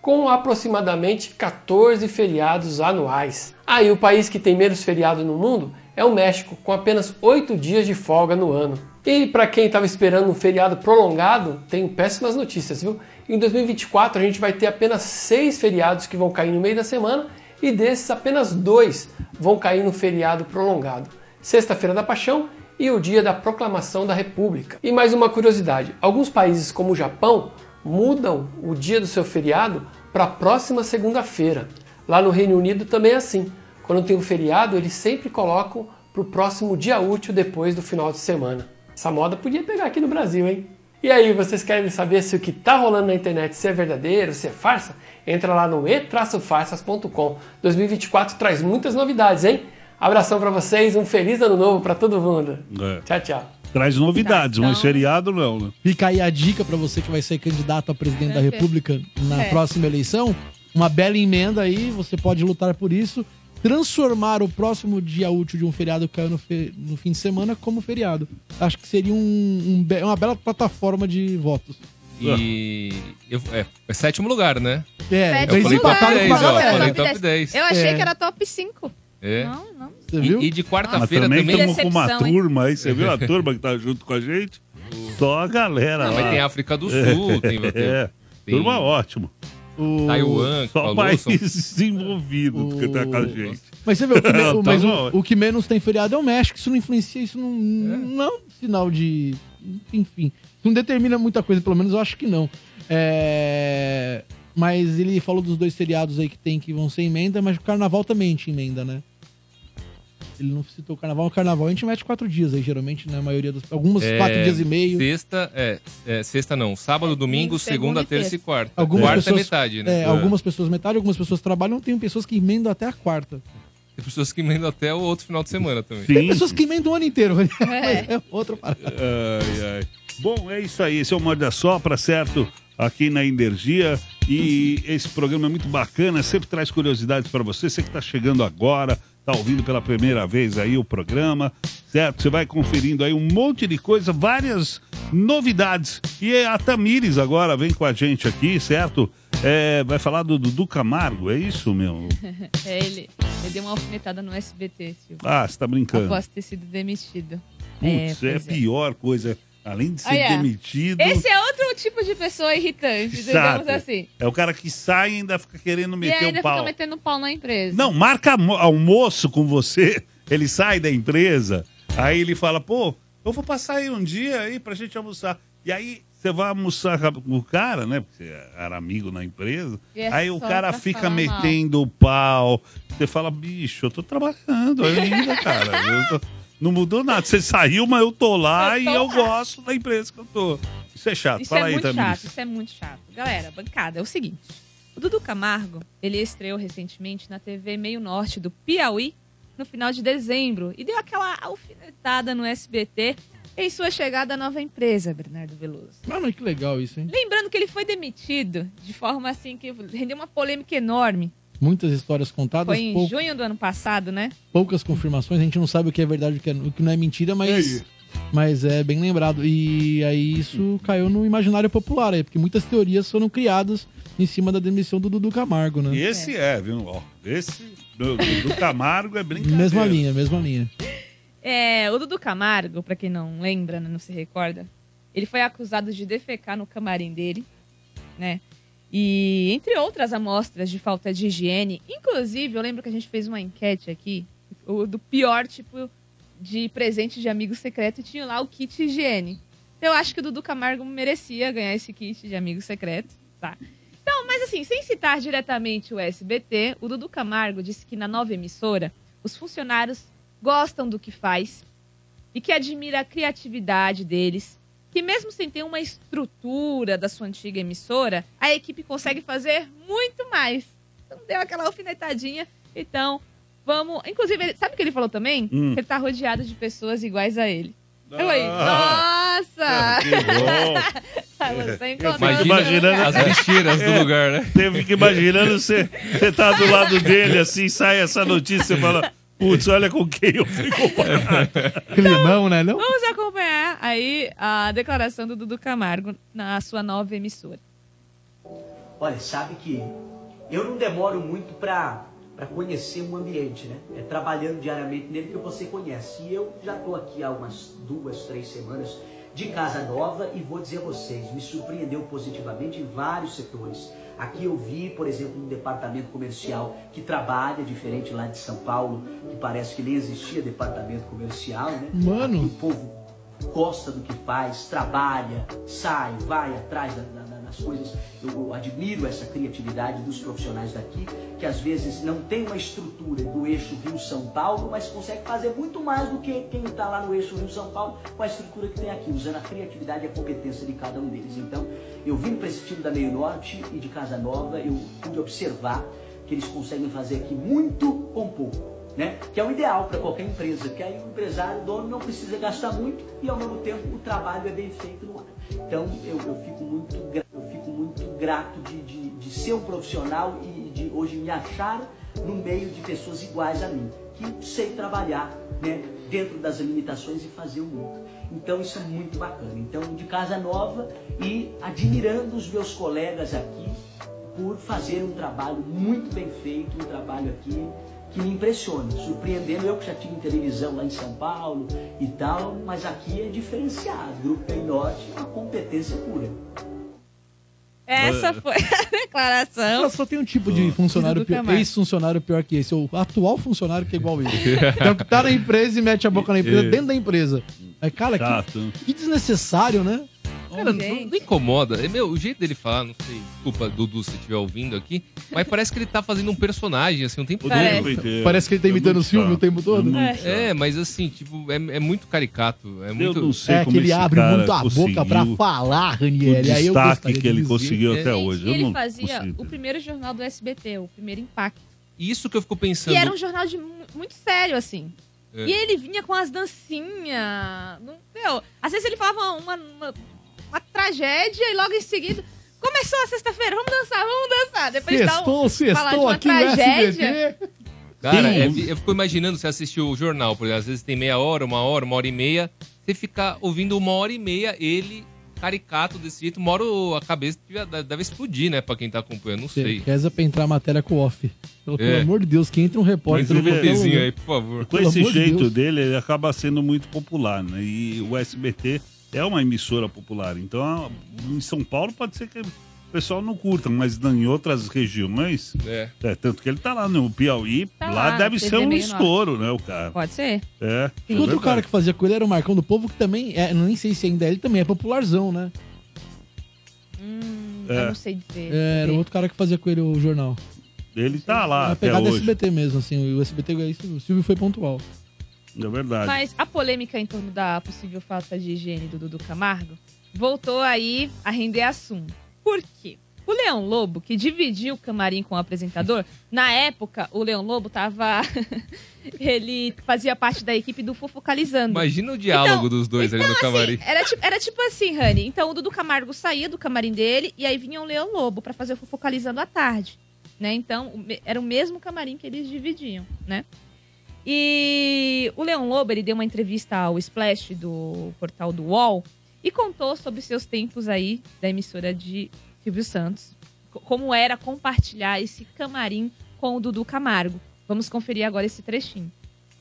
com aproximadamente 14 feriados anuais. Aí o país que tem menos feriado no mundo é o México, com apenas 8 dias de folga no ano. E para quem estava esperando um feriado prolongado, tenho péssimas notícias, viu? Em 2024 a gente vai ter apenas 6 feriados que vão cair no meio da semana e desses apenas dois vão cair no feriado prolongado. Sexta-feira da Paixão e o dia da proclamação da República. E mais uma curiosidade: alguns países, como o Japão, mudam o dia do seu feriado para a próxima segunda-feira. Lá no Reino Unido também é assim. Quando tem um feriado, eles sempre colocam para o próximo dia útil depois do final de semana. Essa moda podia pegar aqui no Brasil, hein? E aí, vocês querem saber se o que tá rolando na internet se é verdadeiro, se é farsa? Entra lá no e-farsas.com. 2024 traz muitas novidades, hein? Abração pra vocês, um feliz ano novo pra todo mundo. É. Tchau, tchau. Traz novidades, Então- mas feriado não, né? Fica aí a dica pra você que vai ser candidato a presidente da República na É. próxima eleição. Uma bela emenda aí, você pode lutar por isso. Transformar o próximo dia útil de um feriado que caiu no, fe- no fim de semana como feriado. Acho que seria um, um be- uma bela plataforma de votos. E eu- é, é sétimo lugar, né? É, eu falei eles top empataram 10, com a ó. Falei Top top 10. 10. Eu achei É. que era top 5. É. Não, não. Você E- viu? E, de Mas quarta-feira também também. estamos com uma hein? turma aí, você viu a turma que tá junto com a gente? Só a galera Não, lá. mas tem África do Sul, tem- tem- É, tem- turma ótimo. O... Taiwan, Só falou, países são- desenvolvidos que tá com a gente. Mas você vê, o que, me- o- Tá mas o, o que menos tem feriado é o México. Isso não influencia, isso não, não é um sinal de. Enfim, não determina muita coisa, pelo menos eu acho que não. É, Mas ele falou dos dois feriados aí que tem que vão ser emenda, mas o carnaval também tinha emenda, né? Ele não citou o carnaval. O carnaval a gente mete quatro dias aí, geralmente, na maioria das. Algumas É, quatro dias e meio. Sexta, é, é, sexta não. Sábado, domingo, segunda, terça e quarta. Algumas quarta pessoas, é metade, né? É, algumas pessoas metade, algumas pessoas trabalham, tem pessoas que emendam até a quarta. Tem pessoas que emendam até o outro final de semana também. Tem pessoas que emendam o ano inteiro. Mas é outra parada. Ai, ai. Bom, é isso aí. Esse é o Morde a Sopra, certo? Aqui na Energia. E esse programa é muito bacana, sempre traz curiosidades para você. Você que está chegando agora, está ouvindo pela primeira vez aí o programa, certo? Você vai conferindo aí um monte de coisa, várias novidades. E a Tamires agora vem com a gente aqui, certo? É, vai falar do Dudu Camargo, é isso, meu? É ele. Ele deu uma alfinetada no SBT, Silvio. Ah, você tá brincando. Após ter sido demitido. Putz, é, pois a pior coisa. Além de ser demitido. Esse é outro tipo de pessoa irritante, digamos assim. É o cara que sai e ainda fica querendo E meter ainda o pau. fica metendo pau na empresa. Não, marca almo- almoço com você, ele sai da empresa, aí ele fala, pô, eu vou passar aí um dia aí pra gente almoçar. E aí você vai almoçar com o cara, né? Porque você era amigo na empresa. E é aí o só cara pra fica falar mal. metendo o pau. Você fala, bicho, eu tô trabalhando ainda, cara. Eu tô- Não mudou nada. Você saiu, mas eu tô lá Eu e tô eu lá. gosto da empresa que eu tô. Isso é chato. Isso Fala é aí, muito Tamires. chato, isso é muito chato. Galera, bancada, é o seguinte. O Dudu Camargo, ele estreou recentemente na TV Meio Norte do Piauí no final de dezembro e deu aquela alfinetada no SBT em sua chegada à nova empresa, Bernardo Veloso. Ah, mas que legal isso, hein? Lembrando que ele foi demitido de forma assim que rendeu uma polêmica enorme. Muitas histórias contadas, Foi em pou- junho do ano passado, né? poucas confirmações. A gente não sabe o que é verdade e o que, é- o que não é mentira, mas, mas é bem lembrado. E aí isso caiu no imaginário popular aí, porque muitas teorias foram criadas em cima da demissão do Dudu Camargo, né? E esse é, viu? Ó, esse do, do Camargo é brincadeira. Mesma linha, mesma linha. É, o Dudu Camargo, pra quem não lembra, né, não se recorda, ele foi acusado de defecar no camarim dele, né? E entre outras amostras de falta de higiene, inclusive, eu lembro que a gente fez uma enquete aqui, do pior tipo de presente de amigo secreto e tinha lá o kit higiene. Eu acho que o Dudu Camargo merecia ganhar esse kit de amigo secreto, tá? Então, mas assim, sem citar diretamente o SBT, o Dudu Camargo disse que na nova emissora, os funcionários gostam do que faz e que admira a criatividade deles, que mesmo sem ter uma estrutura da sua antiga emissora, a equipe consegue fazer muito mais. Então deu aquela alfinetadinha. Então, vamos. Inclusive, ele- sabe o que ele falou também? Hum. Que ele tá rodeado de pessoas iguais a ele. Eu Ah, nossa! que bom. Você seu imaginando as lixeiras do lugar, né? Você fica imaginando você, você tá do lado dele, assim, sai essa notícia e fala, putz, olha com quem eu fui comparado. Climão, né? Não? Vamos acompanhar aí a declaração do Dudu Camargo na sua nova emissora. Olha, sabe que eu não demoro muito para para conhecer um ambiente, né? É trabalhando diariamente nele que você conhece. E eu já estou aqui há umas duas, três semanas de casa nova e vou dizer a vocês, me surpreendeu positivamente em vários setores. Aqui eu vi, por exemplo, um departamento comercial que trabalha diferente lá de São Paulo, que parece que nem existia departamento comercial, né? Mano. Aqui o povo gosta do que faz, trabalha, sai, vai atrás da- das coisas. Eu, admiro essa criatividade dos profissionais daqui, que às vezes não tem uma estrutura do eixo Rio-São Paulo, mas consegue fazer muito mais do que quem está lá no eixo Rio-São Paulo com a estrutura que tem aqui, usando a criatividade e a competência de cada um deles. Então, eu vim para esse time da Meio Norte e de Casa Nova, eu pude observar que eles conseguem fazer aqui muito com pouco né? Que é o ideal para qualquer empresa, que aí o empresário, o dono não precisa gastar muito e ao mesmo tempo o trabalho é bem feito no ar. Então eu, eu fico muito gra- eu fico muito grato de, de, de ser um profissional e de hoje me achar no meio de pessoas iguais a mim, que sei trabalhar, né? Dentro das limitações e fazer o muito. Então isso é muito bacana. Então de casa nova e admirando os meus colegas aqui por fazer um trabalho muito bem feito, um trabalho aqui que me impressiona, surpreendendo eu que já tive televisão lá em São Paulo e tal, mas aqui é diferenciado. Grupo Pei Norte é uma competência pura. Essa foi a declaração. Ela só tem um tipo de funcionário Dudu pior, ex-funcionário pior que esse, o atual funcionário que é igual ele. Então que tá na empresa e mete a boca na empresa, É. dentro da empresa. Aí, cara, que, que desnecessário, né? Cara, não, não incomoda. É, Meu, o jeito dele falar, não sei, desculpa, Dudu, se estiver ouvindo aqui, mas parece que ele tá fazendo um personagem, assim, o tempo Parece. todo. Parece que ele tá imitando o Silvio o tempo todo. É, mas assim, tipo, é, é muito caricato. É muito... não sei É que ele abre muito a boca pra falar, Ranieri. o eu destaque que ele conseguiu até Gente, hoje. Eu ele não fazia consigo. o primeiro jornal do SBT, o primeiro impacto. Isso que eu fico pensando. E era um jornal de mu- muito sério, assim. É. E ele vinha com as dancinhas. Não, meu, às vezes ele falava uma, uma, uma tragédia e logo em seguida. Começou a sexta-feira, vamos dançar, vamos dançar. Depois Sextou, um, sextou falar de uma aqui no tragédia. SBT. Cara, é, um- eu fico imaginando você assistir o jornal, por exemplo, às vezes tem meia hora, uma hora, uma hora e meia, você fica ouvindo uma hora e meia ele caricato desse jeito, o- a cabeça deve, deve explodir, né, pra quem tá acompanhando, não sei. Reza pra entrar a matéria com o off. Pelo, pelo É. amor de Deus, que entra um repórter. Entra um botão, aí, por favor. Com Pelo esse de jeito Deus. dele, ele acaba sendo muito popular, né? E o SBT é uma emissora popular. Então, em São Paulo pode ser que o pessoal não curta, mas em outras regiões. É. tanto que ele tá lá no Piauí, Tá lá, lá, deve ser um estouro, né, o cara? Pode ser. É. E outro cara que fazia com ele era o Marcão do Povo, que também, é, nem sei se ainda é, ele também é popularzão, né? Hum, É. Eu não sei dizer. É, era outro cara que fazia com ele o jornal. Ele tá lá até pegada hoje. SBT mesmo, assim. O SBT, é isso, o Silvio foi pontual. É verdade. Mas a polêmica em torno da possível falta de higiene do Dudu Camargo voltou aí a render assunto. Por quê? O Leão Lobo, que dividiu o camarim com o apresentador, na época, o Leão Lobo tava. ele fazia parte da equipe do Fofocalizando. Imagina o diálogo dos dois ali no camarim. Era tipo, era tipo assim, Rani. Então o Dudu Camargo saía do camarim dele e aí vinha o Leão Lobo pra fazer o Fofocalizando à tarde. Né? Então, era o mesmo camarim que eles dividiam, né? E o Leão Lobo, ele deu uma entrevista ao Splash do portal do UOL e contou sobre seus tempos aí da emissora de Silvio Santos. co- Como era compartilhar esse camarim com o Dudu Camargo. Vamos conferir agora esse trechinho.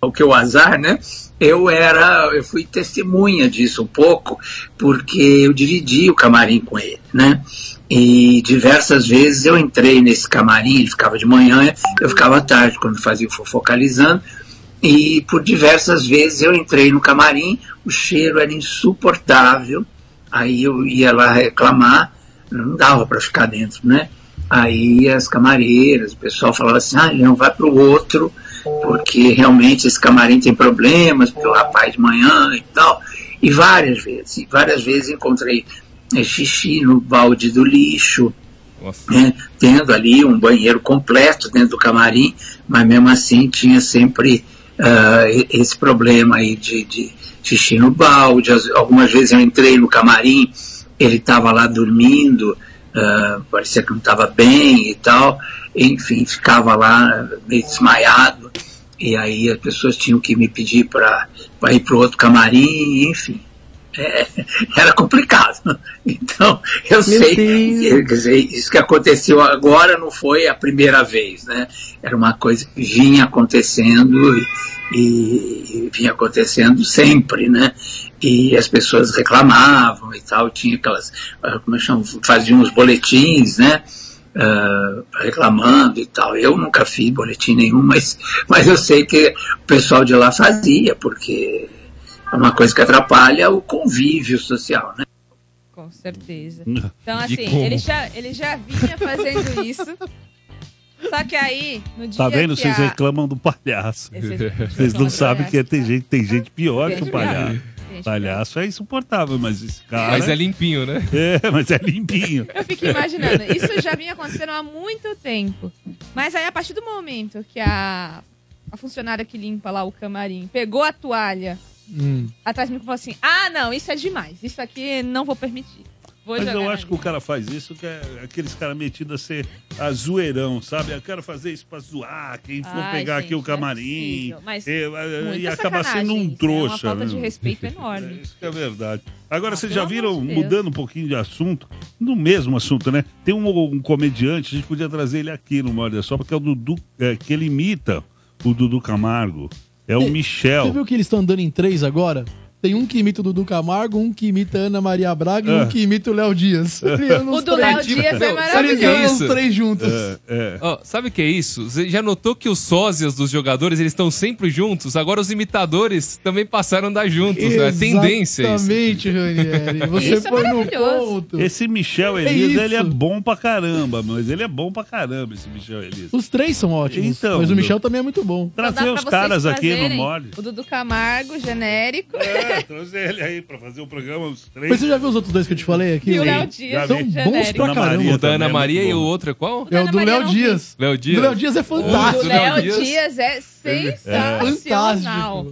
o que o azar, né? Eu era, eu fui testemunha disso um pouco, porque eu dividi o camarim com ele, né? E diversas vezes eu entrei nesse camarim, ele ficava de manhã, eu ficava à tarde, quando fazia o fofocalizando, E por diversas vezes eu entrei no camarim, o cheiro era insuportável, aí eu ia lá reclamar, não dava para ficar dentro, né? Aí as camareiras, o pessoal falava assim, ah, não, vai para o outro, porque realmente esse camarim tem problemas, porque o rapaz de manhã e tal. E várias vezes, e várias vezes encontrei eh, xixi no balde do lixo, né, tendo ali um banheiro completo dentro do camarim, mas mesmo assim tinha sempre ah, e- esse problema aí de, de xixi no balde. As- Algumas vezes eu entrei no camarim, ele estava lá dormindo, ah, parecia que não estava bem e tal, enfim, ficava lá meio desmaiado, e aí as pessoas tinham que me pedir para ir para outro camarim, enfim. É, era complicado. Então, eu sei, quer dizer, isso que aconteceu agora não foi a primeira vez, né? Era uma coisa que vinha acontecendo e, e vinha acontecendo sempre, né? E as pessoas reclamavam e tal, tinha aquelas, ah, como é que chama, faziam os boletins, né? ah, reclamando e tal. Eu nunca fiz boletim nenhum, mas, mas eu sei que o pessoal de lá fazia, porque é uma coisa que atrapalha o convívio social, né? Com certeza. Então, assim, ele já, ele já vinha fazendo isso. Só que aí, no dia Tá vendo? que Vocês a... reclamam do palhaço. Vocês não sabem que tem gente, tem gente pior que o palhaço. pior. Palhaço é insuportável, mas esse cara. Mas é limpinho, né? É, mas é limpinho. Eu fico imaginando, isso já vinha acontecendo há muito tempo. Mas aí, a partir do momento que a, a funcionária que limpa lá o camarim pegou a toalha Hum. atrás de mim e falou assim: Ah, não, isso é demais. Isso aqui não vou permitir. Vou Mas jogar eu acho que o cara faz isso, que é aqueles caras metidos a ser a zoeirão, sabe? Eu quero fazer isso pra zoar, quem for Ai, pegar aqui gente, o camarim. não é. Mas e, e muita acaba sacanagem sendo um isso, trouxa. É uma falta de né? respeito enorme. É, isso que é verdade. Agora, Ah, vocês já viram, de mudando um pouquinho de assunto, no mesmo assunto, né? Tem um, um comediante, a gente podia trazer ele aqui no Morde Só, porque é o Dudu, é, que ele imita o Dudu Camargo. É o Você Michel. viu que eles estão andando em três agora? Tem um que imita o Dudu Camargo, um que imita a Ana Maria Braga e É. um que imita o Léo Dias. Anda O do Léo Dias é maravilhoso. os três juntos. É, Ó, sabe o que é isso? Você já notou que os sósias dos jogadores eles estão sempre juntos? Agora os imitadores também passaram a andar juntos. né? É tendência isso. Exatamente, Ranieri. Você Isso é foi no maravilhoso. ponto. Esse Michel É Elias, isso. ele é bom pra caramba, mas ele é bom pra caramba, esse Michel Elias. Os três são ótimos, Então, mas o. Michel também é muito bom. Trazer os caras aqui no Morde. O Dudu Camargo, genérico. É, trouxe ele aí pra fazer o programa, os três. Mas você já viu os outros dois que eu te falei aqui? E o Léo Dias, São vi. bons pra Ana caramba. Maria O da Ana é Maria muito e o outro é qual? É o Ana do Maria Léo não Dias. Léo O Dias? do Léo Dias é O fantástico. do Léo Dias. É sensacional.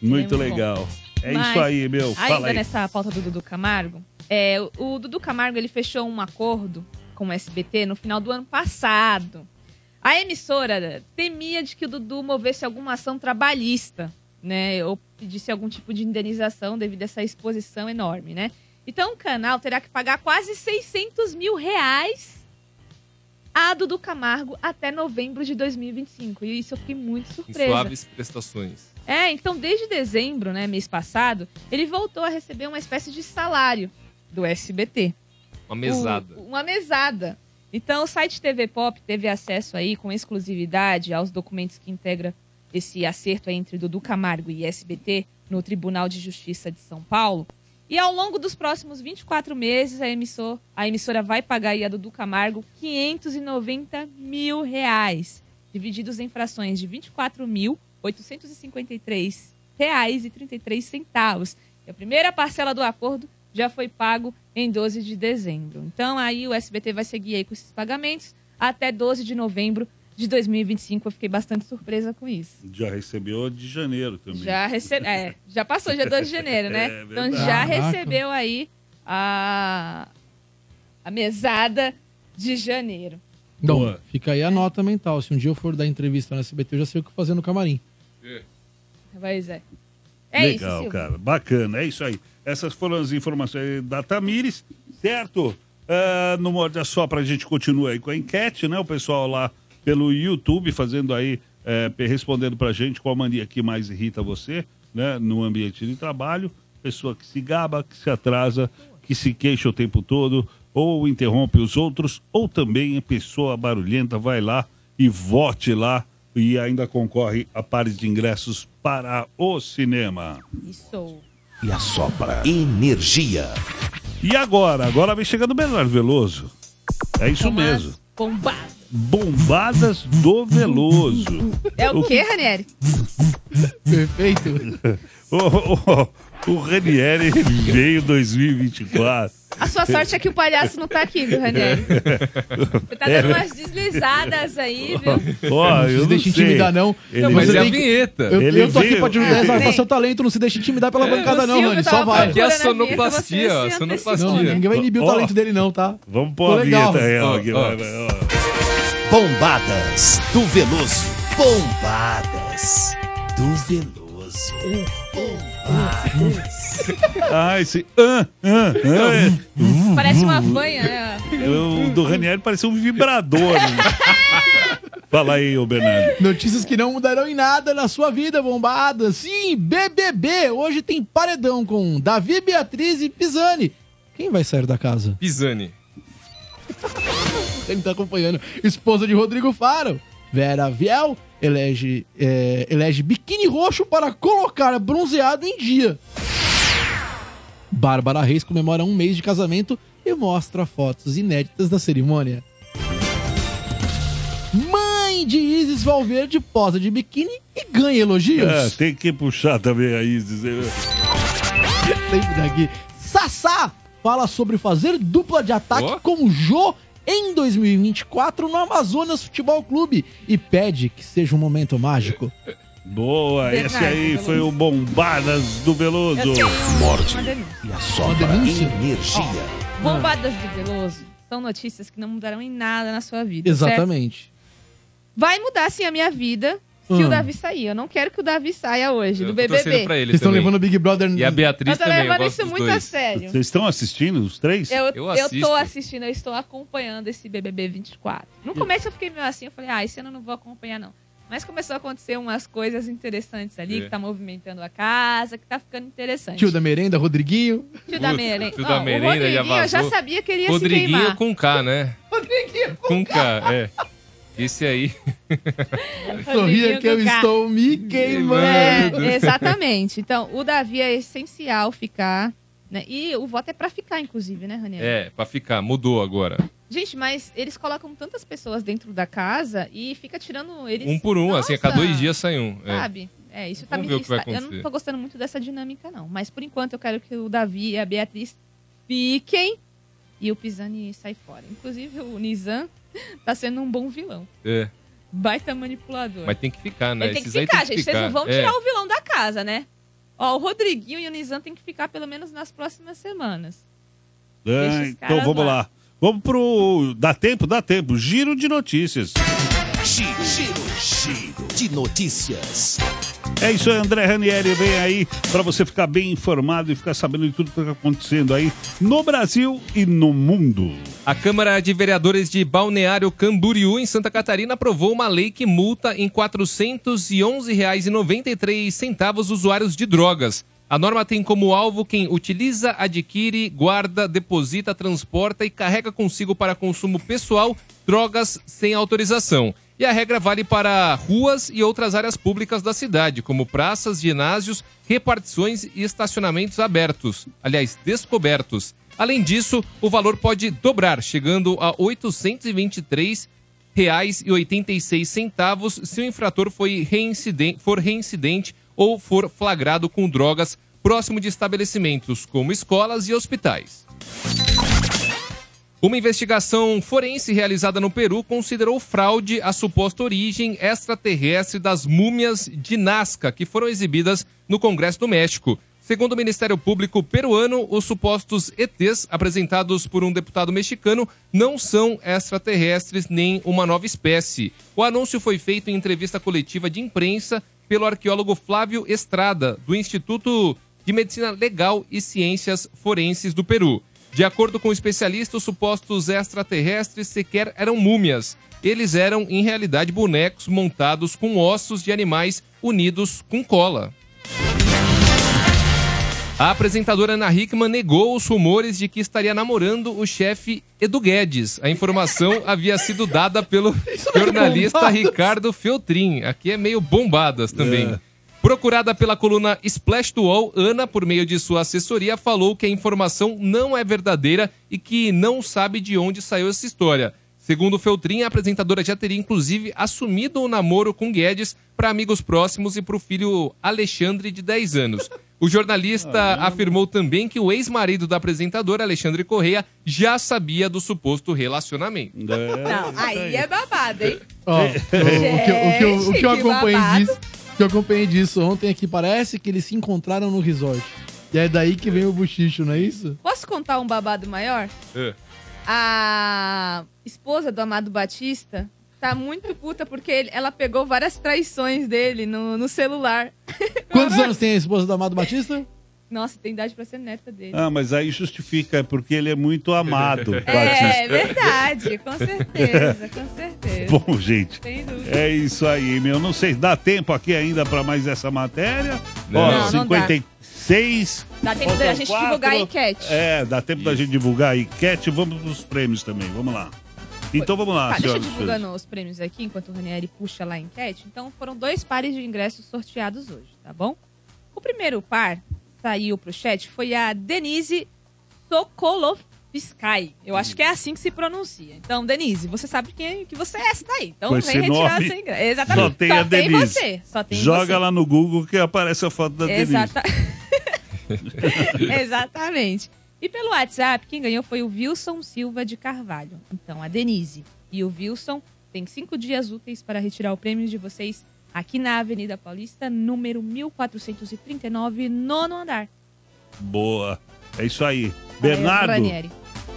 Muito É legal. É Mas, isso aí, meu. Fala Ainda aí. nessa pauta do Dudu Camargo, é, o, o Dudu Camargo ele fechou um acordo com o SBT no final do ano passado. A emissora temia de que o Dudu movesse alguma ação trabalhista, né? Ou pedisse algum tipo de indenização devido a essa exposição enorme, né? Então o canal terá que pagar quase 600 mil reais a Dudu Camargo até novembro de 2025. E isso eu fiquei muito Em surpresa. suaves prestações. É, então desde dezembro, né, mês passado, ele voltou a receber uma espécie de salário do SBT. Uma mesada. O- uma mesada. Então o site TV Pop teve acesso aí com exclusividade aos documentos que integra esse acerto aí entre Dudu Camargo e SBT no Tribunal de Justiça de São Paulo. E ao longo dos próximos 24 meses, a, emissor, a emissora vai pagar aí a Dudu Camargo 590 mil reais, divididos em frações de 24 mil 853 reais e 33 centavos. E a primeira parcela do acordo já foi pago em 12 de dezembro. Então aí o SBT vai seguir aí com esses pagamentos até 12 de novembro de 2025. Eu fiquei bastante surpresa com isso. Já recebeu de janeiro também. Já rece... é, já passou dia 12 de janeiro, né? É então já recebeu aí a a mesada de janeiro. Então, Boa. fica aí a nota mental. Se um dia eu for dar entrevista no SBT, eu já sei o que fazer no camarim. Pois é. É Legal, isso, cara. Bacana, é isso aí. Essas foram as informações da Tamires, certo? Ah, no Morde a Sopra a gente continua aí com a enquete, né? O pessoal lá pelo YouTube fazendo aí, eh, respondendo pra gente qual mania que mais irrita você, né? No ambiente de trabalho. Pessoa que se gaba, que se atrasa, que se queixa o tempo todo, ou interrompe os outros, ou também a pessoa barulhenta vai lá e vote lá e ainda concorre a pares de ingressos para o cinema. Isso. E assopra energia. E agora? Agora vem chegando o Bernardo Veloso. É isso mesmo. Bombado. Bombadas do Veloso. É o quê, Ranieri? Perfeito. o, o, o Ranieri veio 2024. A sua sorte é que o palhaço não tá aqui, viu, Ranieri? Você tá dando umas deslizadas aí, viu? Ó, não eu se deixa não intimidar, não. Ele- Você Mas é a vinheta. Eu, Ele eu tô aqui pra te ajudar a É. exaltar seu talento, não se deixa intimidar pela bancada, não, Rani. Só vai. Aqui é a sonoplastia, ó. Sonoplastia. Não, ninguém vai inibir o talento dele, não, tá? Vamos pôr a vinheta real aqui. ó. vai, vai, ó. Bombadas do Veloso. Bombadas do Veloso. Bombadas. Ah, esse. Ah, ah, ah, Parece uma fanha, né? O do Ranieri parecia um vibrador. né? Fala aí, ô Bernardo. Notícias que não mudarão em nada na sua vida, bombada. Sim, BBB. Hoje tem paredão com Davi, Beatriz e Pisani. Quem vai sair da casa? Pisani. Ele tá acompanhando. Esposa de Rodrigo Faro. Vera Viel elege, é, elege biquíni roxo para colocar bronzeado em dia. Bárbara Reis comemora um mês de casamento e mostra fotos inéditas da cerimônia. Mãe de Isis Valverde posa de biquíni e ganha elogios. É, tem que puxar também a Isis. Sempre daqui. Sassá fala sobre fazer dupla de ataque Ó. com o Jô em 2024 no Amazonas Futebol Clube e pede que seja um momento mágico. Boa, Bernardo esse aí Veloso. foi o Bombadas do Veloso. Morde denúncia. e assopra denúncia? energia. Bombadas do Veloso são notícias que não mudarão em nada na sua vida. certo? Exatamente. Vai mudar sim a minha vida se Hum. o Davi sair. Eu não quero que o Davi saia hoje, Eu do BBB. pra ele Vocês estão também. levando o Big Brother. E a Beatriz Eu tô também, eu levando gosto isso muito dois. a sério. Vocês estão assistindo os três? Eu, Eu eu, tô assistindo, eu estou acompanhando esse BBB 24. No começo eu fiquei meio assim, eu falei, ah, esse ano eu não vou acompanhar não. Mas começou a acontecer umas coisas interessantes ali, É. que tá movimentando a casa, que tá ficando interessante. Tio da merenda, Rodriguinho. Tio da merenda. tio da o merenda já Rodriguinho, eu já vazou. sabia que ele ia se Rodriguinho queimar. com K, né? Rodriguinho. Com K, é. Esse aí. Sorria que eu estou me queimando. É, exatamente. Então, o Davi é essencial ficar, né? E o voto é pra ficar, inclusive, né, Raniel? É, pra ficar. Mudou agora. Gente, mas eles colocam tantas pessoas dentro da casa e fica tirando eles. Um por um, assim, a cada Nossa, dois dias sai um. É. Sabe? É, isso tá Vamos me ver o que vai está- Eu não tô gostando muito dessa dinâmica, não. Mas por enquanto eu quero que o Davi e a Beatriz fiquem e o Pisani sai fora. Inclusive, o Nizam tá sendo um bom vilão. É. Baita manipulador. Mas tem que ficar, né? Ele tem que Esses aí ficar, tem que gente. Vocês ficar. não vão É. tirar o vilão da casa, né? Ó, o Rodriguinho e o Nizam tem que ficar pelo menos nas próximas semanas. É, então vamos lá. lá. Vamos pro. Dá tempo? Dá tempo. Giro de notícias. Giro, giro, giro de notícias. É isso aí, André Ranieri vem aí para você ficar bem informado e ficar sabendo de tudo que está acontecendo aí no Brasil e no mundo. A Câmara de Vereadores de Balneário Camboriú, em Santa Catarina, aprovou uma lei que multa em R$ 411,93 os usuários de drogas. A norma tem como alvo quem utiliza, adquire, guarda, deposita, transporta e carrega consigo para consumo pessoal drogas sem autorização. E a regra vale para ruas e outras áreas públicas da cidade, como praças, ginásios, repartições e estacionamentos abertos, aliás, descobertos. Além disso, o valor pode dobrar, chegando a 823 reais e 86 centavos se o infrator foi for reincidente ou for flagrado com drogas próximo de estabelecimentos como escolas e hospitais. Uma investigação forense realizada no Peru considerou fraude a suposta origem extraterrestre das múmias de Nazca que foram exibidas no Congresso do México. Segundo o Ministério Público peruano, os supostos ETs apresentados por um deputado mexicano não são extraterrestres nem uma nova espécie. O anúncio foi feito em entrevista coletiva de imprensa pelo arqueólogo Flávio Estrada, do Instituto de Medicina Legal e Ciências Forenses do Peru. De acordo com o especialista, os supostos extraterrestres sequer eram múmias. Eles eram, em realidade, bonecos montados com ossos de animais unidos com cola. A apresentadora Ana Hickman negou os rumores de que estaria namorando o chefe Edu Guedes. A informação havia sido dada pelo jornalista bombado. Ricardo Feltrin. Aqui é meio bombadas também. Procurada pela coluna Splash to All, Ana, por meio de sua assessoria, falou que a informação não é verdadeira e que não sabe de onde saiu essa história. Segundo Feltrin, a apresentadora já teria inclusive assumido o namoro com Guedes para amigos próximos e para o filho Alexandre, de 10 anos. O jornalista afirmou também que o ex-marido da apresentadora, Alexandre Correia, já sabia do suposto relacionamento. Não, aí é babado, hein? Ó, o, o que, eu- o que eu- o que eu acompanhei disso, o que eu acompanhei disso ontem é que parece que eles se encontraram no resort. E é daí que vem o buchicho, não é isso? Posso contar um babado maior? A esposa do Amado Batista tá muito puta porque ele- ela pegou várias traições dele no, no celular. Quantos anos tem a esposa do Amado Batista? Nossa, tem idade pra ser neta dele. Ah, mas aí justifica, é porque ele é muito amado. É, verdade, com certeza, com certeza. Bom, gente, Sem dúvida. é isso aí, meu. Não sei, dá tempo aqui ainda pra mais essa matéria? Não. Ó, Não, não dá. 56. Dá tempo da gente quatro. divulgar a enquete. É, dá tempo da gente divulgar a enquete. Vamos nos prêmios também, vamos lá. Então vamos lá, Tá, deixa eu senhoras e divulgando senhores. os prêmios aqui, enquanto o Ranieri puxa lá a enquete. Então, foram dois pares de ingressos sorteados hoje, tá bom? O primeiro par saiu pro chat foi a Denise Sokolovsky. Eu acho que é assim que se pronuncia. Então, Denise, você sabe quem que você é essa daí. Então, Com vem retirar nome, seu ingresso. Exatamente. Só tem a Denise. você. Só tem Joga você. lá no Google que aparece a foto da Exata- Denise. Exatamente. E pelo WhatsApp, quem ganhou foi o Wilson Silva de Carvalho. Então, a Denise e o Wilson têm cinco dias úteis para retirar o prêmio de vocês aqui na Avenida Paulista, número 1439, nono andar. Boa. É isso aí. Bernardo, Ranieri.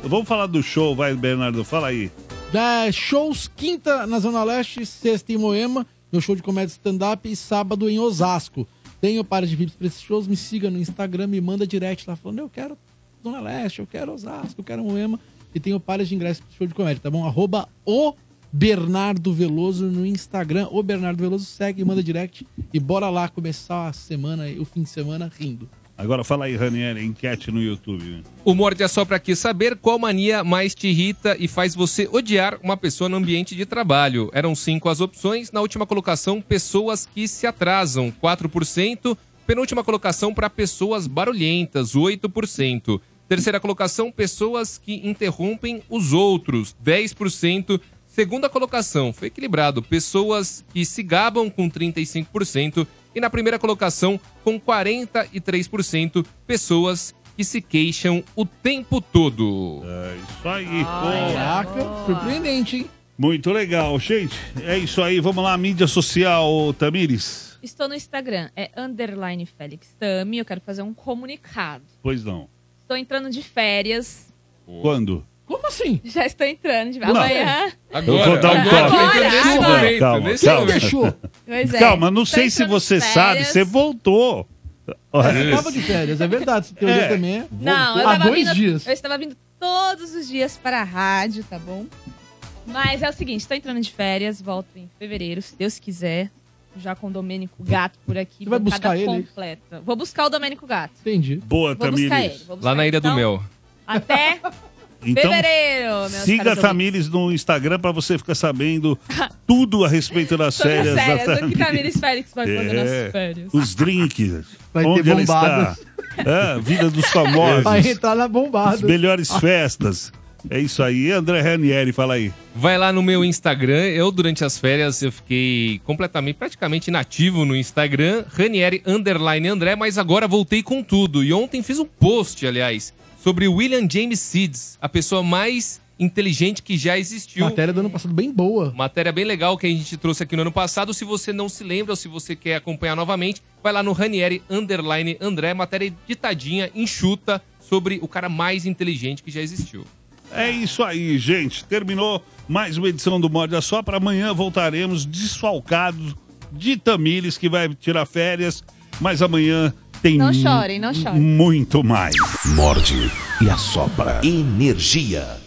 vamos falar do show, vai, Bernardo, fala aí. Da shows quinta na Zona Leste, sexta em Moema, meu show de comédia stand-up e sábado em Osasco. Tenho para de VIPs para esses shows, me siga no Instagram, me manda direct lá falando, eu quero Zona Leste, eu quero Osasco, eu quero Moema. E tenho pares de ingressos pro show de comédia, tá bom? Arroba o Bernardo Veloso no Instagram. O Bernardo Veloso segue, manda direct e bora lá começar a semana, o fim de semana rindo. Agora fala aí, Ranieri, enquete no YouTube. O Morde é só para aqui saber qual mania mais te irrita e faz você odiar uma pessoa no ambiente de trabalho. Eram cinco as opções. Na última colocação, pessoas que se atrasam, 4%. Penúltima colocação para pessoas barulhentas, 8%. Terceira colocação, pessoas que interrompem os outros, 10%. Segunda colocação, foi equilibrado, pessoas que se gabam com 35%. E na primeira colocação, com 43%, pessoas que se queixam o tempo todo. É isso aí, Caraca, surpreendente, hein? Muito legal, gente. É isso aí, vamos lá, mídia social, Tamires. Estou no Instagram, é underline Félix Tami. Eu quero fazer um comunicado. Pois não. Estou entrando de férias. Quando? Como assim? Já estou entrando de amanhã. eu vou dar um agora, toque. agora. Calma, nesse calma. momento. Pois é. Calma, não sei se você sabe, férias. você voltou. Você tava de férias, é verdade. Você É. também é. Não, eu Há estava dois vindo, dias. eu estava vindo todos os dias para a rádio, tá bom? Mas é o seguinte, estou entrando de férias, volto em fevereiro, se Deus quiser. Já com o Domênico Gato por aqui. Você vai buscar ele? completa. Vou buscar o Domênico Gato. Entendi. Boa, Vou buscar Tamires. ele. Lá na Ilha ele. do Então, Mel. Até Então, fevereiro, meus Siga. Tamires no Instagram pra você ficar sabendo tudo a respeito das Sobre as férias. da férias, o que Tamires. Tamires Félix vai fazer nas férias. Os drinks. Vai ter onde ela bombadas. está. É, vida dos famosos. Vai entrar na bombada. As melhores festas. É isso aí. André Ranieri, fala aí. Vai lá no meu Instagram. Eu, durante as férias, eu fiquei completamente, praticamente inativo no Instagram. Ranieri Underline André, mas agora voltei com tudo. E ontem fiz um post, aliás, sobre William James Seeds, a pessoa mais inteligente que já existiu. Matéria do ano passado bem boa. Matéria bem legal que a gente trouxe aqui no ano passado. Se você não se lembra ou se você quer acompanhar novamente, vai lá no Ranieri Underline André, matéria ditadinha, enxuta, sobre o cara mais inteligente que já existiu. É isso aí, gente. Terminou mais uma edição do Morde a Sopra. Amanhã voltaremos desfalcados de Tamires, que vai tirar férias. Mas amanhã tem Não chorem, não chorem. muito mais. Morde e assopra. Energia.